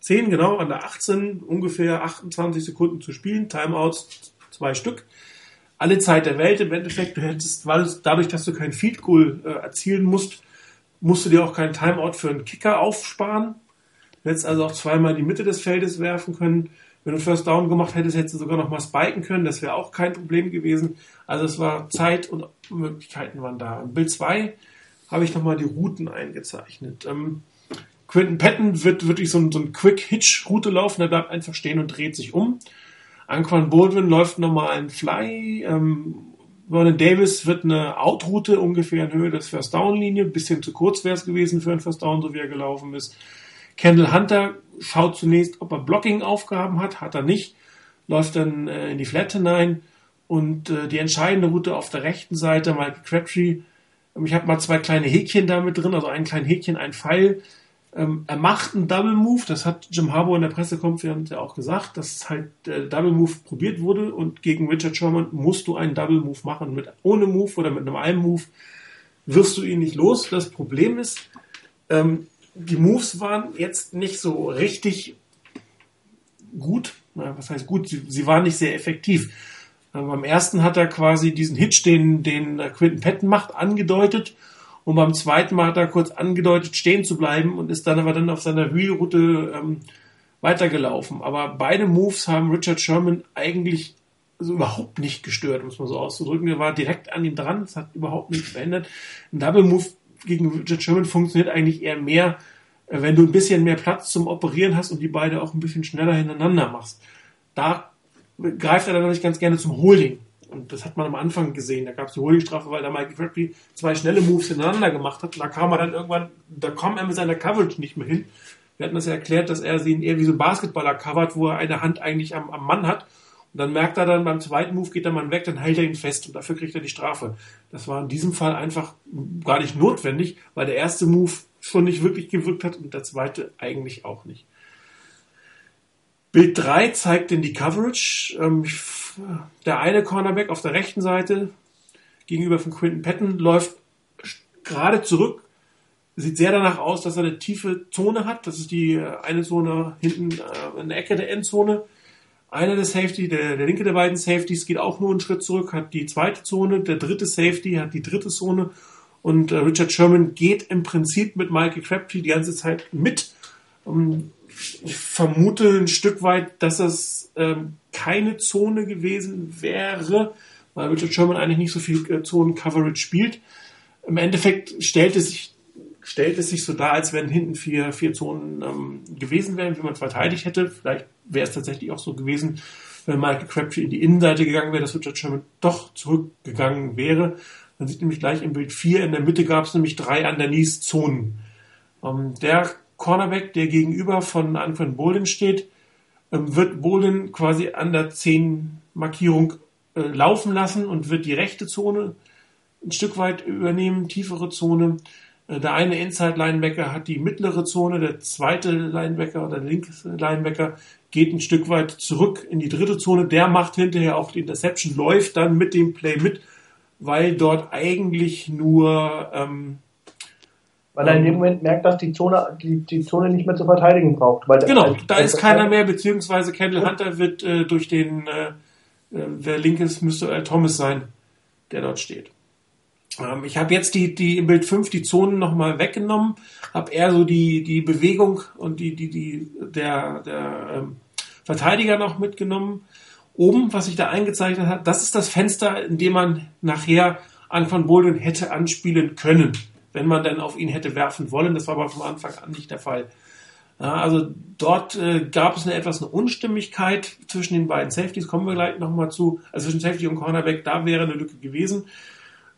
10, genau, an der 18, ungefähr 28 Sekunden zu spielen, Timeouts zwei Stück alle Zeit der Welt. Im Endeffekt, du hättest, weil dadurch, dass du kein Field Goal äh, erzielen musst, musst du dir auch keinen Timeout für einen Kicker aufsparen. Du hättest also auch zweimal in die Mitte des Feldes werfen können. Wenn du First Down gemacht hättest, hättest du sogar noch mal spiken können. Das wäre auch kein Problem gewesen. Also es war Zeit und Möglichkeiten waren da. In Bild 2 habe ich nochmal die Routen eingezeichnet. Ähm, Quentin Patton wird wirklich so ein, so ein Quick-Hitch-Route laufen. Der bleibt einfach stehen und dreht sich um. Anquan Baldwin läuft nochmal ein Fly. Ähm, Vernon Davis wird eine Outroute ungefähr in Höhe des First Down Linie. bisschen zu kurz wäre es gewesen für ein First Down, so wie er gelaufen ist. Kendall Hunter schaut zunächst, ob er Blocking-Aufgaben hat. Hat er nicht. Läuft dann äh, in die Flat hinein. Und äh, die entscheidende Route auf der rechten Seite, Michael Crabtree. Ähm, ich habe mal zwei kleine Häkchen damit drin, also ein kleines Häkchen, ein Pfeil. Ähm, er macht einen Double Move, das hat Jim Harbour in der Pressekonferenz ja auch gesagt, dass halt der Double Move probiert wurde und gegen Richard Sherman musst du einen Double Move machen. Mit ohne Move oder mit einem einen Move wirst du ihn nicht los. Das Problem ist, ähm, die Moves waren jetzt nicht so richtig gut. Na, was heißt gut? Sie, sie waren nicht sehr effektiv. Ähm, beim ersten hat er quasi diesen Hitch, den, den Quinton Patton macht, angedeutet und beim zweiten Mal hat er kurz angedeutet, stehen zu bleiben und ist dann aber dann auf seiner Wheelroute ähm, weitergelaufen. Aber beide Moves haben Richard Sherman eigentlich also überhaupt nicht gestört, muss man so auszudrücken. Er war direkt an ihm dran, es hat überhaupt nichts verändert. Ein Double Move gegen Richard Sherman funktioniert eigentlich eher mehr, äh, wenn du ein bisschen mehr Platz zum Operieren hast und die beide auch ein bisschen schneller hintereinander machst. Da greift er dann nicht ganz gerne zum Holding. Und das hat man am Anfang gesehen. Da gab es die Holdingstrafe, weil da Michael Crabtree zwei schnelle Moves hintereinander gemacht hat. Und da kam er dann irgendwann, da kam er mit seiner Coverage nicht mehr hin. Wir hatten das ja erklärt, dass er sie eher wie so ein Basketballer covert, wo er eine Hand eigentlich am, am Mann hat. Und dann merkt er dann beim zweiten Move geht der Mann weg, dann hält er ihn fest und dafür kriegt er die Strafe. Das war in diesem Fall einfach gar nicht notwendig, weil der erste Move schon nicht wirklich gewirkt hat und der zweite eigentlich auch nicht. Bild 3 zeigt denn die Coverage. Ähm, der eine Cornerback auf der rechten Seite gegenüber von Quinton Patton läuft gerade zurück. Sieht sehr danach aus, dass er eine tiefe Zone hat. Das ist die äh, eine Zone hinten äh, in der Ecke der Endzone. Einer der Safety, der, der linke der beiden Safeties geht auch nur einen Schritt zurück, hat die zweite Zone. Der dritte Safety hat die dritte Zone. Und äh, Richard Sherman geht im Prinzip mit Michael Crabtree die ganze Zeit mit. Um, ich vermute ein Stück weit, dass das ähm, keine Zone gewesen wäre, weil Richard Sherman eigentlich nicht so viel äh, Zonen-Coverage spielt. Im Endeffekt stellt es sich, stellt es sich so dar, als wenn hinten vier, vier Zonen ähm, gewesen wären, wie man es verteidigt hätte. Vielleicht wäre es tatsächlich auch so gewesen, wenn Michael Crabtree in die Innenseite gegangen wäre, dass Richard Sherman doch zurückgegangen wäre. Man sieht nämlich gleich im Bild 4, in der Mitte gab es nämlich drei Underneath-Zonen. Ähm, der Cornerback, der gegenüber von Anquan Bolden steht, ähm, wird Bolden quasi an der 10 Markierung äh, laufen lassen und wird die rechte Zone ein Stück weit übernehmen, tiefere Zone. Äh, der eine Inside-Linebacker hat die mittlere Zone, der zweite Linebacker oder der linke Linebacker geht ein Stück weit zurück in die dritte Zone. Der macht hinterher auch die Interception, läuft dann mit dem Play mit, weil dort eigentlich nur ähm, weil er in dem Moment merkt, dass die Zone, die, die Zone nicht mehr zu verteidigen braucht. Weil genau, da ist keiner mehr, beziehungsweise Kendall Hunter wird äh, durch den, äh, äh wer link ist, müsste äh, Thomas sein, der dort steht. Ähm, ich habe jetzt die, die im Bild 5 die Zonen nochmal weggenommen, habe eher so die, die Bewegung und die, die, die, der, der ähm, Verteidiger noch mitgenommen. Oben, was sich da eingezeichnet hat, das ist das Fenster, in dem man nachher an Van Bolden hätte anspielen können wenn man dann auf ihn hätte werfen wollen. Das war aber von Anfang an nicht der Fall. Ja, also dort äh, gab es eine etwas eine Unstimmigkeit zwischen den beiden Safeties, kommen wir gleich nochmal zu. Also zwischen Safety und Cornerback, da wäre eine Lücke gewesen.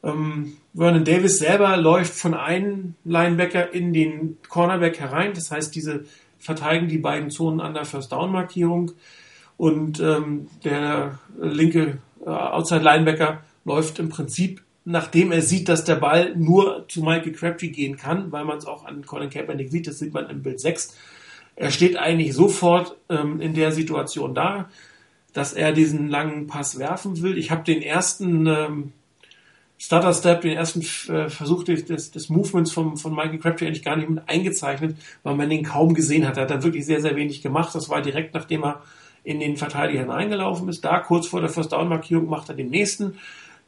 Ähm, Vernon Davis selber läuft von einem Linebacker in den Cornerback herein. Das heißt, diese verteidigen die beiden Zonen an der First Down Markierung. Und ähm, der linke äh, Outside Linebacker läuft im Prinzip nachdem er sieht, dass der Ball nur zu Michael Crabtree gehen kann, weil man es auch an Colin Kaepernick sieht, das sieht man im Bild 6. Er steht eigentlich sofort ähm, in der Situation da, dass er diesen langen Pass werfen will. Ich habe den ersten ähm, Stutter Step, den ersten äh, Versuch des, des, Movements vom, von Michael Crabtree eigentlich gar nicht mit eingezeichnet, weil man den kaum gesehen hat. Er hat dann wirklich sehr, sehr wenig gemacht. Das war direkt nachdem er in den Verteidiger hineingelaufen ist. Da kurz vor der First Down Markierung macht er den nächsten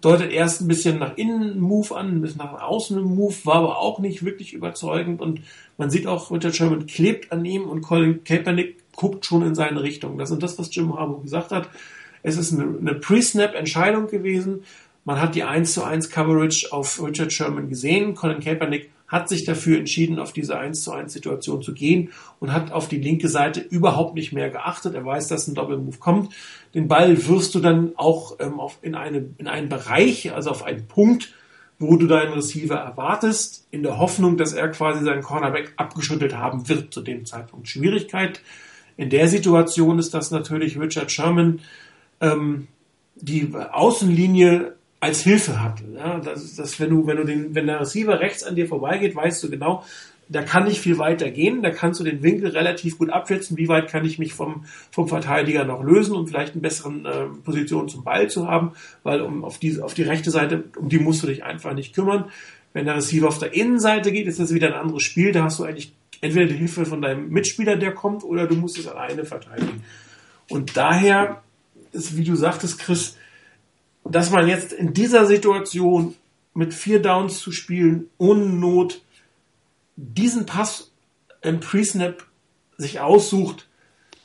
deutet erst ein bisschen nach innen Move an, ein bisschen nach außen Move, war aber auch nicht wirklich überzeugend und man sieht auch, Richard Sherman klebt an ihm und Colin Kaepernick guckt schon in seine Richtung. Das ist das, was Jim Harbaugh gesagt hat. Es ist eine Pre-Snap-Entscheidung gewesen. Man hat die 1 zu 1 Coverage auf Richard Sherman gesehen. Colin Kaepernick hat sich dafür entschieden, auf diese 1 zu 1 Situation zu gehen und hat auf die linke Seite überhaupt nicht mehr geachtet. Er weiß, dass ein Doppelmove kommt. Den Ball wirst du dann auch ähm, auf, in, eine, in einen Bereich, also auf einen Punkt, wo du deinen Receiver erwartest, in der Hoffnung, dass er quasi seinen Cornerback abgeschüttelt haben wird zu dem Zeitpunkt. Schwierigkeit in der Situation ist, dass natürlich Richard Sherman ähm, die Außenlinie als Hilfe hat. Ja, das das, wenn du, wenn du den, wenn der Receiver rechts an dir vorbeigeht, weißt du genau, da kann nicht viel weiter gehen, da kannst du den Winkel relativ gut abschätzen, wie weit kann ich mich vom, vom Verteidiger noch lösen, um vielleicht eine bessere äh, Position zum Ball zu haben, weil um auf die, auf die rechte Seite, um die musst du dich einfach nicht kümmern. Wenn der Receiver auf der Innenseite geht, ist das wieder ein anderes Spiel, da hast du eigentlich entweder die Hilfe von deinem Mitspieler, der kommt, oder du musst es alleine verteidigen. Und daher ist, wie du sagtest, Chris, dass man jetzt in dieser Situation mit vier Downs zu spielen, ohne Not diesen Pass im Pre-Snap sich aussucht,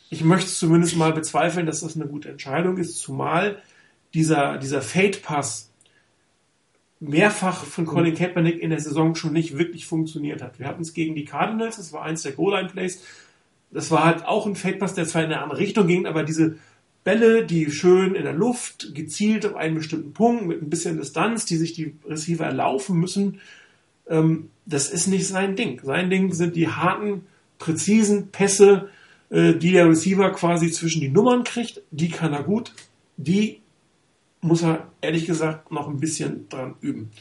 ich möchte zumindest mal bezweifeln, dass das eine gute Entscheidung ist, zumal dieser, dieser Fade-Pass mehrfach von Colin Kaepernick in der Saison schon nicht wirklich funktioniert hat. Wir hatten es gegen die Cardinals, das war eins der Goal-Line-Plays. Das war halt auch ein Fade-Pass, der zwar in eine andere Richtung ging, aber diese Bälle, die schön in der Luft, gezielt auf einen bestimmten Punkt, mit ein bisschen Distanz, die sich die Receiver erlaufen müssen, ähm, das ist nicht sein Ding. Sein Ding sind die harten, präzisen Pässe, äh, die der Receiver quasi zwischen die Nummern kriegt. Die kann er gut. Die muss er ehrlich gesagt noch ein bisschen dran üben.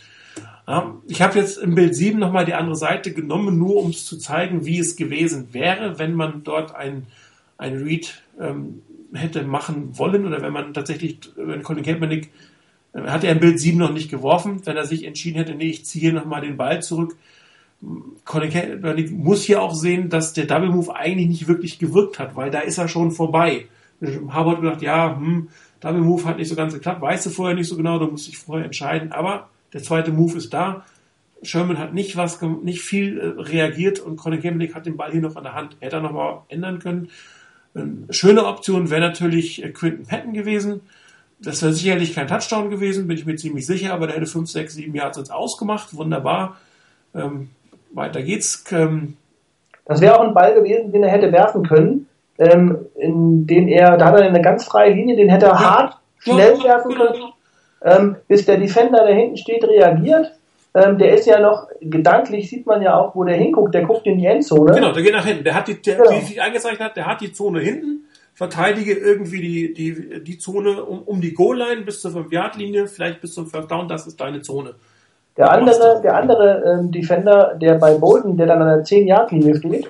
Ja, ich habe jetzt im Bild 7 nochmal die andere Seite genommen, nur um es zu zeigen, wie es gewesen wäre, wenn man dort ein, ein Read ähm, hätte machen wollen oder wenn man tatsächlich, wenn Colin Kaepernick, äh, hat er im Bild 7 noch nicht geworfen, wenn er sich entschieden hätte, nee, ich ziehe nochmal den Ball zurück. Colin Kaepernick muss hier auch sehen, dass der Double Move eigentlich nicht wirklich gewirkt hat, weil da ist er schon vorbei. Harvard gedacht, ja, hm, Double Move hat nicht so ganz geklappt, weißt du vorher nicht so genau, da musst dich vorher entscheiden, aber der zweite Move ist da. Sherman hat nicht was, nicht viel äh, reagiert und Colin Kaepernick hat den Ball hier noch an der Hand. Hätte er nochmal ändern können. Eine schöne Option wäre natürlich äh, Quinton Patton gewesen. Das wäre sicherlich kein Touchdown gewesen, bin ich mir ziemlich sicher, aber der hätte 5, 6, 7 Yards uns ausgemacht. Wunderbar. Ähm, weiter geht's. Ähm, das wäre auch ein Ball gewesen, den er hätte werfen können, ähm, in den er, da hat er eine ganz freie Linie, den hätte er ja. hart, schnell ja, werfen können, ähm, bis der Defender, der hinten steht, reagiert ähm, der ist ja noch, gedanklich sieht man ja auch, wo der hinguckt, der guckt in die Endzone. Genau, der geht nach hinten. Der hat die, der, genau. wie sich eingezeichnet hat, der hat die Zone hinten, verteidige irgendwie die, die, die Zone um, um die Goal-Line bis zur 5-Yard-Linie, vielleicht bis zum First Down, das ist deine Zone. Der andere, der andere ähm, Defender, der bei Bolton, der dann an der 10-Yard-Linie steht,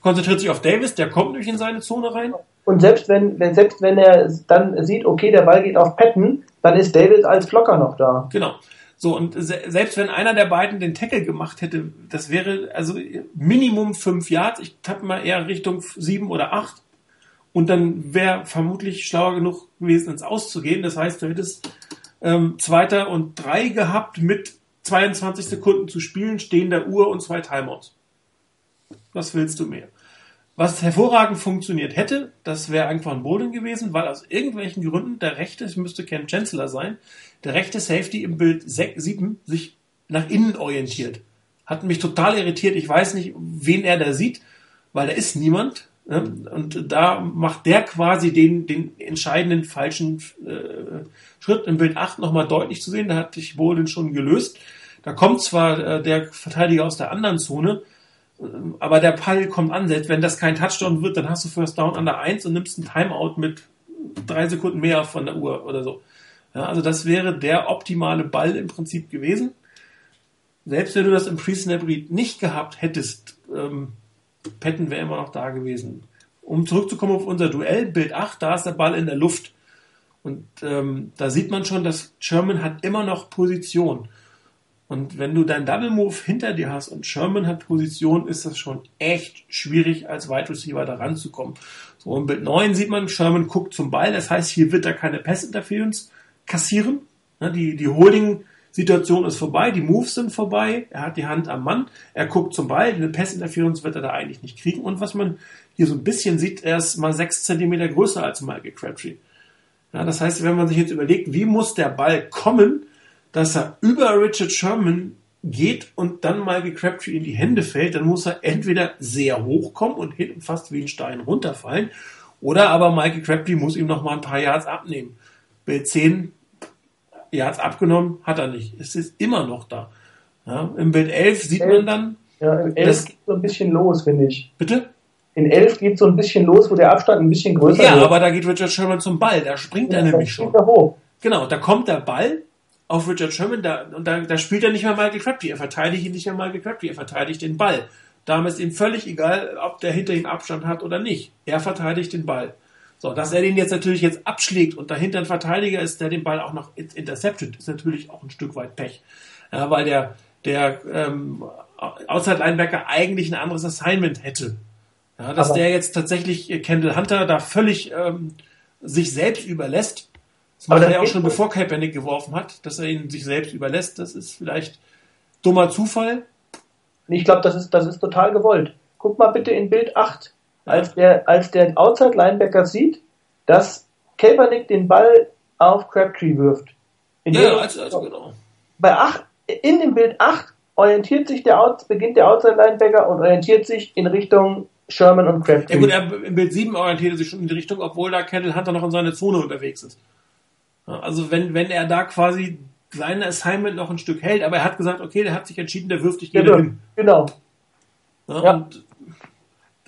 konzentriert sich auf Davis, der kommt nicht in seine Zone rein. Und selbst wenn, wenn, selbst wenn er dann sieht, okay, der Ball geht auf Patton, dann ist Davis als Blocker noch da. Genau. So, und se selbst wenn einer der beiden den Tackle gemacht hätte, das wäre also Minimum fünf Yards, ich tappe mal eher Richtung sieben oder acht. Und dann wäre vermutlich schlauer genug gewesen, ins Auszugehen. Das heißt, du hättest ähm, Zweiter und drei gehabt mit 22 Sekunden zu spielen, stehender Uhr und zwei Timeouts. Was willst du mehr? Was hervorragend funktioniert hätte, das wäre einfach ein Bowling gewesen, weil aus irgendwelchen Gründen der rechte, es müsste Ken Chancellor sein, der rechte Safety im Bild 7 sich nach innen orientiert. Hat mich total irritiert. Ich weiß nicht, wen er da sieht, weil da ist niemand. Ne? Und da macht der quasi den, den entscheidenden falschen äh, Schritt im Bild 8 nochmal deutlich zu sehen. Da hat sich Bolden schon gelöst. Da kommt zwar äh, der Verteidiger aus der anderen Zone, aber der Pfeil kommt an. Selbst wenn das kein Touchdown wird, dann hast du First Down an der 1 und nimmst einen Timeout mit drei Sekunden mehr von der Uhr oder so. Ja, also das wäre der optimale Ball im Prinzip gewesen. Selbst wenn du das im Pre-Snap-Read nicht gehabt hättest, ähm, Patton wäre immer noch da gewesen. Um zurückzukommen auf unser Duell, Bild 8, da ist der Ball in der Luft. Und ähm, da sieht man schon, dass Sherman hat immer noch Position. Und wenn du deinen Double Move hinter dir hast und Sherman hat Position, ist das schon echt schwierig, als Wide Receiver da ranzukommen. So im Bild 9 sieht man, Sherman guckt zum Ball, das heißt, hier wird er keine Pass Interference kassieren. Die, die Holding-Situation ist vorbei, die Moves sind vorbei, er hat die Hand am Mann, er guckt zum Ball, eine Pass-Interference wird er da eigentlich nicht kriegen. Und was man hier so ein bisschen sieht, er ist mal sechs Zentimeter größer als Michael Crabtree. Ja, das heißt, wenn man sich jetzt überlegt, wie muss der Ball kommen, dass er über Richard Sherman geht und dann Michael Crabtree in die Hände fällt, dann muss er entweder sehr hoch kommen und hinten fast wie ein Stein runterfallen, oder aber Michael Crabtree muss ihm noch mal ein paar Yards abnehmen. Bild 10 er hat es abgenommen, hat er nicht. Es ist immer noch da. Ja, Im Bild 11 sieht 11, man dann. Ja, im 11 geht so ein bisschen los, finde ich. Bitte? In 11 geht so ein bisschen los, wo der Abstand ein bisschen größer ist. Ja, wird. aber da geht Richard Sherman zum Ball. Da springt ja, er nämlich schon. Hoch. Genau, da kommt der Ball auf Richard Sherman da, und da, da spielt er nicht mehr Michael Crabtree. Er verteidigt ihn nicht mehr Michael Crabtree. Er verteidigt den Ball. Damit ist ihm völlig egal, ob der hinter ihm Abstand hat oder nicht. Er verteidigt den Ball. So, dass er den jetzt natürlich jetzt abschlägt und dahinter ein Verteidiger ist, der den Ball auch noch interceptet, ist natürlich auch ein Stück weit Pech. Ja, weil der, der ähm, Outside Linebacker eigentlich ein anderes Assignment hätte. Ja, dass Aber der jetzt tatsächlich Kendall Hunter da völlig ähm, sich selbst überlässt. Das macht er ja auch schon bevor Kaepernick geworfen hat, dass er ihn sich selbst überlässt. Das ist vielleicht dummer Zufall. Ich glaube, das ist, das ist total gewollt. Guck mal bitte in Bild 8 als der, als der Outside Linebacker sieht, dass Kaepernick den Ball auf Crabtree wirft. In ja, also, also genau. Bei 8, in dem Bild 8 orientiert sich der Out, beginnt der Outside Linebacker und orientiert sich in Richtung Sherman und Crabtree. Ja gut, er, im Bild 7 orientiert er sich schon in die Richtung, obwohl da Kendall Hunter noch in seiner Zone unterwegs ist. Also wenn, wenn er da quasi sein Assignment noch ein Stück hält, aber er hat gesagt, okay, der hat sich entschieden, der wirft dich gerne genau. hin. Genau. Ja, ja. Und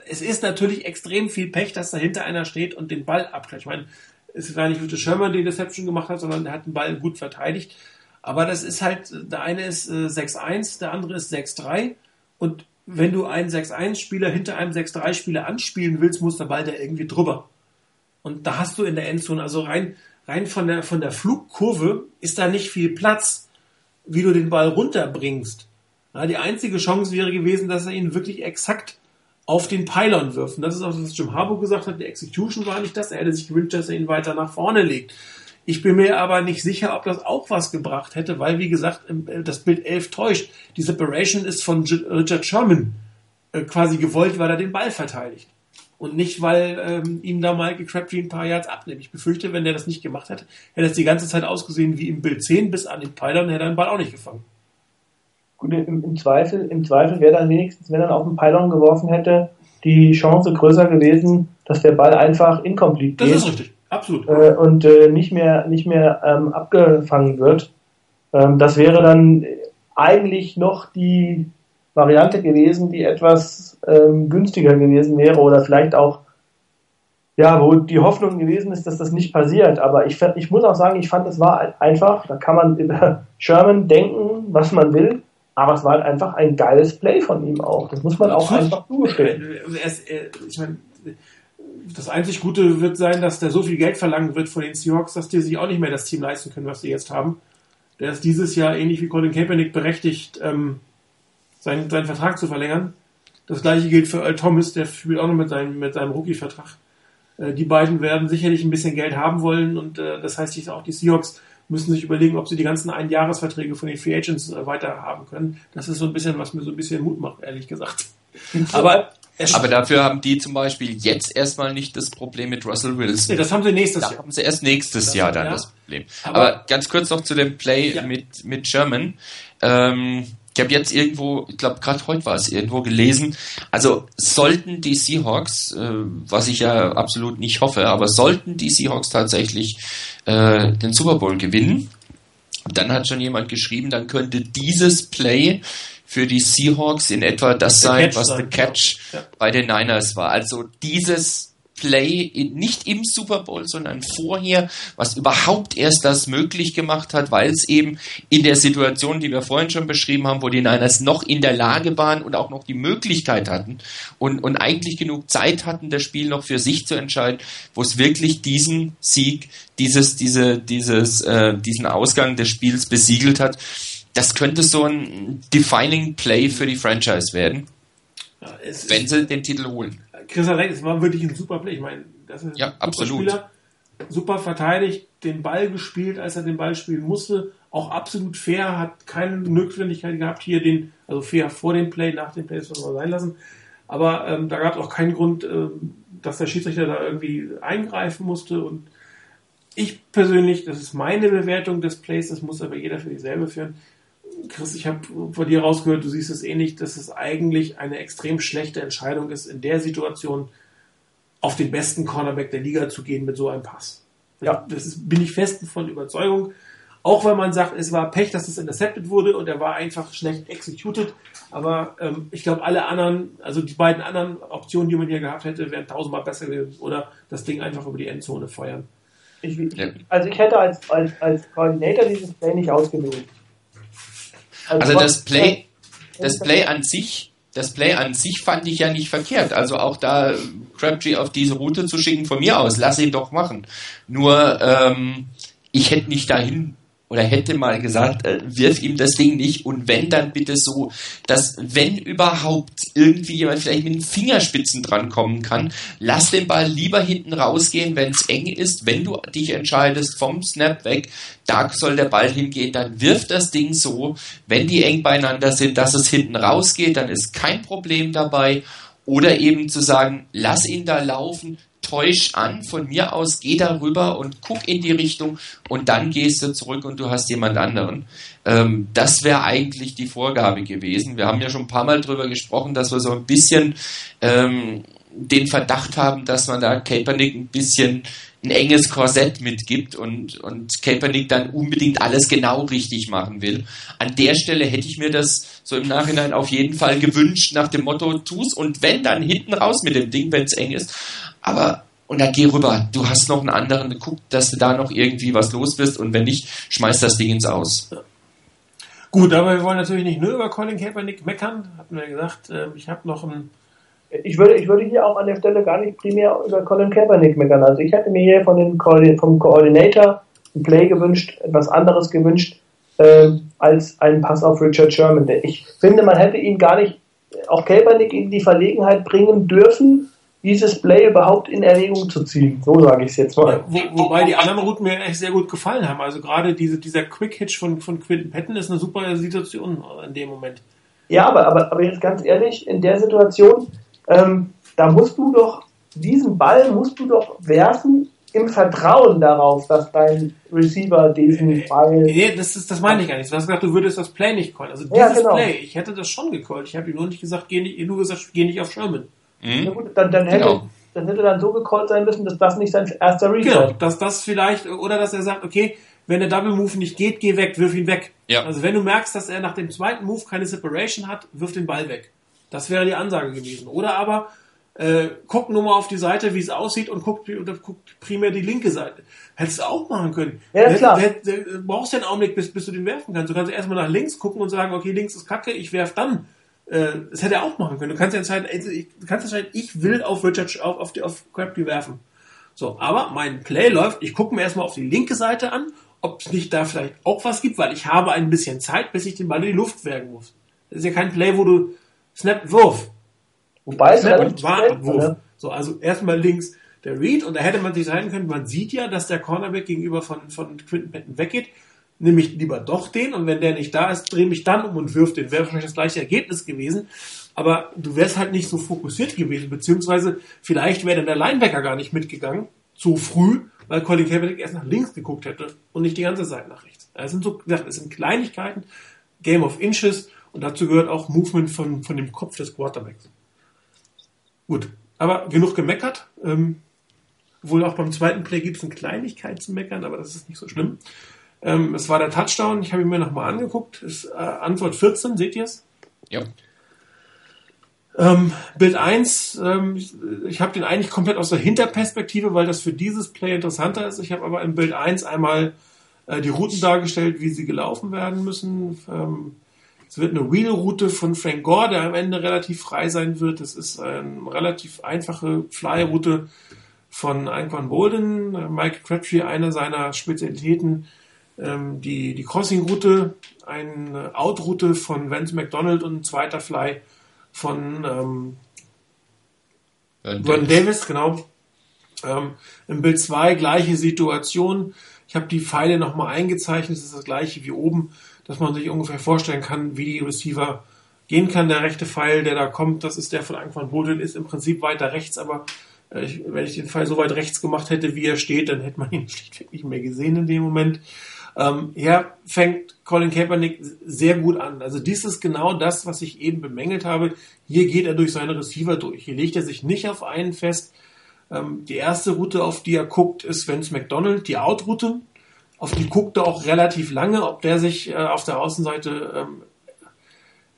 es ist natürlich extrem viel Pech, dass dahinter einer steht und den Ball abgleicht. Ich meine, es war nicht Richard Sherman, der Deception gemacht hat, sondern der hat den Ball gut verteidigt. Aber das ist halt, der eine ist äh, 6-1, der andere ist 6-3. Und wenn du einen 6-1-Spieler hinter einem 6-3-Spieler anspielen willst, muss der Ball da irgendwie drüber. Und da hast du in der Endzone, also rein, rein von der, von der Flugkurve ist da nicht viel Platz, wie du den Ball runterbringst. Ja, die einzige Chance wäre gewesen, dass er ihn wirklich exakt auf den Pylon wirft. Und das ist auch was Jim Harbour gesagt hat, die Execution war nicht das. Er hätte sich gewünscht, dass er ihn weiter nach vorne legt. Ich bin mir aber nicht sicher, ob das auch was gebracht hätte, weil, wie gesagt, äh, das Bild 11 täuscht. Die Separation ist von Richard Sherman äh, quasi gewollt, weil er den Ball verteidigt. Und nicht, weil ähm, ihm da Michael Crabtree ein paar Yards abnimmt. Ich befürchte, wenn er das nicht gemacht hätte, hätte es die ganze Zeit ausgesehen wie im Bild 10 bis an den Pylon, hätte er den Ball auch nicht gefangen. Gut, im, im Zweifel, im Zweifel wäre dann wenigstens, wenn er auf den Pylon geworfen hätte, die Chance größer gewesen, dass der Ball einfach incomplete geht. Das ist richtig, absolut. Äh, und äh, nicht mehr, nicht mehr ähm, abgefangen wird. Ähm, das wäre dann eigentlich noch die Variante gewesen, die etwas ähm, günstiger gewesen wäre oder vielleicht auch ja, wo die Hoffnung gewesen ist, dass das nicht passiert. Aber ich, ich muss auch sagen, ich fand, es war einfach, da kann man über Sherman denken, was man will, aber es war halt einfach ein geiles Play von ihm auch. Das muss man auch einfach zugestehen. Ich meine, das einzig Gute wird sein, dass der so viel Geld verlangen wird von den Seahawks, dass die sich auch nicht mehr das Team leisten können, was sie jetzt haben. Der ist dieses Jahr ähnlich wie Colin Kaepernick berechtigt, ähm, seinen, seinen Vertrag zu verlängern. Das gleiche gilt für Earl Thomas, der spielt auch noch mit seinem, mit seinem Rookie-Vertrag. Äh, die beiden werden sicherlich ein bisschen Geld haben wollen und äh, das heißt, auch die Seahawks müssen sich überlegen, ob sie die ganzen Einjahresverträge von den Free Agents äh, weiter haben können. Das ist so ein bisschen, was mir so ein bisschen Mut macht, ehrlich gesagt. Aber aber dafür haben die zum Beispiel jetzt erstmal nicht das Problem mit Russell Wilson. Nee, das haben sie nächstes da Jahr. haben sie erst nächstes das Jahr dann ja. das Problem. Aber, Aber, ganz kurz noch zu dem Play ja. mit, mit Sherman. Ähm, ich habe jetzt irgendwo, ich glaube gerade heute war es irgendwo gelesen, also sollten die Seahawks, äh, was ich ja absolut nicht hoffe, aber sollten die Seahawks tatsächlich äh, den Super Bowl gewinnen, dann hat schon jemand geschrieben, dann könnte dieses Play für die Seahawks in etwa das sein, was der Catch ja. bei den Niners war. Also dieses Play in, nicht im Super Bowl, sondern vorher, was überhaupt erst das möglich gemacht hat, weil es eben in der Situation, die wir vorhin schon beschrieben haben, wo die Niners noch in der Lage waren und auch noch die Möglichkeit hatten und, und eigentlich genug Zeit hatten, das Spiel noch für sich zu entscheiden, wo es wirklich diesen Sieg, dieses, diese, dieses, äh, diesen Ausgang des Spiels besiegelt hat das könnte so ein Defining Play für die Franchise werden, ja, wenn sie den Titel holen. Chris recht, es war wirklich ein super Play. Ich meine, das ist ja, absolut. Spieler, super verteidigt, den Ball gespielt, als er den Ball spielen musste. Auch absolut fair, hat keine Notwendigkeit gehabt, hier den, also fair vor dem Play, nach dem Play, das soll man sein lassen. Aber ähm, da gab es auch keinen Grund, ähm, dass der Schiedsrichter da irgendwie eingreifen musste. Und ich persönlich, das ist meine Bewertung des Plays, das muss aber jeder für dieselbe führen. Chris, ich habe von dir rausgehört, du siehst es ähnlich, dass es eigentlich eine extrem schlechte Entscheidung ist, in der Situation auf den besten Cornerback der Liga zu gehen mit so einem Pass. Ja. Das ist, bin ich fest von Überzeugung. Auch wenn man sagt, es war Pech, dass es intercepted wurde und er war einfach schlecht executed. Aber ähm, ich glaube, alle anderen, also die beiden anderen Optionen, die man hier gehabt hätte, wären tausendmal besser gewesen. Oder das Ding einfach über die Endzone feuern. Ich. Also ich hätte als, als, als Koordinator dieses Play nicht ausgewählt. Also, also das Play, das Play an sich, das Play an sich fand ich ja nicht verkehrt. Also auch da Crabtree auf diese Route zu schicken, von mir aus, lass ihn doch machen. Nur ähm, ich hätte nicht dahin oder hätte mal gesagt, äh, wirf ihm das Ding nicht und wenn, dann bitte so, dass wenn überhaupt irgendwie jemand vielleicht mit den Fingerspitzen drankommen kann, lass den Ball lieber hinten rausgehen, wenn es eng ist, wenn du dich entscheidest vom Snap weg, da soll der Ball hingehen, dann wirf das Ding so, wenn die eng beieinander sind, dass es hinten rausgeht, dann ist kein Problem dabei. Oder eben zu sagen, lass ihn da laufen, täusch an, von mir aus geh darüber und guck in die Richtung und dann gehst du zurück und du hast jemand anderen. Ähm, das wäre eigentlich die Vorgabe gewesen. Wir haben ja schon ein paar Mal darüber gesprochen, dass wir so ein bisschen ähm, den Verdacht haben, dass man da Kaepernick ein bisschen ein enges Korsett mitgibt und, und Kaepernick dann unbedingt alles genau richtig machen will. An der Stelle hätte ich mir das so im Nachhinein auf jeden Fall gewünscht, nach dem Motto, tu's und wenn, dann hinten raus mit dem Ding, wenn es eng ist. Aber und dann geh rüber. Du hast noch einen anderen, guck, dass du da noch irgendwie was los bist und wenn nicht, schmeiß das Ding ins Aus. Gut, aber wir wollen natürlich nicht nur über Colin Kaepernick meckern, hatten wir gesagt. Ähm, ich habe noch ein. Ich würde, ich würde hier auch an der Stelle gar nicht primär über Colin Kaepernick meckern. Also ich hätte mir hier von den vom Coordinator ein Play gewünscht, etwas anderes gewünscht, äh, als einen Pass auf Richard Sherman. Ich finde, man hätte ihn gar nicht, auch Kaepernick in die Verlegenheit bringen dürfen, dieses Play überhaupt in Erwägung zu ziehen. So sage ich es jetzt mal. Wo, wobei die anderen Routen mir echt sehr gut gefallen haben. Also gerade diese, dieser Quick Hitch von, von Quinton Patton ist eine super Situation in dem Moment. Ja, aber, aber, aber jetzt ganz ehrlich, in der Situation, ähm, da musst du doch, diesen Ball musst du doch werfen im Vertrauen darauf, dass dein Receiver diesen Ball. Nee, das, ist, das meine ich gar nicht. Du hast gesagt, du würdest das Play nicht callen. Also dieses ja, genau. Play, ich hätte das schon gecallt. Ich habe ihm nur nicht gesagt, geh nicht, nur gesagt, geh nicht auf Sherman. Mhm. Ja gut, dann, dann, hätte, genau. dann hätte dann so gecallt sein müssen, dass das nicht sein erster Recall Genau, dass das vielleicht, oder dass er sagt, okay, wenn der Double Move nicht geht, geh weg, wirf ihn weg. Ja. Also wenn du merkst, dass er nach dem zweiten Move keine Separation hat, wirf den Ball weg. Das wäre die Ansage gewesen. Oder aber äh, guck nur mal auf die Seite, wie es aussieht und guck, guck primär die linke Seite. Hättest du auch machen können. Ja, klar. Hätt, hätt, du brauchst ja einen Augenblick, bis, bis du den werfen kannst. Du kannst erstmal nach links gucken und sagen, okay, links ist kacke, ich werf dann. Äh, das hätte er auch machen können. Du kannst ja entscheiden, ich, du kannst entscheiden, ich will auf Richard, auf, auf, die, auf Crabtree werfen. So, aber mein Play läuft, ich gucke mir erstmal auf die linke Seite an, ob es nicht da vielleicht auch was gibt, weil ich habe ein bisschen Zeit, bis ich den Ball in die Luft werfen muss. Das ist ja kein Play, wo du Snap, Wurf. Wobei es Snap und selten, Wurf. ne? So, also erstmal links der Read und da hätte man sich sagen können, man sieht ja, dass der Cornerback gegenüber von, von Quinton Patton weggeht, nehme ich lieber doch den und wenn der nicht da ist, drehe mich dann um und wirf den. Wäre wahrscheinlich das gleiche Ergebnis gewesen, aber du wärst halt nicht so fokussiert gewesen, beziehungsweise vielleicht wäre dann der Linebacker gar nicht mitgegangen, zu früh, weil Colin Kaepernick erst nach links geguckt hätte und nicht die ganze Zeit nach rechts. Es sind so, gesagt, es sind Kleinigkeiten, Game of Inches und dazu gehört auch Movement von, von dem Kopf des Quarterbacks. Gut, aber genug gemeckert. Ähm, wohl auch beim zweiten Play gibt es eine Kleinigkeit zu meckern, aber das ist nicht so schlimm. Ähm, es war der Touchdown, ich habe ihn mir nochmal angeguckt. Ist, äh, Antwort 14, seht ihr es? Ja. Ähm, Bild 1, ähm, ich, ich habe den eigentlich komplett aus der Hinterperspektive, weil das für dieses Play interessanter ist. Ich habe aber im Bild 1 einmal äh, die Routen dargestellt, wie sie gelaufen werden müssen. Ähm, es wird eine Wheel-Route von Frank Gore, der am Ende relativ frei sein wird. Es ist eine relativ einfache Fly-Route von Anquan Bolden. Mike Crabtree, eine seiner Spezialitäten, ähm, die, die Crossing-Route, eine Out-Route von Vance McDonald und ein zweiter Fly von ähm, Vernon Davis. Davis, genau. Ähm, Im Bild 2 gleiche Situation. Ich habe die Pfeile nochmal eingezeichnet. Es ist das gleiche wie oben, dass man sich ungefähr vorstellen kann, wie die Receiver gehen kann. Der rechte Pfeil, der da kommt, das ist der von Anquan Bolden, ist im Prinzip weiter rechts, aber äh, ich, wenn ich den Pfeil so weit rechts gemacht hätte, wie er steht, dann hätte man ihn schlichtweg nicht mehr gesehen in dem Moment. Ähm, hier fängt Colin Kaepernick sehr gut an. Also dies ist genau das, was ich eben bemängelt habe. Hier geht er durch seine Receiver durch. Hier legt er sich nicht auf einen fest. Ähm, die erste Route, auf die er guckt, ist Vance McDonald, die Out-Route. Auf die guckt er auch relativ lange. Ob der sich äh, auf der Außenseite ähm,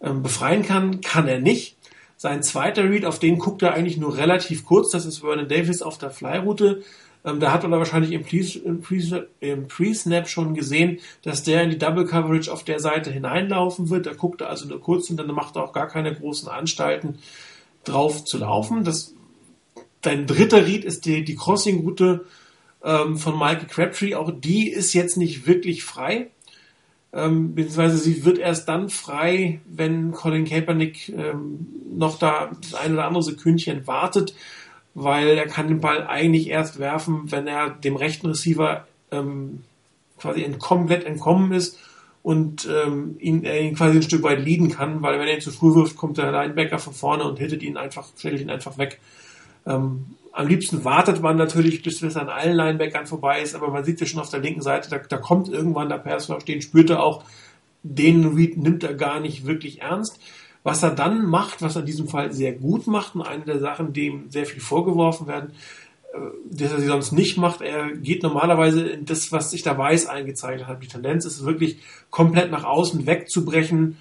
ähm, befreien kann, kann er nicht. Sein zweiter Read, auf den guckt er eigentlich nur relativ kurz. Das ist Vernon Davis auf der Fly-Route. Ähm, da hat man wahrscheinlich im Pre- im Pre- Pre-Snap schon gesehen, dass der in die Double Coverage auf der Seite hineinlaufen wird. Da guckt er also nur kurz und dann macht er auch gar keine großen Anstalten drauf zu laufen. Das, dein dritter Read ist die, die Crossing-Route ähm, von Michael Crabtree. Auch die ist jetzt nicht wirklich frei. Ähm, beziehungsweise sie wird erst dann frei, wenn Colin Kaepernick ähm, noch da das ein oder andere Sekündchen wartet, weil er kann den Ball eigentlich erst werfen, wenn er dem rechten Receiver ähm, quasi ent komplett entkommen ist und ähm, ihn, er ihn quasi ein Stück weit leaden kann, weil wenn er ihn zu früh wirft, kommt der Linebacker von vorne und hittet ihn einfach, stellt ihn einfach weg. Ähm, am liebsten wartet man natürlich, bis es an allen Linebackern vorbei ist, aber man sieht ja schon auf der linken Seite, da, da kommt irgendwann der Pass stehen, spürt er auch, den Read nimmt er gar nicht wirklich ernst. Was er dann macht, was er in diesem Fall sehr gut macht und eine der Sachen, dem sehr viel vorgeworfen werden, äh, das er sie sonst nicht macht, er geht normalerweise in das, was sich da weiß eingezeichnet hat. Die Tendenz ist wirklich komplett nach außen wegzubrechen.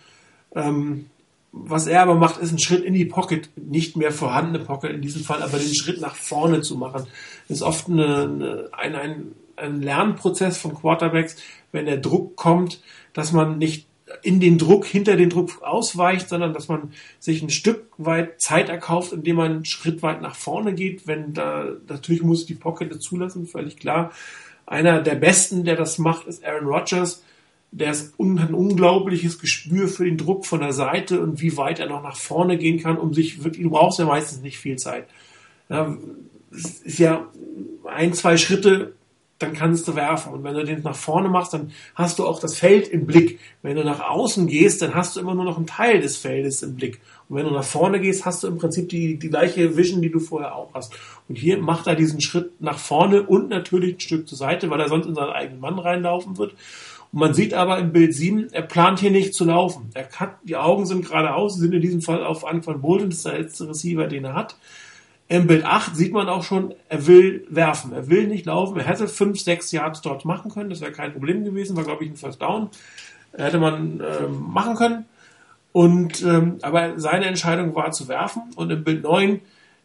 Ähm, was er aber macht, ist einen Schritt in die Pocket, nicht mehr vorhandene Pocket in diesem Fall, aber den Schritt nach vorne zu machen. Das ist oft eine, ein, ein, ein Lernprozess von Quarterbacks, wenn der Druck kommt, dass man nicht in den Druck, hinter den Druck ausweicht, sondern dass man sich ein Stück weit Zeit erkauft, indem man einen Schritt weit nach vorne geht. Wenn da, natürlich muss die Pocket zulassen, völlig klar. Einer der besten, der das macht, ist Aaron Rodgers. Der ist ein unglaubliches Gespür für den Druck von der Seite und wie weit er noch nach vorne gehen kann, um sich wirklich, du brauchst ja meistens nicht viel Zeit. Ja, es ist ja ein, zwei Schritte, dann kannst du werfen. Und wenn du den nach vorne machst, dann hast du auch das Feld im Blick. Wenn du nach außen gehst, dann hast du immer nur noch einen Teil des Feldes im Blick. Und wenn du nach vorne gehst, hast du im Prinzip die, die gleiche Vision, die du vorher auch hast. Und hier macht er diesen Schritt nach vorne und natürlich ein Stück zur Seite, weil er sonst in seinen eigenen Mann reinlaufen wird. Und man sieht aber im Bild 7, er plant hier nicht zu laufen. Er hat, die Augen sind geradeaus, sind in diesem Fall auf Anfang Bolden, das ist der letzte Receiver, den er hat. Im Bild 8 sieht man auch schon, er will werfen. Er will nicht laufen. Er hätte 5, 6 Yards dort machen können. Das wäre kein Problem gewesen. War, glaube ich, ein First Down. Hätte man ähm, machen können. Und, ähm, aber seine Entscheidung war zu werfen. Und im Bild 9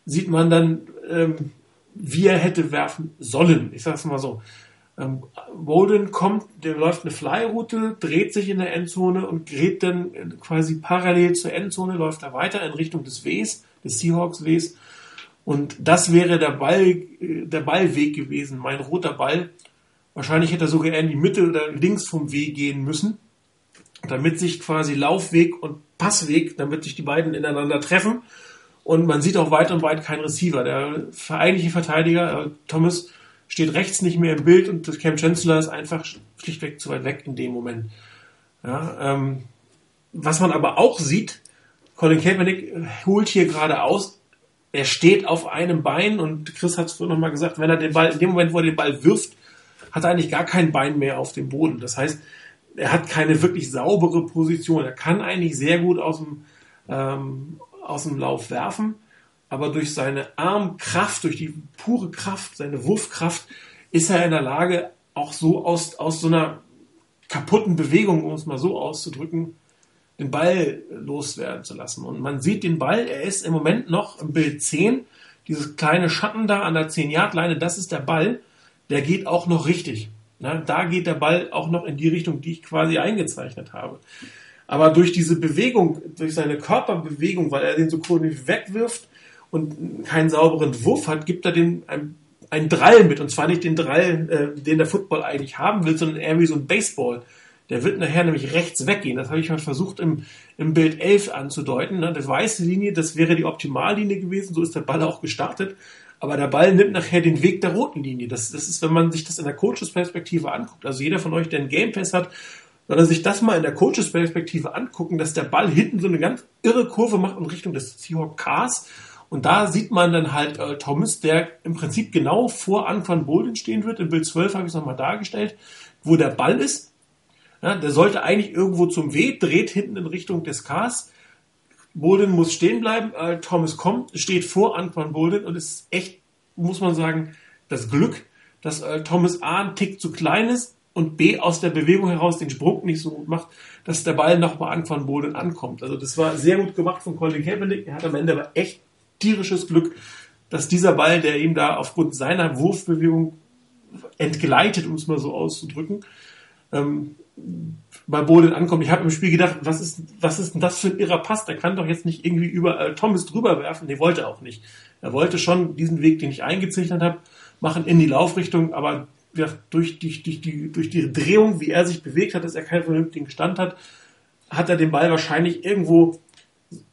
sieht man dann, ähm, wie er hätte werfen sollen. Ich sag's mal so. Ähm, kommt, der läuft eine Flyroute, dreht sich in der Endzone und gerät dann quasi parallel zur Endzone, läuft er weiter in Richtung des Ws, des Seahawks Ws. Und das wäre der Ball, der Ballweg gewesen, mein roter Ball. Wahrscheinlich hätte er sogar in die Mitte oder links vom W gehen müssen, damit sich quasi Laufweg und Passweg, damit sich die beiden ineinander treffen. Und man sieht auch weit und weit keinen Receiver. Der vereinigte Verteidiger, äh, Thomas, steht rechts nicht mehr im Bild und das Cam Chancellor ist einfach schlichtweg zu weit weg in dem Moment. Ja, ähm, was man aber auch sieht, Colin Kaepernick holt hier gerade aus, er steht auf einem Bein und Chris hat es vorhin nochmal gesagt, wenn er den Ball, in dem Moment, wo er den Ball wirft, hat er eigentlich gar kein Bein mehr auf dem Boden. Das heißt, er hat keine wirklich saubere Position. Er kann eigentlich sehr gut aus dem, ähm, aus dem Lauf werfen, aber durch seine Armkraft, durch die pure Kraft, seine Wurfkraft, ist er in der Lage, auch so aus, aus so einer kaputten Bewegung, um es mal so auszudrücken, den Ball loswerden zu lassen. Und man sieht den Ball, er ist im Moment noch im Bild 10, dieses kleine Schatten da an der 10-Yard-Leine, das ist der Ball, der geht auch noch richtig. Da geht der Ball auch noch in die Richtung, die ich quasi eingezeichnet habe. Aber durch diese Bewegung, durch seine Körperbewegung, weil er den so kurz wegwirft, und keinen sauberen Wurf hat, gibt er dem ein, einen Drall mit. Und zwar nicht den Drall, äh, den der Football eigentlich haben will, sondern eher wie so ein Baseball. Der wird nachher nämlich rechts weggehen. Das habe ich mal versucht im, im Bild 11 anzudeuten. Ne? Das weiße Linie, das wäre die Optimallinie gewesen. So ist der Ball auch gestartet. Aber der Ball nimmt nachher den Weg der roten Linie. Das, das ist, wenn man sich das in der Coaches-Perspektive anguckt. Also jeder von euch, der einen Game Pass hat, soll sich das mal in der Coaches-Perspektive angucken, dass der Ball hinten so eine ganz irre Kurve macht in Richtung des Seahawk Cars und da sieht man dann halt äh, Thomas, der im Prinzip genau vor Anfang Bolden stehen wird. Im Bild 12 habe ich es nochmal dargestellt, wo der Ball ist. Ja, der sollte eigentlich irgendwo zum W, dreht hinten in Richtung des Cars. Bolden muss stehen bleiben. Äh, Thomas kommt, steht vor Antoine Bolden und es ist echt, muss man sagen, das Glück, dass äh, Thomas A ein Tick zu klein ist und B aus der Bewegung heraus den Sprung nicht so gut macht, dass der Ball noch bei Antoine Bolden ankommt. Also das war sehr gut gemacht von Colin Kaepernick. Er hat am Ende aber echt tierisches Glück, dass dieser Ball, der ihm da aufgrund seiner Wurfbewegung entgleitet, um es mal so auszudrücken, ähm, bei Boden ankommt. Ich habe im Spiel gedacht, was ist, was ist denn das für ein irrer Pass? Der kann doch jetzt nicht irgendwie über äh, Thomas drüber werfen. Nee, wollte auch nicht. Er wollte schon diesen Weg, den ich eingezeichnet habe, machen in die Laufrichtung, aber durch, die, durch, die, durch die Drehung, wie er sich bewegt hat, dass er keinen vernünftigen Stand hat, hat er den Ball wahrscheinlich irgendwo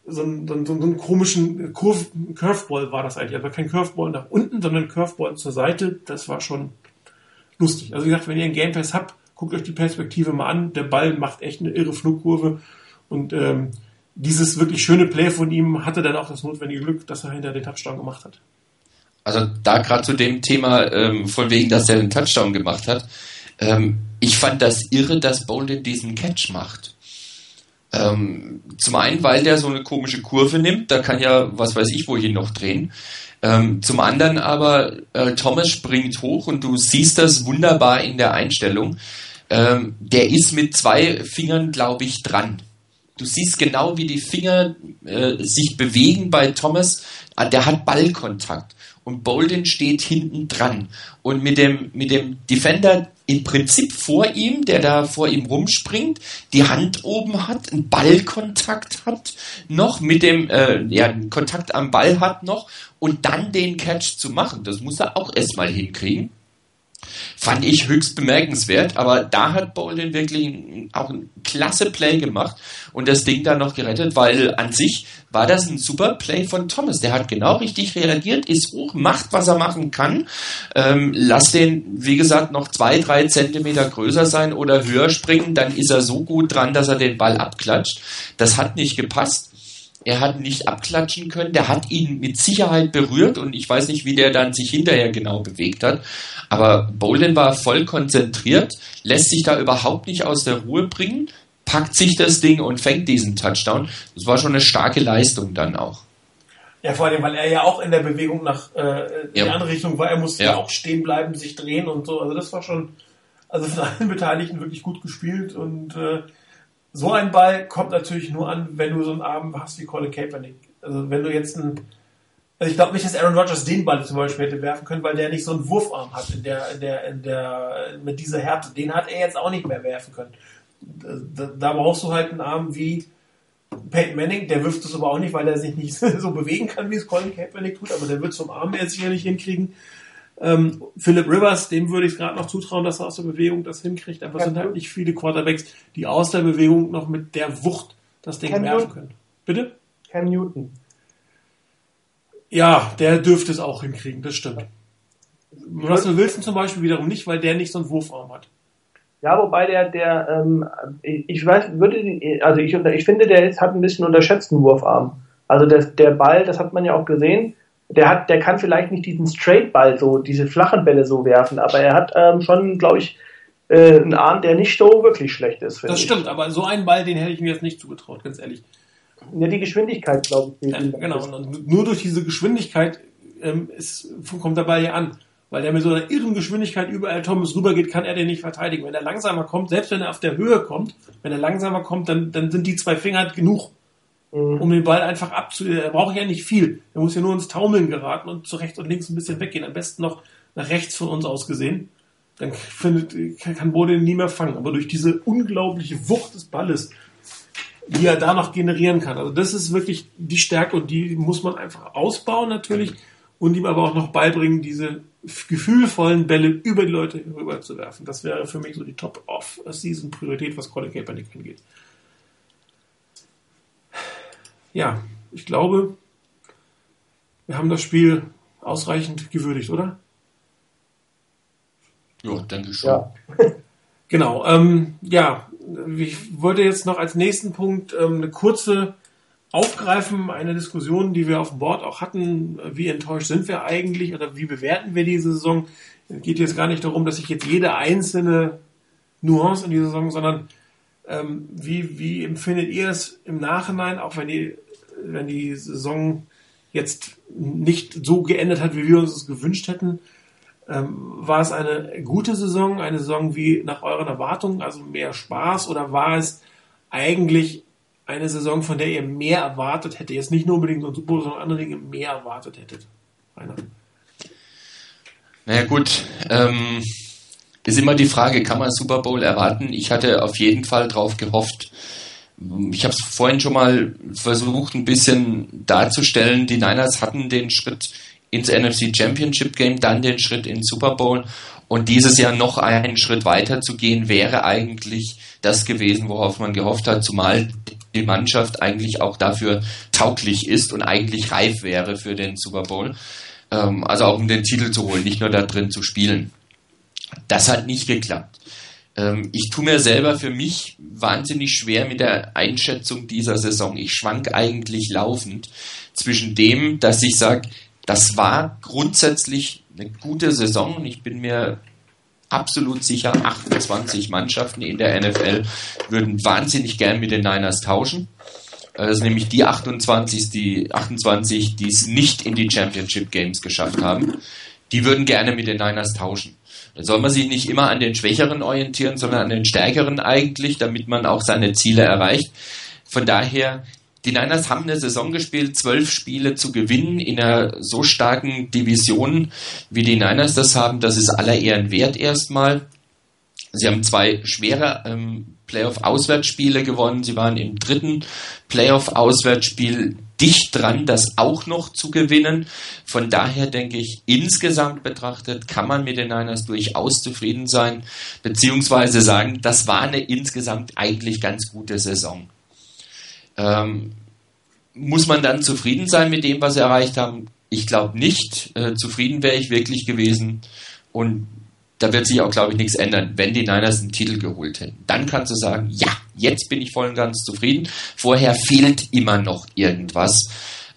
so einen, so einen, komischen Curve, Curveball war das eigentlich. Aber kein Curveball nach unten, sondern Curveball zur Seite. Das war schon lustig. Also wie gesagt, wenn ihr einen Game Pass habt, guckt euch die Perspektive mal an. Der Ball macht echt eine irre Flugkurve. Und ähm, dieses wirklich schöne Play von ihm hatte dann auch das notwendige Glück, dass er hinter den Touchdown gemacht hat. Also da gerade zu dem Thema, ähm, von wegen, dass er einen Touchdown gemacht hat. Ähm, ich fand das irre, dass Bolden diesen Catch macht. Ähm, zum einen, weil der so eine komische Kurve nimmt, da kann ja, was weiß ich, wohin noch drehen. Ähm, zum anderen aber, äh, Thomas springt hoch und du siehst das wunderbar in der Einstellung. Ähm, der ist mit zwei Fingern, glaube ich, dran. Du siehst genau, wie die Finger äh, sich bewegen bei Thomas. Ah, der hat Ballkontakt und Bolden steht hinten dran. Und mit dem, mit dem Defender im Prinzip vor ihm, der da vor ihm rumspringt, die Hand oben hat, einen Ballkontakt hat, noch mit dem, äh, ja, Kontakt am Ball hat noch und dann den Catch zu machen. Das muss er auch erstmal hinkriegen. Fand ich höchst bemerkenswert, aber da hat Bolden wirklich auch ein klasse Play gemacht und das Ding dann noch gerettet, weil an sich war das ein super Play von Thomas. Der hat genau richtig reagiert, ist hoch, macht, was er machen kann. Ähm, lass den, wie gesagt, noch zwei, drei Zentimeter größer sein oder höher springen, dann ist er so gut dran, dass er den Ball abklatscht. Das hat nicht gepasst er hat nicht abklatschen können, der hat ihn mit Sicherheit berührt und ich weiß nicht, wie der dann sich hinterher genau bewegt hat. Aber Bolden war voll konzentriert, lässt sich da überhaupt nicht aus der Ruhe bringen, packt sich das Ding und fängt diesen Touchdown. Das war schon eine starke Leistung dann auch. Ja, vor allem, weil er ja auch in der Bewegung nach äh, in ja. die andere Richtung war. Er musste ja. ja auch stehen bleiben, sich drehen und so. Also das war schon, also von allen Beteiligten wirklich gut gespielt und äh, so ein Ball kommt natürlich nur an, wenn du so einen Abend hast wie Colin Kaepernick. Also wenn du jetzt einen, Also ich glaube nicht, dass Aaron Rodgers den Ball zum Beispiel hätte werfen können, weil der nicht so einen Wurfarm hat in der, in der, in der, mit dieser Härte. Den hat er jetzt auch nicht mehr werfen können. Da, da brauchst du halt einen Arm wie Peyton Manning, der wirft es aber auch nicht, weil er sich nicht so bewegen kann, wie es Colin Kaepernick tut, aber der wird zum Arm er sicherlich hinkriegen. Ähm, Philip Rivers, dem würde ich gerade noch zutrauen, dass er aus der Bewegung das hinkriegt, aber es sind halt nicht viele Quarterbacks, die aus der Bewegung noch mit der Wucht das Ding Cam werfen können. Bitte? Cam Newton. Ja, der dürfte es auch hinkriegen, das stimmt. Russell Wilson zum Beispiel wiederum nicht, weil der nicht so einen Wurfarm hat. Ja, wobei der, der, ähm, ich weiß, würde, also ich, ich finde, der ist, hat ein bisschen unterschätzten Wurfarm. Also das, der Ball, das hat man ja auch gesehen, der hat, der kann vielleicht nicht diesen Straight-Ball so, diese flachen Bälle so werfen, aber er hat ähm, schon, glaube ich, äh, einen Arm, der nicht so wirklich schlecht ist. Das ich. stimmt, aber so einen Ball, den hätte ich mir jetzt nicht zugetraut, ganz ehrlich. Ja, die Geschwindigkeit, glaube ich. Ja, genau, und nur durch diese Geschwindigkeit ähm, ist, kommt der Ball ja an. Weil der mit so einer irren Geschwindigkeit überall Thomas rübergeht, kann er den nicht verteidigen. Wenn er langsamer kommt, selbst wenn er auf der Höhe kommt, wenn er langsamer kommt, dann, dann sind die zwei Finger genug, Mhm. Um den Ball einfach abzu... Er braucht ja nicht viel. Er muss ja nur ins Taumeln geraten und zu rechts und links ein bisschen weggehen. Am besten noch nach rechts von uns aus gesehen. Dann findet, kann, kann Bode ihn nie mehr fangen. Aber durch diese unglaubliche Wucht des Balles, die er da noch generieren kann. Also das ist wirklich die Stärke und die muss man einfach ausbauen natürlich und ihm aber auch noch beibringen, diese gefühlvollen Bälle über die Leute rüber zu werfen. Das wäre für mich so die Top-Off-Season-Priorität, was Colin Kaepernick angeht. Ja, ich glaube, wir haben das Spiel ausreichend gewürdigt, oder? Ja, denke schon. Ja. Genau. Ähm, ja, ich wollte jetzt noch als nächsten Punkt ähm, eine kurze aufgreifen, eine Diskussion, die wir auf dem Board auch hatten. Wie enttäuscht sind wir eigentlich oder wie bewerten wir diese Saison? Es geht jetzt gar nicht darum, dass ich jetzt jede einzelne Nuance in dieser Saison, sondern ähm, wie, wie empfindet ihr es im Nachhinein, auch wenn die, wenn die Saison jetzt nicht so geendet hat, wie wir uns es gewünscht hätten? Ähm, war es eine gute Saison, eine Saison wie nach euren Erwartungen, also mehr Spaß, oder war es eigentlich eine Saison, von der ihr mehr erwartet hättet? Jetzt nicht nur unbedingt so Super sondern andere Dinge mehr erwartet hättet. Rainer. Naja gut, ähm, ist immer die Frage, kann man Super Bowl erwarten? Ich hatte auf jeden Fall drauf gehofft. Ich habe es vorhin schon mal versucht, ein bisschen darzustellen. Die Niners hatten den Schritt ins NFC Championship Game, dann den Schritt ins Super Bowl. Und dieses Jahr noch einen Schritt weiter zu gehen, wäre eigentlich das gewesen, worauf man gehofft hat, zumal die Mannschaft eigentlich auch dafür tauglich ist und eigentlich reif wäre für den Super Bowl. Ähm, also auch um den Titel zu holen, nicht nur da drin zu spielen. Das hat nicht geklappt. Ähm, ich tue mir selber für mich wahnsinnig schwer mit der Einschätzung dieser Saison. Ich schwank eigentlich laufend zwischen dem, dass ich sage, das war grundsätzlich eine gute Saison und ich bin mir absolut sicher, 28 Mannschaften in der NFL würden wahnsinnig gern mit den Niners tauschen. Äh, Das sind nämlich die 28, die 28, die es nicht in die Championship Games geschafft haben. Die würden gerne mit den Niners tauschen. Da soll man sich nicht immer an den Schwächeren orientieren, sondern an den Stärkeren eigentlich, damit man auch seine Ziele erreicht. Von daher, die Niners haben eine Saison gespielt, zwölf Spiele zu gewinnen in einer so starken Division, wie die Niners das haben. Das ist aller Ehren wert erstmal. Sie haben zwei schwere ähm, Playoff-Auswärtsspiele gewonnen. Sie waren im dritten Playoff-Auswärtsspiel dicht dran, das auch noch zu gewinnen. Von daher denke ich, insgesamt betrachtet kann man mit den Niners durchaus zufrieden sein, beziehungsweise sagen, das war eine insgesamt eigentlich ganz gute Saison. Ähm, muss man dann zufrieden sein mit dem, was sie erreicht haben? Ich glaube nicht. Äh, zufrieden wäre ich wirklich gewesen. Und da wird sich auch, glaube ich, nichts ändern, wenn die Niners einen Titel geholt hätten. Dann kannst du sagen, ja, jetzt bin ich voll und ganz zufrieden. Vorher fehlt immer noch irgendwas.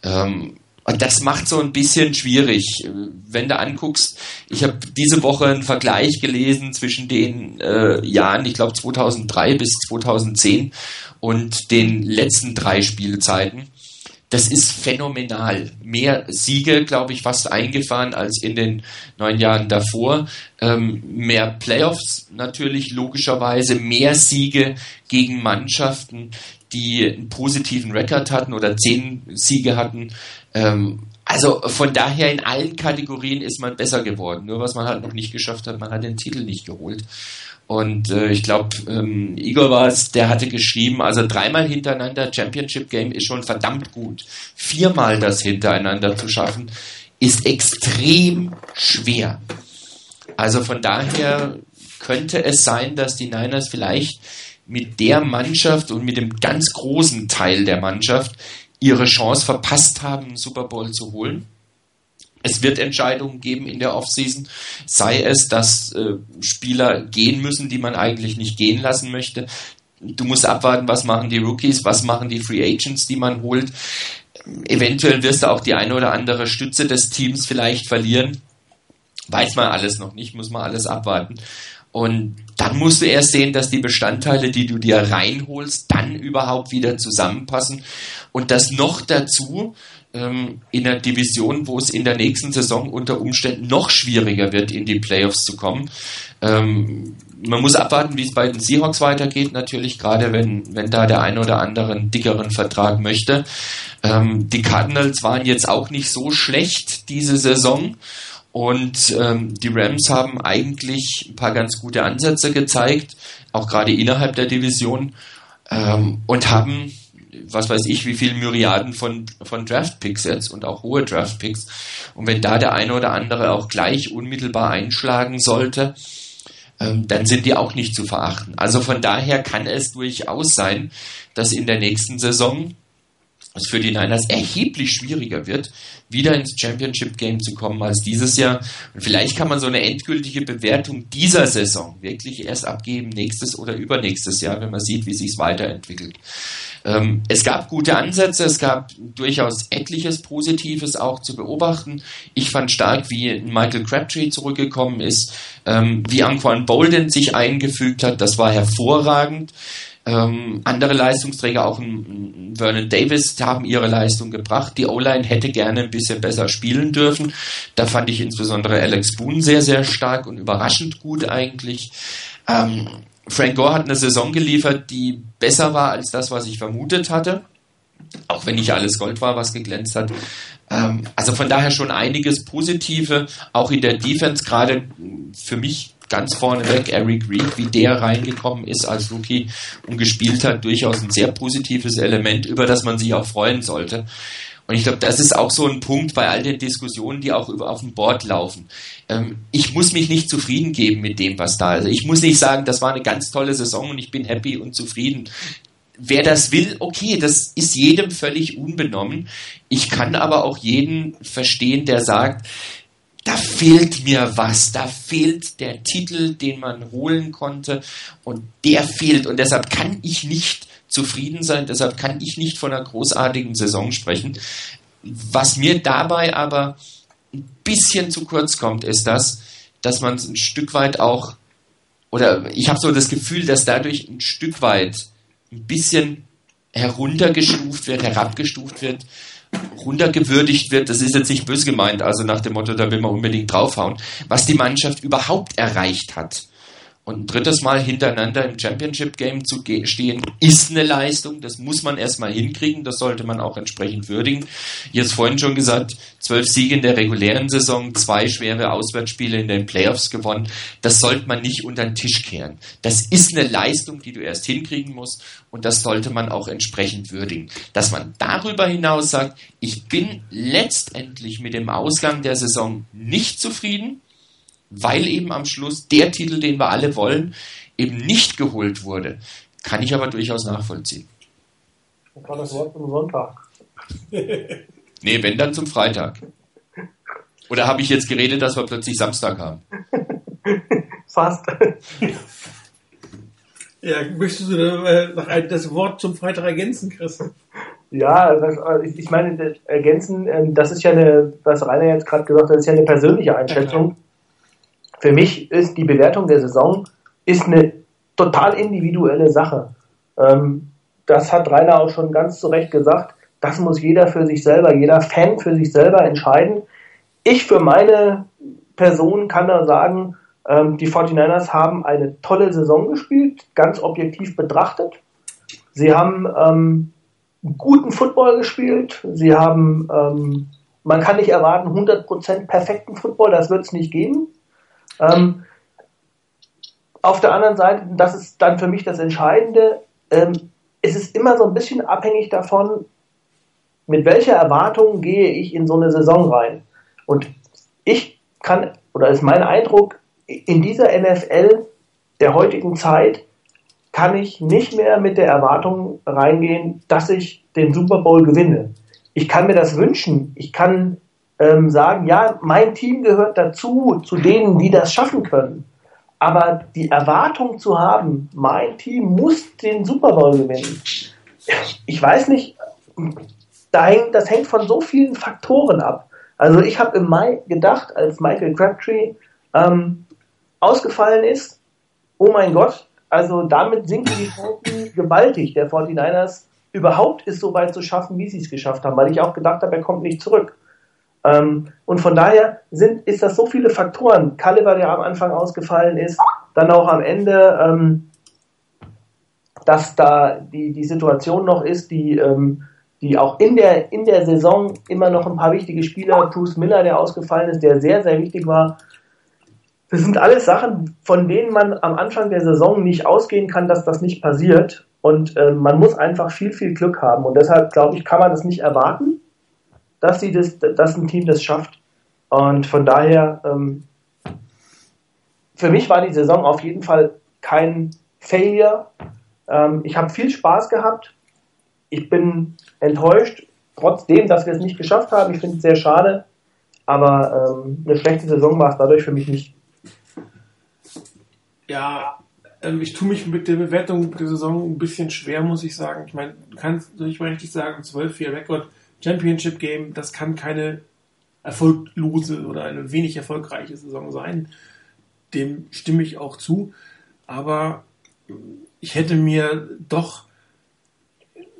Ähm, und das macht so ein bisschen schwierig. Wenn du anguckst, ich habe diese Woche einen Vergleich gelesen zwischen den äh, Jahren, ich glaube 2003 bis 2010 und den letzten drei Spielzeiten das ist phänomenal. Mehr Siege, glaube ich, fast eingefahren als in den neun Jahren davor. Ähm, mehr Playoffs natürlich logischerweise, mehr Siege gegen Mannschaften, die einen positiven Rekord hatten oder zehn Siege hatten. Ähm, also von daher in allen Kategorien ist man besser geworden. Nur was man halt noch nicht geschafft hat, man hat den Titel nicht geholt. Und äh, ich glaube, ähm, Igor war es, der hatte geschrieben, also dreimal hintereinander Championship Game ist schon verdammt gut. Viermal das hintereinander zu schaffen, ist extrem schwer. Also von daher könnte es sein, dass die Niners vielleicht mit der Mannschaft und mit dem ganz großen Teil der Mannschaft ihre Chance verpasst haben, einen Super Bowl zu holen. Es wird Entscheidungen geben in der Offseason, sei es, dass äh, Spieler gehen müssen, die man eigentlich nicht gehen lassen möchte. Du musst abwarten, was machen die Rookies, was machen die Free Agents, die man holt. Eventuell wirst du auch die eine oder andere Stütze des Teams vielleicht verlieren. Weiß man alles noch nicht, muss man alles abwarten. Und dann musst du erst sehen, dass die Bestandteile, die du dir reinholst, dann überhaupt wieder zusammenpassen. Und das noch dazu ähm, in einer Division, wo es in der nächsten Saison unter Umständen noch schwieriger wird, in die Playoffs zu kommen. Ähm, man muss abwarten, wie es bei den Seahawks weitergeht, natürlich, gerade wenn, wenn da der ein oder andere einen dickeren Vertrag möchte. Ähm, die Cardinals waren jetzt auch nicht so schlecht diese Saison. Und ähm, die Rams haben eigentlich ein paar ganz gute Ansätze gezeigt, auch gerade innerhalb der Division, ähm, und haben, was weiß ich, wie viele Myriaden von, von Draftpicks jetzt und auch hohe Draftpicks. Und wenn da der eine oder andere auch gleich unmittelbar einschlagen sollte, ähm, dann sind die auch nicht zu verachten. Also von daher kann es durchaus sein, dass in der nächsten Saison es für die Niners erheblich schwieriger wird, wieder ins Championship Game zu kommen als dieses Jahr. Und vielleicht kann man so eine endgültige Bewertung dieser Saison wirklich erst abgeben, nächstes oder übernächstes Jahr, wenn man sieht, wie sich es weiterentwickelt. Ähm, es gab gute Ansätze, es gab durchaus etliches Positives auch zu beobachten. Ich fand stark, wie Michael Crabtree zurückgekommen ist, ähm, wie Anquan Bolden sich eingefügt hat, das war hervorragend. Ähm, andere Leistungsträger, auch ein, Vernon Davis, haben ihre Leistung gebracht. Die O-Line hätte gerne ein bisschen besser spielen dürfen. Da fand ich insbesondere Alex Boone sehr, sehr stark und überraschend gut eigentlich. Ähm, Frank Gore hat eine Saison geliefert, die besser war als das, was ich vermutet hatte. Auch wenn nicht alles Gold war, was geglänzt hat. Ähm, also von daher schon einiges Positive, auch in der Defense, gerade für mich ganz vorneweg Eric Reed, wie der reingekommen ist als Rookie und gespielt hat, durchaus ein sehr positives Element, über das man sich auch freuen sollte. Und ich glaube, das ist auch so ein Punkt bei all den Diskussionen, die auch über, auf dem Board laufen. Ähm, ich muss mich nicht zufrieden geben mit dem, was da ist. Ich muss nicht sagen, das war eine ganz tolle Saison und ich bin happy und zufrieden. Wer das will, okay, das ist jedem völlig unbenommen. Ich kann aber auch jeden verstehen, der sagt, da fehlt mir was, da fehlt der Titel, den man holen konnte und der fehlt und deshalb kann ich nicht zufrieden sein, deshalb kann ich nicht von einer großartigen Saison sprechen. Was mir dabei aber ein bisschen zu kurz kommt, ist das, dass man ein Stück weit auch, oder ich habe so das Gefühl, dass dadurch ein Stück weit ein bisschen heruntergestuft wird, herabgestuft wird, runtergewürdigt wird, das ist jetzt nicht böse gemeint, also nach dem Motto, da will man unbedingt draufhauen, was die Mannschaft überhaupt erreicht hat. Und ein drittes Mal hintereinander im Championship Game zu stehen, ist eine Leistung. Das muss man erstmal hinkriegen. Das sollte man auch entsprechend würdigen. Jetzt vorhin schon gesagt, zwölf Siege in der regulären Saison, zwei schwere Auswärtsspiele in den Playoffs gewonnen. Das sollte man nicht unter den Tisch kehren. Das ist eine Leistung, die du erst hinkriegen musst. Und das sollte man auch entsprechend würdigen. Dass man darüber hinaus sagt, ich bin letztendlich mit dem Ausgang der Saison nicht zufrieden weil eben am Schluss der Titel, den wir alle wollen, eben nicht geholt wurde. Kann ich aber durchaus nachvollziehen. Dann kann das Wort zum Sonntag. nee, wenn dann zum Freitag. Oder habe ich jetzt geredet, dass wir plötzlich Samstag haben? Fast. Ja, möchtest du äh, das Wort zum Freitag ergänzen, Chris? Ja, das, äh, ich meine, ergänzen, ähm, das ist ja eine, was Rainer jetzt gerade gesagt hat, das ist ja eine persönliche Einschätzung für mich ist die Bewertung der Saison ist eine total individuelle Sache. Ähm, das hat Rainer auch schon ganz zu Recht gesagt. das muss jeder für sich selber, jeder Fan für sich selber entscheiden. Ich für meine Person kann da sagen, ähm, die 49ers haben eine tolle Saison gespielt, ganz objektiv betrachtet. Sie haben ähm, guten Football gespielt. Sie haben, ähm, man kann nicht erwarten, 100% perfekten Football, das wird es nicht geben. Ähm, auf der anderen Seite, das ist dann für mich das Entscheidende, ähm, es ist immer so ein bisschen abhängig davon, mit welcher Erwartung gehe ich in so eine Saison rein. Und ich kann, oder ist mein Eindruck, in dieser NFL der heutigen Zeit kann ich nicht mehr mit der Erwartung reingehen, dass ich den Super Bowl gewinne. Ich kann mir das wünschen. Ich kann ähm, sagen, ja, mein Team gehört dazu, zu denen, die das schaffen können. Aber die Erwartung zu haben, mein Team muss den Super Bowl gewinnen. Ich weiß nicht, das hängt von so vielen Faktoren ab. Also ich habe im Mai gedacht, als Michael Crabtree ähm, ausgefallen ist, oh mein Gott, also damit sinken die Chancen gewaltig der 49ers überhaupt ist so weit zu schaffen, wie sie es geschafft haben, weil ich auch gedacht habe, er kommt nicht zurück. Ähm, und von daher sind, ist das so viele Faktoren. Caliber, der am Anfang ausgefallen ist, dann auch am Ende, ähm, dass da die, die Situation noch ist, die, ähm, die auch in der, in der Saison immer noch ein paar wichtige Spieler, Bruce Miller, der ausgefallen ist, der sehr, sehr wichtig war. Das sind alles Sachen, von denen man am Anfang der Saison nicht ausgehen kann, dass das nicht passiert. Und äh, man muss einfach viel, viel Glück haben. Und deshalb, glaube ich, kann man das nicht erwarten dass sie das, dass ein Team das schafft. Und von daher, ähm, für mich war die Saison auf jeden Fall kein Failure. Ähm, ich habe viel Spaß gehabt. Ich bin enttäuscht, trotzdem, dass wir es nicht geschafft haben. Ich finde es sehr schade. Aber ähm, eine schlechte Saison war es dadurch für mich nicht. Ja, ähm, ich tue mich mit der Bewertung der Saison ein bisschen schwer, muss ich sagen. Ich meine, du kannst nicht mal richtig sagen, 12-4 Rekord Championship Game, das kann keine erfolglose oder eine wenig erfolgreiche Saison sein. Dem stimme ich auch zu. Aber ich hätte mir doch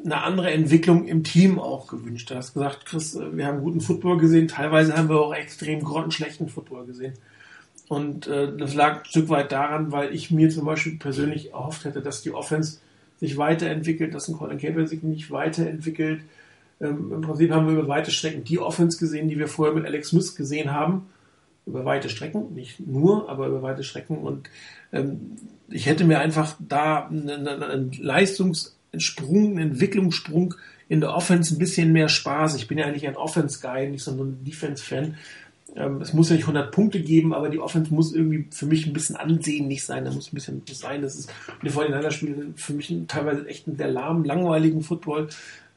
eine andere Entwicklung im Team auch gewünscht. Du hast gesagt, Chris, wir haben guten Football gesehen, teilweise haben wir auch extrem grottenschlechten Football gesehen. Und äh, das lag ein Stück weit daran, weil ich mir zum Beispiel persönlich erhofft hätte, dass die Offense sich weiterentwickelt, dass ein Colin Campbell sich nicht weiterentwickelt, ähm, Im Prinzip haben wir über weite Strecken die Offense gesehen, die wir vorher mit Alex Smith gesehen haben. Über weite Strecken, nicht nur, aber über weite Strecken. Und ähm, ich hätte mir einfach da einen, einen Leistungssprung, einen Entwicklungssprung in der Offense ein bisschen mehr Spaß. Ich bin ja eigentlich ein Offense-Guy, nicht so ein Defense-Fan. Ähm, es muss ja nicht 100 Punkte geben, aber die Offense muss irgendwie für mich ein bisschen ansehnlich sein. Da muss ein bisschen sein. Das ist, die 49 Spiele für mich teilweise echt einen sehr lahmen, langweiligen Football.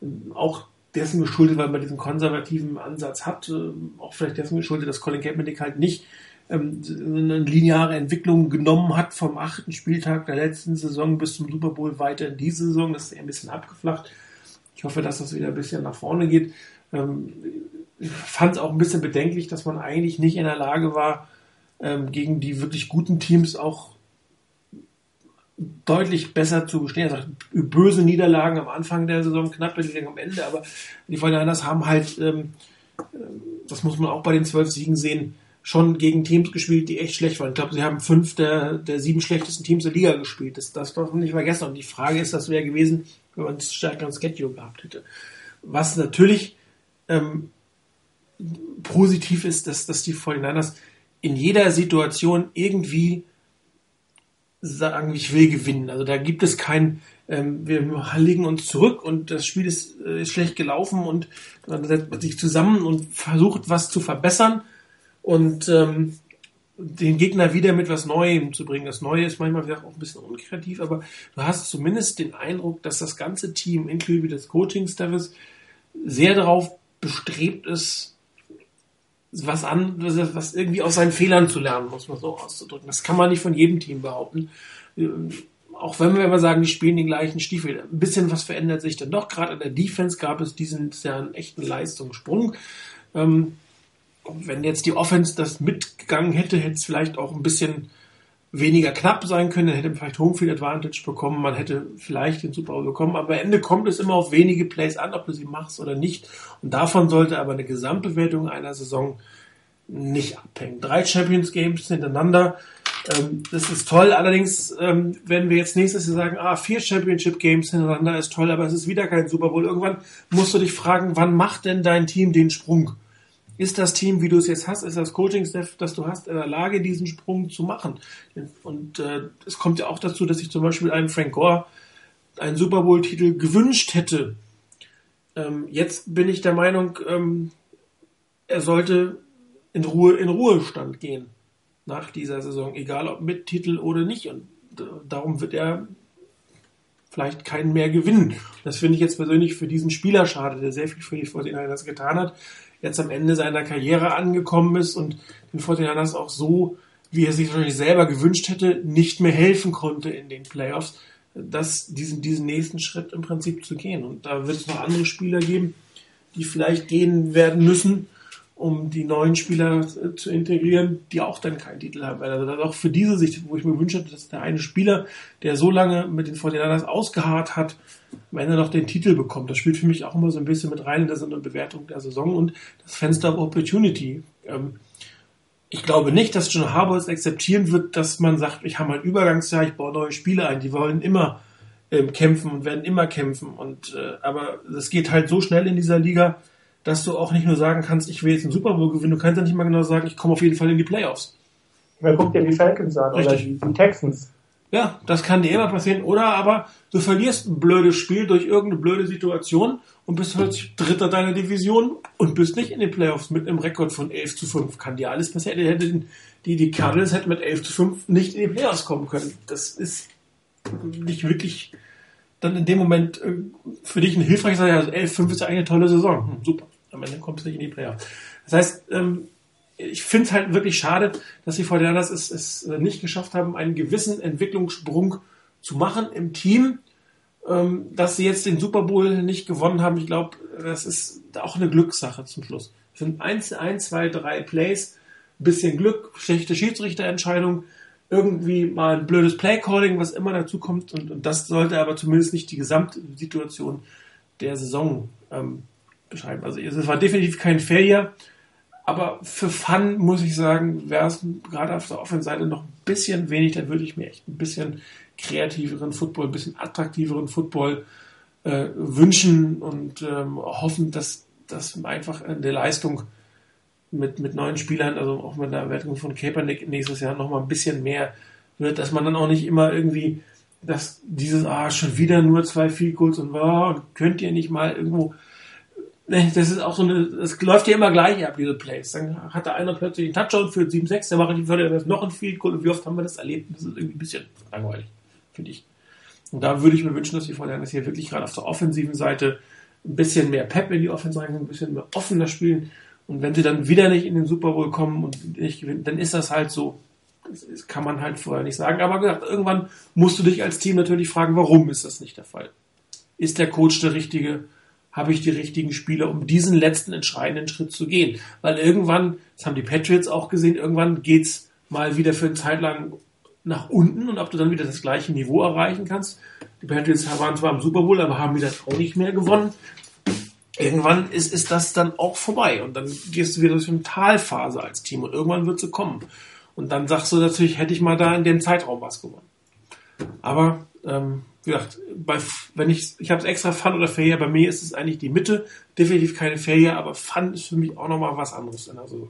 Ähm, auch dessen geschuldet, weil man diesen konservativen Ansatz hat, äh, auch vielleicht dessen geschuldet, dass Colin Kaepernick halt nicht ähm, eine lineare Entwicklung genommen hat vom achten Spieltag der letzten Saison bis zum Super Bowl weiter in diese Saison. Das ist eher ein bisschen abgeflacht. Ich hoffe, dass das wieder ein bisschen nach vorne geht. Ähm, ich fand es auch ein bisschen bedenklich, dass man eigentlich nicht in der Lage war, ähm, gegen die wirklich guten Teams auch deutlich besser zu bestehen. Also böse Niederlagen am Anfang der Saison, knappe Niederlagen am Ende, aber die Fortinanders haben halt, ähm, äh, das muss man auch bei den zwölf Siegen sehen, schon gegen Teams gespielt, die echt schlecht waren. Ich glaube, sie haben fünf der, der sieben schlechtesten Teams der Liga gespielt. Das, das darf man nicht vergessen. Und die Frage ist, das wäre gewesen, wenn man einen stärkeren Schedule gehabt hätte. Was natürlich ähm, positiv ist, dass, dass die 49ers in jeder Situation irgendwie sagen, ich will gewinnen. Also da gibt es kein, ähm, wir legen uns zurück und das Spiel ist, äh, ist schlecht gelaufen und dann setzt man sich zusammen und versucht was zu verbessern und ähm, den Gegner wieder mit was Neuem zu bringen. Das Neue ist manchmal auch ein bisschen unkreativ, aber du hast zumindest den Eindruck, dass das ganze Team, inklusive des Coaching-Staffes, sehr darauf bestrebt ist, was an, was irgendwie aus seinen Fehlern zu lernen, muss man so auszudrücken. Das kann man nicht von jedem Team behaupten. Ähm, auch wenn wir immer sagen, die spielen den gleichen Stiefel. Ein bisschen was verändert sich dann doch. Gerade in der Defense gab es diesen ja einen echten Leistungssprung. Ähm, wenn jetzt die Offense das mitgegangen hätte, hätte es vielleicht auch ein bisschen weniger knapp sein können, dann hätte man vielleicht Homefield Advantage bekommen, man hätte vielleicht den Super Bowl bekommen, aber am Ende kommt es immer auf wenige Plays an, ob du sie machst oder nicht. Und davon sollte aber eine Gesamtbewertung einer Saison nicht abhängen. Drei Champions Games hintereinander, ähm, das ist toll. Allerdings ähm, werden wir jetzt nächstes Jahr sagen, ah, vier Championship Games hintereinander ist toll, aber es ist wieder kein Super Bowl. Irgendwann musst du dich fragen, wann macht denn dein Team den Sprung? Ist das Team, wie du es jetzt hast, ist das Coaching-Staff, das du hast, in der Lage, diesen Sprung zu machen. Und äh, es kommt ja auch dazu, dass ich zum Beispiel einem Frank Gore einen Super Bowl-Titel gewünscht hätte. Ähm, jetzt bin ich der Meinung, ähm, er sollte in Ruhe in Ruhestand gehen nach dieser Saison, egal ob mit Titel oder nicht. Und äh, darum wird er vielleicht keinen mehr gewinnen. Das finde ich jetzt persönlich für diesen Spieler schade, der sehr viel für die 49ers getan hat jetzt am Ende seiner Karriere angekommen ist und den 49ers auch so, wie er sich wahrscheinlich selber gewünscht hätte, nicht mehr helfen konnte in den Playoffs, das, diesen, diesen nächsten Schritt im Prinzip zu gehen. Und da wird es noch andere Spieler geben, die vielleicht gehen werden müssen, um die neuen Spieler zu integrieren, die auch dann keinen Titel haben Also das ist auch für diese Sicht, wo ich mir wünsche, dass der eine Spieler, der so lange mit den 49ers ausgeharrt hat, am Ende noch den Titel bekommt. Das spielt für mich auch immer so ein bisschen mit rein in der Bewertung der Saison und das Fenster of Opportunity. Ähm, ich glaube nicht, dass John Harbour es akzeptieren wird, dass man sagt, ich habe ein Übergangsjahr, ich baue neue Spiele ein. Die wollen immer ähm, kämpfen und werden immer kämpfen. Und äh, aber es geht halt so schnell in dieser Liga, dass du auch nicht nur sagen kannst, ich will jetzt einen Super Bowl gewinnen, du kannst ja nicht mal genau sagen, ich komme auf jeden Fall in die Playoffs. Wer guckt dir die Falcons an Richtig. oder die, Texans? Ja, das kann dir immer passieren. Oder aber du verlierst ein blödes Spiel durch irgendeine blöde Situation und bist plötzlich Dritter deiner Division und bist nicht in den Playoffs mit einem Rekord von 11 zu 5. Kann dir alles passieren. Die, die Cardinals hätten mit 11 zu 5 nicht in die Playoffs kommen können. Das ist nicht wirklich dann in dem Moment äh, für dich ein hilfreiches, also 11 5 ist ja eine tolle Saison. Hm, super am Ende kommst du nicht in die Playoffs. Das heißt, ähm, ich finde es halt wirklich schade, dass die Fortinanders es, es äh, nicht geschafft haben, einen gewissen Entwicklungssprung zu machen im Team. Ähm, dass sie jetzt den Super Bowl nicht gewonnen haben, ich glaube, das ist auch eine Glückssache zum Schluss. Es sind eins, ein, zwei, drei Plays, ein bisschen Glück, schlechte Schiedsrichterentscheidung, irgendwie mal ein blödes Playcalling, was immer dazu kommt. Und, und, das sollte aber zumindest nicht die Gesamtsituation der Saison ähm, beschreiben. Also es war definitiv kein Failure, aber für Fun muss ich sagen, wäre es gerade auf der Offenseite noch ein bisschen wenig, dann würde ich mir echt ein bisschen kreativeren Football, ein bisschen attraktiveren Football äh, wünschen und ähm, hoffen, dass das einfach in der Leistung mit, mit neuen Spielern, also auch mit der Wertung von Kaepernick nächstes Jahr noch mal ein bisschen mehr wird, dass man dann auch nicht immer irgendwie dass dieses, ah, schon wieder nur zwei Field Goals und, oh, könnt ihr nicht mal irgendwo das ist auch so eine, es läuft ja immer gleich ab, diese Plays. Dann hat der einer plötzlich einen Touchdown für 7-6, der macht die würde noch ein Field Goal. Und wie oft haben wir das erlebt? Das ist irgendwie ein bisschen langweilig, finde ich. Und da würde ich mir wünschen, dass die Vorderlanders hier wirklich gerade auf der offensiven Seite ein bisschen mehr Pep in die Offense rein, ein bisschen mehr offener spielen. Und wenn sie dann wieder nicht in den Super Bowl kommen und nicht gewinnen, dann ist das halt so. Das kann man halt vorher nicht sagen. Aber gesagt, irgendwann musst du dich als Team natürlich fragen, warum ist das nicht der Fall? Ist der Coach der richtige? Habe ich die richtigen Spieler, um diesen letzten entscheidenden Schritt zu gehen. Weil irgendwann, das haben die Patriots auch gesehen, irgendwann geht's mal wieder für eine Zeit lang nach unten und ob du dann wieder das gleiche Niveau erreichen kannst. Die Patriots waren zwar im Super Bowl, aber haben wieder auch nicht mehr gewonnen. Irgendwann ist, ist das dann auch vorbei und dann gehst du wieder durch eine Talphase als Team und irgendwann wird sie kommen. Und dann sagst du natürlich, hätte ich mal da in dem Zeitraum was gewonnen. Aber ähm, gesagt, bei, wenn ich, ich habe es extra Fun oder Failure, bei mir ist es eigentlich die Mitte, definitiv keine Failure, aber Fun ist für mich auch nochmal was anderes Saison.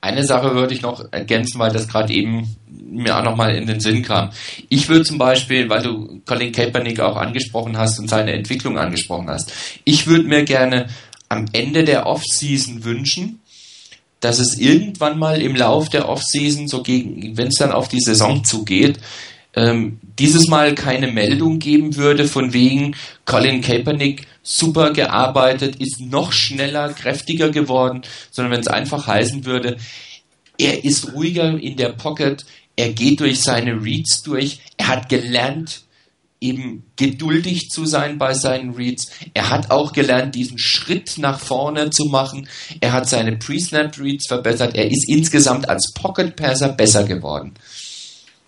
Eine Sache würde ich noch ergänzen, weil das gerade eben mir auch nochmal in den Sinn kam. Ich würde zum Beispiel, weil du Colin Kaepernick auch angesprochen hast und seine Entwicklung angesprochen hast, ich würde mir gerne am Ende der Offseason wünschen, dass es irgendwann mal im Lauf der Offseason, so gegen, wenn es dann auf die Saison zugeht, ähm, dieses Mal keine Meldung geben würde, von wegen Colin Kaepernick super gearbeitet, ist noch schneller, kräftiger geworden, sondern wenn es einfach heißen würde, er ist ruhiger in der Pocket, er geht durch seine Reads durch, er hat gelernt, eben geduldig zu sein bei seinen Reads. Er hat auch gelernt, diesen Schritt nach vorne zu machen. Er hat seine Pre-Snap Reads verbessert. Er ist insgesamt als Pocket Passer besser geworden.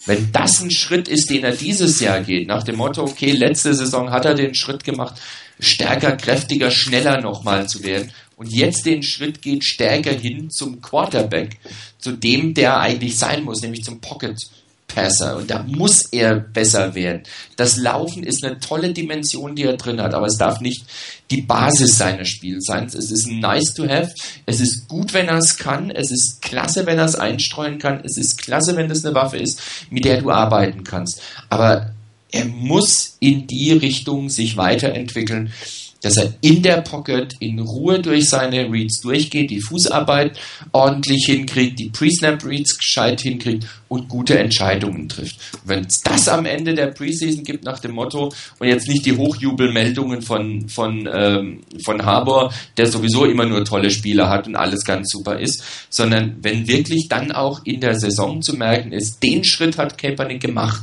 Wenn das ein Schritt ist, den er dieses Jahr geht, nach dem Motto, okay, letzte Saison hat er den Schritt gemacht, stärker, kräftiger, schneller nochmal zu werden und jetzt den Schritt geht stärker hin zum Quarterback, zu dem, der eigentlich sein muss, nämlich zum Pocket Passer und da muss er besser werden. Das Laufen ist eine tolle Dimension, die er drin hat, aber es darf nicht die Basis seines Spiels sein. Es ist nice to have. Es ist gut, wenn er es kann. Es ist klasse, wenn er es einstreuen kann. Es ist klasse, wenn es eine Waffe ist, mit der du arbeiten kannst. Aber er muss in die Richtung sich weiterentwickeln, dass er in der Pocket in Ruhe durch seine Reads durchgeht, die Fußarbeit ordentlich hinkriegt, die Pre-Snap-Reads gescheit hinkriegt und gute Entscheidungen trifft. Wenn es das am Ende der Preseason gibt nach dem Motto und jetzt nicht die Hochjubelmeldungen von, von, ähm, von Harbour, der sowieso immer nur tolle Spieler hat und alles ganz super ist, sondern wenn wirklich dann auch in der Saison zu merken ist, den Schritt hat Kaepernick gemacht,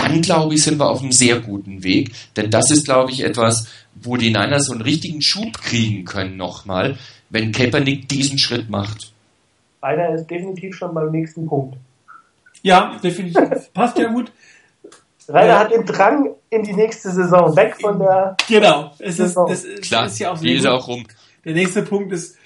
dann glaube ich, sind wir auf einem sehr guten Weg. Denn das ist, glaube ich, etwas, wo die Niners so einen richtigen Schub kriegen können nochmal, wenn Kaepernick diesen Schritt macht. Einer ist definitiv schon beim nächsten Punkt. Ja, definitiv. Passt ja gut. Rainer hat den Drang in die nächste Saison weg von der. Genau, es ist, es ist, Klar, ist ja auch die ist auch rum. Der nächste Punkt ist,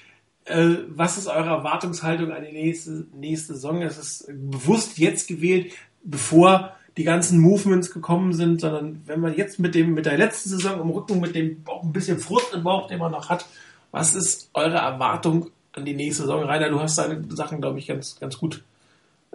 äh, was ist eure Erwartungshaltung an die nächste, nächste Saison? Es ist bewusst jetzt gewählt, bevor die ganzen Movements gekommen sind, sondern wenn man jetzt mit dem, mit der letzten Saison im Rücken, mit dem auch ein bisschen Frust im Bauch, den man noch hat, was ist eure Erwartung an die nächste Saison? Rainer, du hast deine Sachen, glaube ich, ganz, ganz gut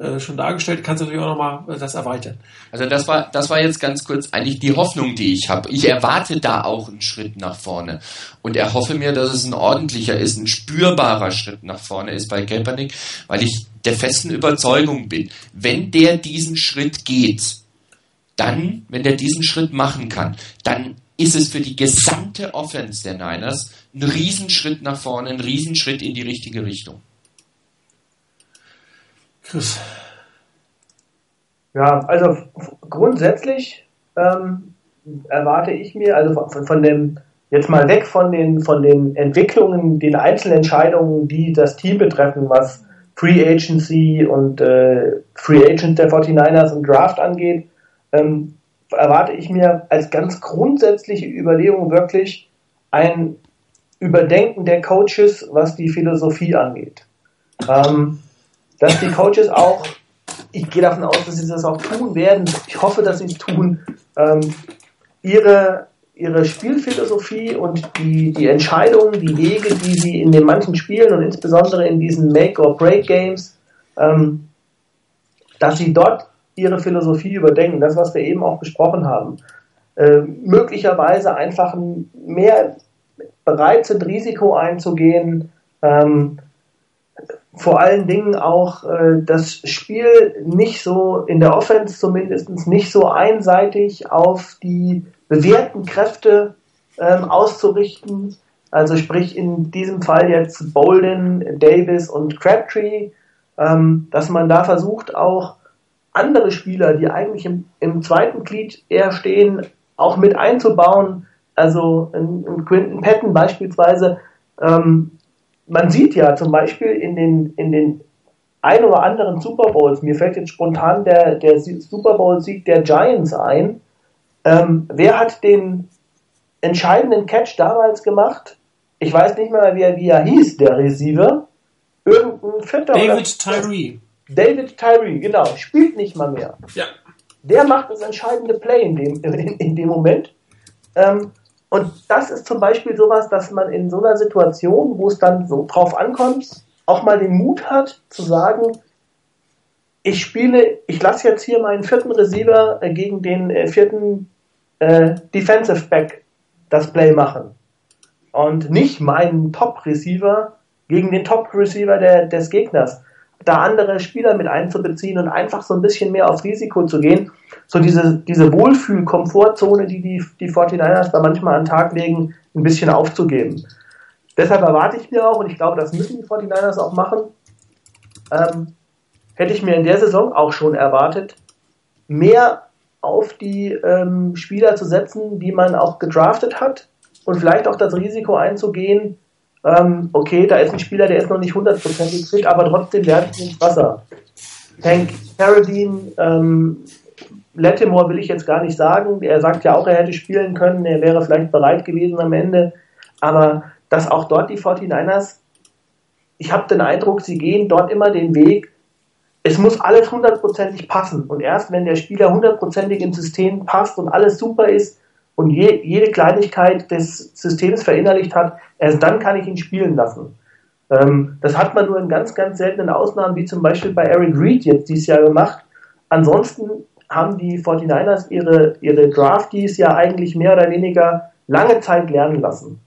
äh, schon dargestellt. Kannst du natürlich auch nochmal das erweitern. Also das war, das war jetzt ganz kurz eigentlich die Hoffnung, die ich habe. Ich erwarte da auch einen Schritt nach vorne und erhoffe mir, dass es ein ordentlicher ist, ein spürbarer Schritt nach vorne ist bei Kaepernick, weil ich der festen Überzeugung bin, wenn der diesen Schritt geht, dann, wenn der diesen Schritt machen kann, dann ist es für die gesamte Offense der Niners ein Riesenschritt nach vorne, ein Riesenschritt in die richtige Richtung. Chris. Ja, also grundsätzlich ähm, erwarte ich mir, also von, von, dem, jetzt mal weg von den, von den Entwicklungen, den Einzelentscheidungen, die das Team betreffen, was Free Agency und äh, Free Agent der 49ers und Draft angeht, ähm, erwarte ich mir als ganz grundsätzliche Überlegung wirklich ein Überdenken der Coaches, was die Philosophie angeht. Ähm, dass die Coaches auch, ich gehe davon aus, dass sie das auch tun werden, ich hoffe, dass sie es tun, ähm, ihre ihre Spielphilosophie und die, die Entscheidungen, die Wege, die sie in den manchen Spielen und insbesondere in diesen Make-or-Break-Games, ähm, dass sie dort ihre Philosophie überdenken, das, was wir eben auch besprochen haben. Äh, möglicherweise einfach mehr bereit sind, Risiko einzugehen, ähm, vor allen Dingen auch äh, das Spiel nicht so, in der Offense zumindest, nicht so einseitig auf die bewährten Kräfte ähm, auszurichten. Also sprich in diesem Fall jetzt Bolden, Davis und Crabtree, ähm, dass man da versucht auch andere Spieler, die eigentlich im, im zweiten Glied eher stehen, auch mit einzubauen. Also in, in Quinton Patton beispielsweise. Ähm, man sieht ja zum Beispiel in den, in den ein oder anderen Super Bowls, mir fällt jetzt spontan der, der Super Bowl-Sieg der Giants ein, ähm, wer hat den entscheidenden Catch damals gemacht? Ich weiß nicht mehr, wie er, wie er hieß, der Receiver. Irgendein Vierter. David Tyree. David Tyree, genau. Spielt nicht mal mehr. Ja. Der macht das entscheidende Play in dem, in, in dem Moment. Ähm, und das ist zum Beispiel sowas, dass man in so einer Situation, wo es dann so drauf ankommt, auch mal den Mut hat zu sagen, ich spiele, ich lasse jetzt hier meinen vierten Receiver äh, gegen den äh, vierten äh, Defensive Back das Play machen. Und nicht meinen Top-Receiver gegen den Top-Receiver des Gegners. Da andere Spieler mit einzubeziehen und einfach so ein bisschen mehr auf Risiko zu gehen. So diese, diese Wohlfühl-Komfortzone, die, die die 49ers da manchmal an den Tag legen, ein bisschen aufzugeben. Deshalb erwarte ich mir auch, und ich glaube, das müssen die 49ers auch machen, ähm, hätte ich mir in der Saison auch schon erwartet, mehr auf die ähm, Spieler zu setzen, die man auch gedraftet hat und vielleicht auch das Risiko einzugehen, ähm, okay, da ist ein Spieler, der ist noch nicht hundertprozentig fit, aber trotzdem werfe ich ins Wasser. Hank Carradine, ähm, Lattimore will ich jetzt gar nicht sagen. Er sagt ja auch, er hätte spielen können, er wäre vielleicht bereit gewesen am Ende. Aber dass auch dort die 49ers, ich habe den Eindruck, sie gehen dort immer den Weg, es muss alles hundertprozentig passen. Und erst wenn der Spieler hundertprozentig ins System passt und alles super ist und je, jede Kleinigkeit des Systems verinnerlicht hat, erst dann kann ich ihn spielen lassen. Ähm, das hat man nur in ganz, ganz seltenen Ausnahmen, wie zum Beispiel bei Eric Reed jetzt dieses Jahr gemacht. Ansonsten haben die 49ers ihre, ihre Draftees ja eigentlich mehr oder weniger lange Zeit lernen lassen.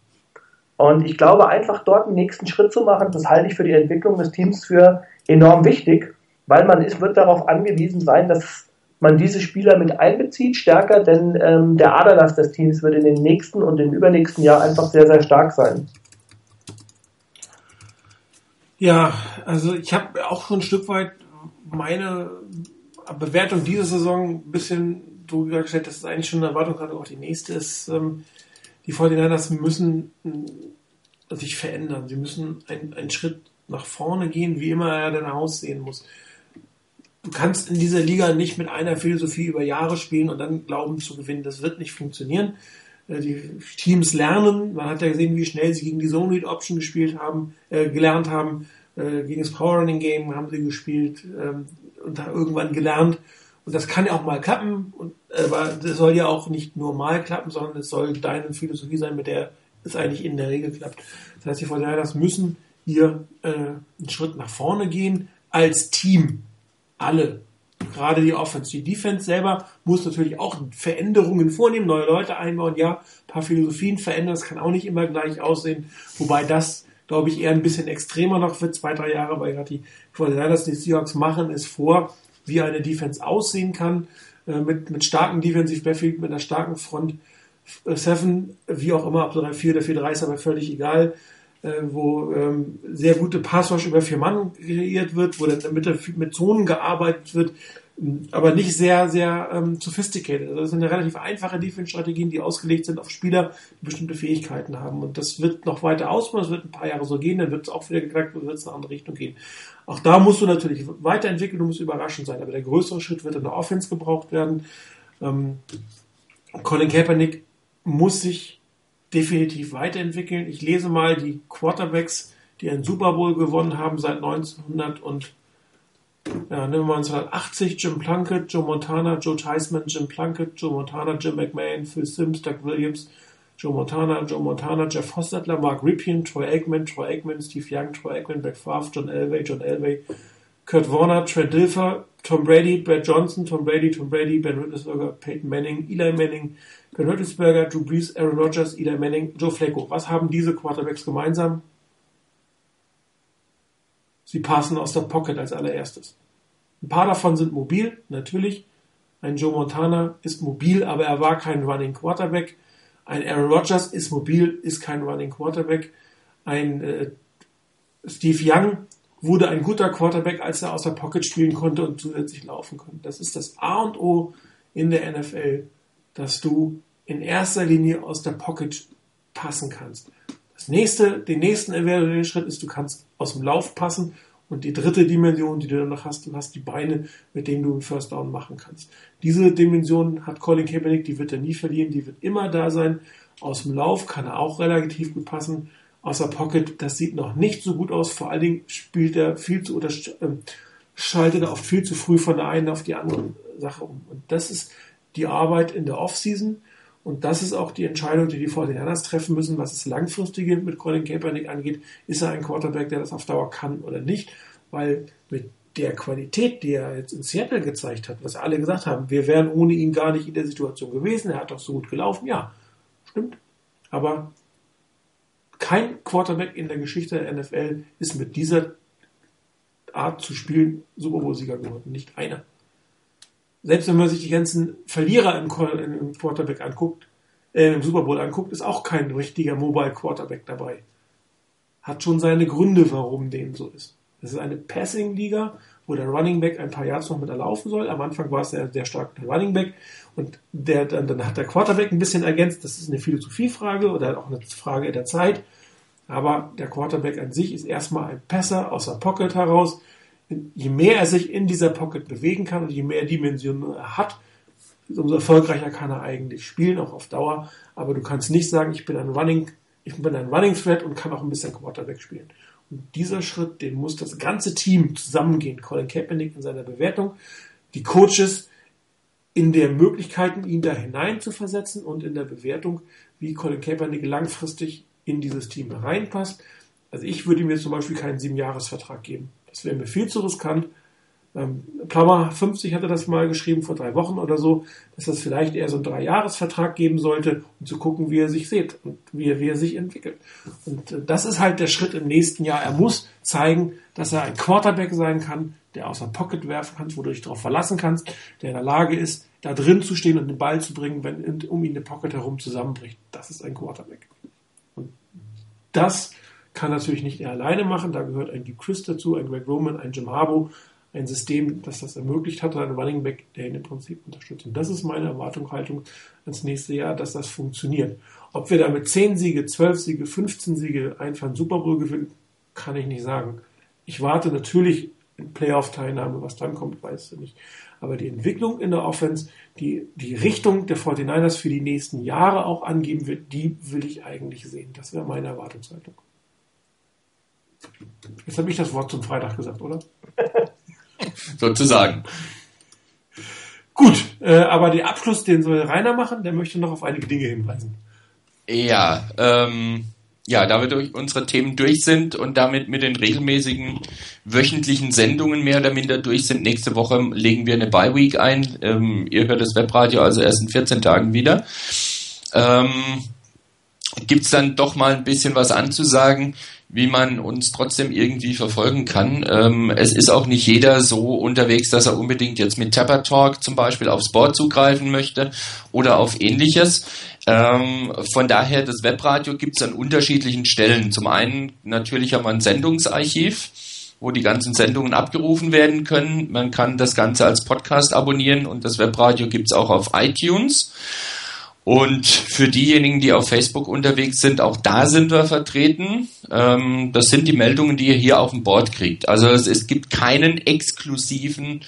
Und ich glaube, einfach dort einen nächsten Schritt zu machen, das halte ich für die Entwicklung des Teams für enorm wichtig weil man ist, wird darauf angewiesen sein, dass man diese Spieler mit einbezieht, stärker, denn ähm, der Aderlass des Teams wird in den nächsten und im übernächsten Jahr einfach sehr, sehr stark sein. Ja, also ich habe auch so ein Stück weit meine Bewertung dieser Saison ein bisschen so gestellt, dass es eigentlich schon eine Erwartung gerade auch die nächste ist. Ähm, die 49ers müssen äh, sich verändern. Sie müssen einen Schritt nach vorne gehen, wie immer er denn aussehen muss du kannst in dieser Liga nicht mit einer Philosophie über Jahre spielen und dann glauben zu gewinnen. Das wird nicht funktionieren. Äh, die Teams lernen. Man hat ja gesehen, wie schnell sie gegen die Zone Read Option gespielt haben, äh, gelernt haben. Äh, gegen das Power Running Game haben sie gespielt ähm, und da irgendwann gelernt. Und das kann ja auch mal klappen. Und, aber das soll ja auch nicht nur mal klappen, sondern es soll deine Philosophie sein, mit der es eigentlich in der Regel klappt. Das heißt, die Fortinanders müssen hier äh, einen Schritt nach vorne gehen als Team alle. Gerade die Offense. Die Defense selber muss natürlich auch Veränderungen vornehmen, neue Leute einbauen, ja, ein paar Philosophien verändern, das kann auch nicht immer gleich aussehen, wobei das, glaube ich, eher ein bisschen extremer noch wird, zwei, drei Jahre, weil gerade die Fortinanders, die Seahawks machen es vor, wie eine Defense aussehen kann, äh, mit, mit starken Defensive Backfield, mit einer starken Front Seven, wie auch immer, ob 3-4 oder 4-3 ist aber völlig egal. Äh, wo ähm, sehr gute Passwash über vier Mann kreiert wird, wo dann in der Mitte mit Zonen gearbeitet wird, aber nicht sehr, sehr ähm, sophisticated. Also das sind relativ einfache Defense-Strategien, die ausgelegt sind auf Spieler, die bestimmte Fähigkeiten haben. Und das wird noch weiter ausbauen, es wird ein paar Jahre so gehen, dann wird es auch wieder geknackt und wird es in eine andere Richtung gehen. Auch da musst du natürlich weiterentwickeln, du musst überraschend sein, aber der größere Schritt wird in der Offense gebraucht werden. Ähm, Colin Kaepernick muss sich definitiv weiterentwickeln. Ich lese mal die Quarterbacks, die einen Super Bowl gewonnen haben seit 1900 und ja, nehmen wir 1980 Jim Plunkett, Joe Montana, Joe Theismann, Jim Plunkett, Joe Montana, Jim McMahon, Phil Sims, Doug Williams, Joe Montana, Joe Montana, Jeff Hostetler, Mark Ripien, Troy Aikman, Troy Aikman, Steve Young, Troy Aikman, Beck Favre, John Elway, John Elway, Kurt Warner, Trent Dilfer, Tom Brady, Brad Johnson, Tom Brady, Tom Brady, Ben Roethlisberger, Peyton Manning, Eli Manning, Ben Roethlisberger, Drew Brees, Aaron Rodgers, Eli Manning, Joe Flacco. Was haben diese Quarterbacks gemeinsam? Sie passen aus der Pocket als allererstes. Ein paar davon sind mobil, natürlich. Ein Joe Montana ist mobil, aber er war kein Running Quarterback. Ein Aaron Rodgers ist mobil, ist kein Running Quarterback. Ein äh, Steve Young wurde ein guter Quarterback, als er aus der Pocket spielen konnte und zusätzlich laufen konnte. Das ist das A und O in der NFL dass du in erster Linie aus der Pocket passen kannst. Das nächste, den nächsten eventuellen Schritt ist, du kannst aus dem Lauf passen und die dritte Dimension, die du dann noch hast, du hast die Beine, mit denen du einen First Down machen kannst. Diese Dimension hat Colin Kaepernick, die wird er nie verlieren, die wird immer da sein. Aus dem Lauf kann er auch relativ gut passen. Aus der Pocket, das sieht noch nicht so gut aus. Vor allen Dingen spielt er viel zu oder ähm, schaltet er oft viel zu früh von der einen auf die andere Sache um. Und das ist die Arbeit in der Offseason. Und das ist auch die Entscheidung, die die 49ers treffen müssen, was das Langfristige mit Colin Kaepernick angeht. Ist er ein Quarterback, der das auf Dauer kann oder nicht? Weil mit der Qualität, die er jetzt in Seattle gezeigt hat, was alle gesagt haben, wir wären ohne ihn gar nicht in der Situation gewesen, er hat doch so gut gelaufen, ja, stimmt. Aber kein Quarterback in der Geschichte der NFL ist mit dieser Art zu spielen Super Bowl-Sieger geworden. Nicht einer selbst wenn man sich die ganzen Verlierer im, Quarterback anguckt, äh, im Super Bowl anguckt, ist auch kein richtiger Mobile Quarterback dabei. Hat schon seine Gründe, warum dem so ist. Das ist eine Passing-Liga, wo der Running Back ein paar Yards noch mit erlaufen soll. Am Anfang war es der, der starke Running Back und der, dann, dann hat der Quarterback ein bisschen ergänzt. Das ist eine Philosophiefrage oder auch eine Frage der Zeit. Aber der Quarterback an sich ist erstmal ein Passer aus der Pocket heraus, je mehr er sich in dieser Pocket bewegen kann und je mehr Dimensionen er hat, umso erfolgreicher kann er eigentlich spielen, auch auf Dauer. Aber du kannst nicht sagen, ich bin ein Running, ich bin ein Running Threat und kann auch ein bisschen Quarterback spielen. Und dieser Schritt, den muss das ganze Team zusammengehen. Colin Kaepernick in seiner Bewertung, die Coaches in der Möglichkeiten, ihn da hinein zu versetzen und in der Bewertung, wie Colin Kaepernick langfristig in dieses Team reinpasst. Also ich würde jetzt zum Beispiel keinen Siebenjahresvertrag geben. Das wäre mir viel zu riskant. Ähm, Plummer 50 hatte das mal geschrieben vor drei Wochen oder so, dass das vielleicht eher so einen Dreijahresvertrag geben sollte, um zu gucken, wie er sich sieht und wie er, wie er sich entwickelt. Und äh, das ist halt der Schritt im nächsten Jahr. Er muss zeigen, dass er ein Quarterback sein kann, der aus der Pocket werfen kann, wo du dich darauf verlassen kannst, der in der Lage ist, da drin zu stehen und den Ball zu bringen, wenn um ihn eine Pocket herum zusammenbricht. Das ist ein Quarterback. Das kann natürlich nicht er alleine machen. Da gehört ein Guy Chris dazu, ein Greg Roman, ein Jim Harbaugh, ein System, das das ermöglicht hat, ein Running Back, der ihn im Prinzip unterstützt. Und das ist meine Erwartung, Haltung ans nächste Jahr, dass das funktioniert. Ob wir damit 10 Siege, 12 Siege, 15 Siege einfahren, Super Bowl gewinnen, kann ich nicht sagen. Ich warte natürlich in Playoff-Teilnahme, was dann kommt, weißt du nicht. Aber die Entwicklung in der Offense, die die Richtung der 49ers für die nächsten Jahre auch angeben wird, die will ich eigentlich sehen. Das wäre meine Erwartungshaltung. Jetzt habe ich das Wort zum Freitag gesagt, oder? Sozusagen. Gut, äh, aber den Abschluss, den soll Rainer machen, der möchte noch auf einige Dinge hinweisen. Ja, ähm, ja, da wir durch unsere Themen durch sind und damit mit den regelmäßigen wöchentlichen Sendungen mehr oder minder durch sind, nächste Woche legen wir eine Bye Week ein. Ähm, ihr hört das Webradio also erst in 14 Tagen wieder. Ähm, Gibt es dann doch mal ein bisschen was anzusagen? Wie man uns trotzdem irgendwie verfolgen kann. Ähm, es ist auch nicht jeder so unterwegs, dass er unbedingt jetzt mit Tapper Talk zum Beispiel aufs Board zugreifen möchte oder auf ähnliches. Ähm, von daher, das Webradio gibt es an unterschiedlichen Stellen. Zum einen natürlich haben wir ein Sendungsarchiv wo die ganzen Sendungen abgerufen werden können. Man kann das Ganze als Podcast abonnieren und das Webradio gibt es auch auf iTunes. Und für diejenigen, die auf Facebook unterwegs sind, auch da sind wir vertreten. Ähm, das sind die Meldungen, die ihr hier auf dem Board kriegt. Also es, es gibt keinen exklusiven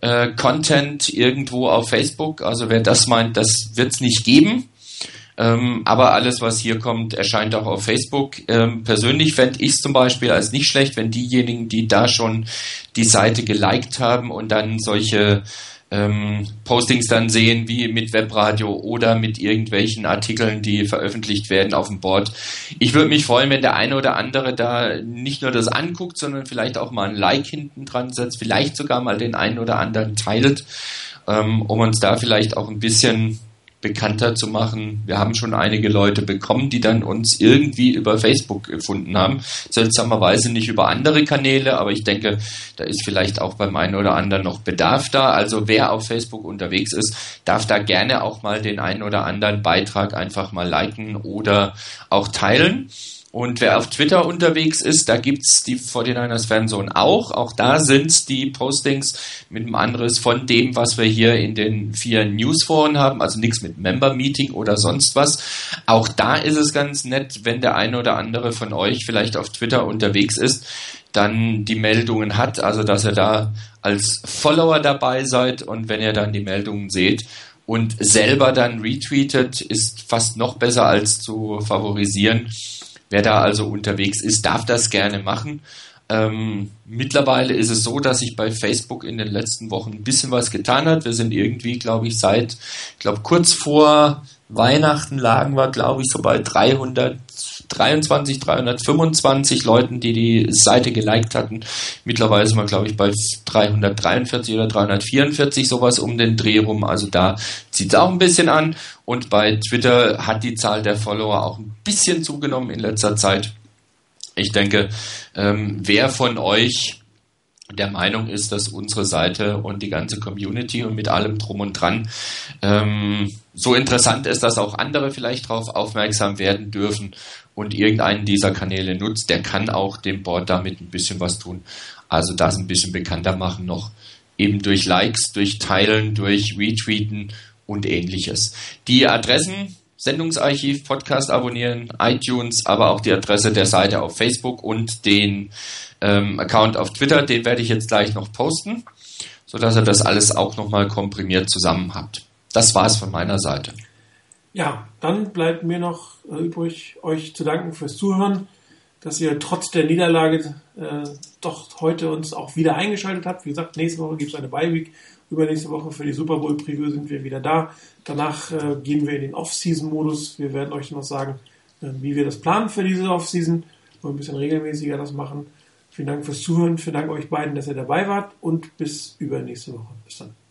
äh, Content irgendwo auf Facebook. Also wer das meint, das wird es nicht geben. Ähm, aber alles, was hier kommt, erscheint auch auf Facebook. Ähm, persönlich fände ich es zum Beispiel als nicht schlecht, wenn diejenigen, die da schon die Seite geliked haben und dann solche ähm, Postings dann sehen, wie mit Webradio oder mit irgendwelchen Artikeln, die veröffentlicht werden auf dem Board. Ich würde mich freuen, wenn der eine oder andere da nicht nur das anguckt, sondern vielleicht auch mal ein Like hinten dran setzt, vielleicht sogar mal den einen oder anderen teilt, ähm, um uns da vielleicht auch ein bisschen bekannter zu machen. Wir haben schon einige Leute bekommen, die dann uns irgendwie über Facebook gefunden haben. Seltsamerweise nicht über andere Kanäle, aber ich denke, da ist vielleicht auch beim einen oder anderen noch Bedarf da. Also wer auf Facebook unterwegs ist, darf da gerne auch mal den einen oder anderen Beitrag einfach mal liken oder auch teilen. Und wer auf Twitter unterwegs ist, da gibt's die 49ers Fanzone auch. Auch da sind's die Postings mit einem anderes von dem, was wir hier in den vier Newsforen haben. Also nichts mit Member-Meeting oder sonst was. Auch da ist es ganz nett, wenn der eine oder andere von euch vielleicht auf Twitter unterwegs ist, dann die Meldungen hat. Also dass ihr da als Follower dabei seid und wenn ihr dann die Meldungen seht, und selber dann retweetet, ist fast noch besser als zu favorisieren. Wer da also unterwegs ist, darf das gerne machen. Ähm, mittlerweile ist es so, dass sich bei Facebook in den letzten Wochen ein bisschen was getan hat. Wir sind irgendwie, glaube ich, seit, ich glaube, kurz vor Weihnachten lagen wir, glaube ich, so bei 300 323, 325 Leuten, die die Seite geliked hatten. Mittlerweile sind wir, glaube ich, bei 343 oder 344, sowas um den Dreh rum. Also da zieht es auch ein bisschen an. Und bei Twitter hat die Zahl der Follower auch ein bisschen zugenommen in letzter Zeit. Ich denke, ähm, wer von euch der Meinung ist, dass unsere Seite und die ganze Community und mit allem drum und dran ähm, so interessant ist, dass auch andere vielleicht darauf aufmerksam werden dürfen und irgendeinen dieser Kanäle nutzt, der kann auch dem Board damit ein bisschen was tun. Also das ein bisschen bekannter machen noch. Eben durch Likes, durch Teilen, durch Retweeten und ähnliches. Die Adressen Sendungsarchiv, Podcast abonnieren, iTunes, aber auch die Adresse der Seite auf Facebook und den ähm, Account auf Twitter, den werde ich jetzt gleich noch posten, sodass ihr das alles auch nochmal komprimiert zusammen habt. Das war's von meiner Seite. Ja, dann bleibt mir noch äh, übrig, euch zu danken fürs Zuhören, dass ihr trotz der Niederlage äh, doch heute uns auch wieder eingeschaltet habt. Wie gesagt, nächste Woche gibt es eine Bye-Week. Übernächste Woche für die Super Bowl Preview sind wir wieder da. Danach äh, gehen wir in den Off-Season-Modus. Wir werden euch noch sagen, äh, wie wir das planen für diese Off-Season. Wollen ein bisschen regelmäßiger das machen. Vielen Dank fürs Zuhören. Vielen Dank euch beiden, dass ihr dabei wart und bis übernächste Woche. Bis dann.